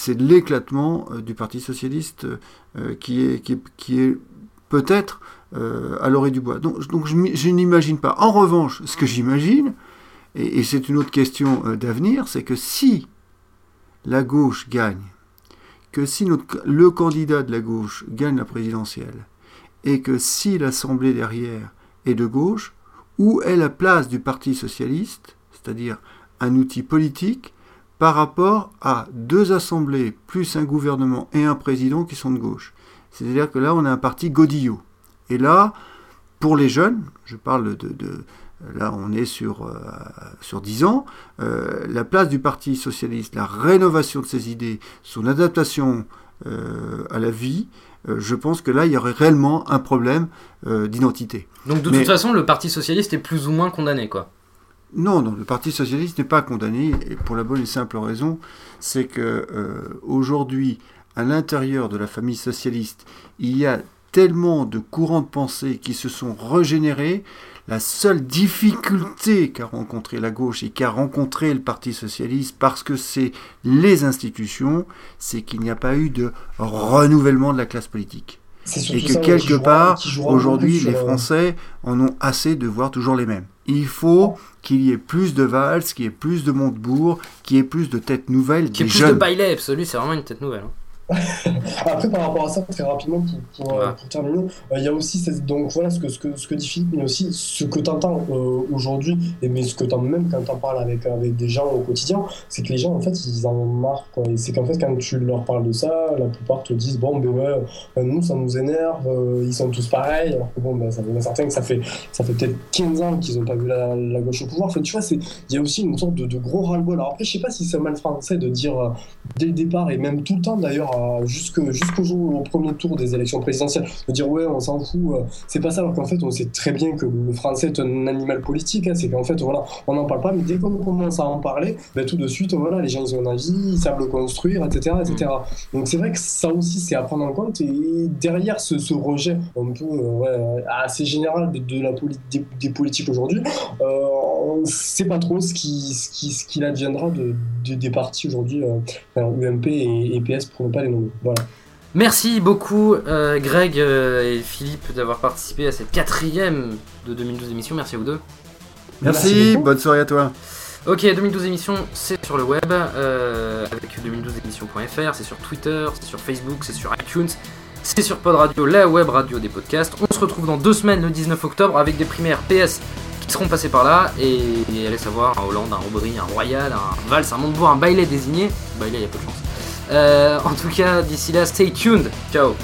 Speaker 2: l'éclatement du Parti socialiste qui est, qui est peut-être euh, à l'orée du bois. Donc, je, n'imagine pas. En revanche, ce que j'imagine, et, c'est une autre question euh, d'avenir, c'est que si la gauche gagne, que si le candidat de la gauche gagne la présidentielle, et que si l'Assemblée derrière est de gauche, où est la place du Parti socialiste, c'est-à-dire un outil politique, par rapport à deux assemblées, plus un gouvernement et un président qui sont de gauche? C'est-à-dire que là, on a un parti godillot. Et là, pour les jeunes, je parle de, là on est sur, euh, sur 10 ans, euh, la place du Parti socialiste, la rénovation de ses idées, son adaptation euh, à la vie, je pense que là il y aurait réellement un problème d'identité.
Speaker 1: Donc de toute façon, le Parti socialiste est plus ou moins condamné, quoi.
Speaker 2: Non, non, le Parti socialiste n'est pas condamné, et pour la bonne et simple raison, c'est que aujourd'hui, à l'intérieur de la famille socialiste, il y a tellement de courants de pensée qui se sont régénérés. La seule difficulté qu'a rencontré la gauche et qu'a rencontré le Parti socialiste, parce que c'est les institutions, c'est qu'il n'y a pas eu de renouvellement de la classe politique. Et que quelque part, aujourd'hui, les Français en ont assez de voir toujours les mêmes. Il faut qu'il y ait plus de valses, qu'il y ait plus de Montebourg, qu'il y ait plus de têtes nouvelles.
Speaker 1: Qu'il y ait plus de baillet absolu, c'est vraiment une tête nouvelle. Hein.
Speaker 4: Après, par rapport à ça, très rapidement, pour, pour, terminer, euh, il y a aussi donc voilà ce que, ce que, ce que dit Philippe, mais aussi ce que tu entends euh, aujourd'hui, et mais ce que tu même quand tu en parles avec, avec des gens au quotidien, c'est que les gens, en fait, ils en ont marre. Quoi. Et c'est qu'en fait, quand tu leur parles de ça, la plupart te disent Bon, ben ouais, euh, nous, ça nous énerve, ils sont tous pareils, alors que bon, ben, ça fait certains que ça fait, ça fait peut-être 15 ans qu'ils n'ont pas vu la, la, gauche au pouvoir. Enfin, tu vois, il y a aussi une sorte de, de gros ras-le-bol. Alors après, je sais pas si c'est mal français de dire dès le départ, et même tout le temps d'ailleurs, jusqu'au jour au premier tour des élections présidentielles, de dire ouais, on s'en fout, euh, c'est pas ça, alors qu'en fait, on sait très bien que le français est un animal politique, hein, c'est qu'en fait, voilà, on n'en parle pas, mais dès qu'on commence à en parler, ben, tout de suite, voilà, les gens ils ont un avis, ils savent le construire, etc. etc. Mm. Donc c'est vrai que ça aussi, c'est à prendre en compte, et derrière ce, rejet un peu euh, assez général de, la des, politiques aujourd'hui, euh, on sait pas trop ce qui, ce qui, ce qu'il adviendra de, des partis aujourd'hui, UMP et, et, PS pour ne pas les
Speaker 1: Merci beaucoup euh, Greg euh, et Philippe d'avoir participé à cette quatrième de 2012 émission. Merci à vous deux.
Speaker 2: Merci, bonne soirée à toi.
Speaker 1: Ok, 2012 émissions, c'est sur le web, euh, avec 2012émissions.fr, c'est sur Twitter, c'est sur Facebook, c'est sur iTunes, C'est sur Pod Radio, la web radio des podcasts. On se retrouve dans deux semaines, le 19 octobre, avec des primaires PS qui seront passées par là. Et, et allez savoir, un Hollande, un Aubry, un Royal, un Vals, un Montebourg, un Bailey désigné. Bailey, il y a peu de chance. Euh, en tout cas, d'ici là, stay tuned. Ciao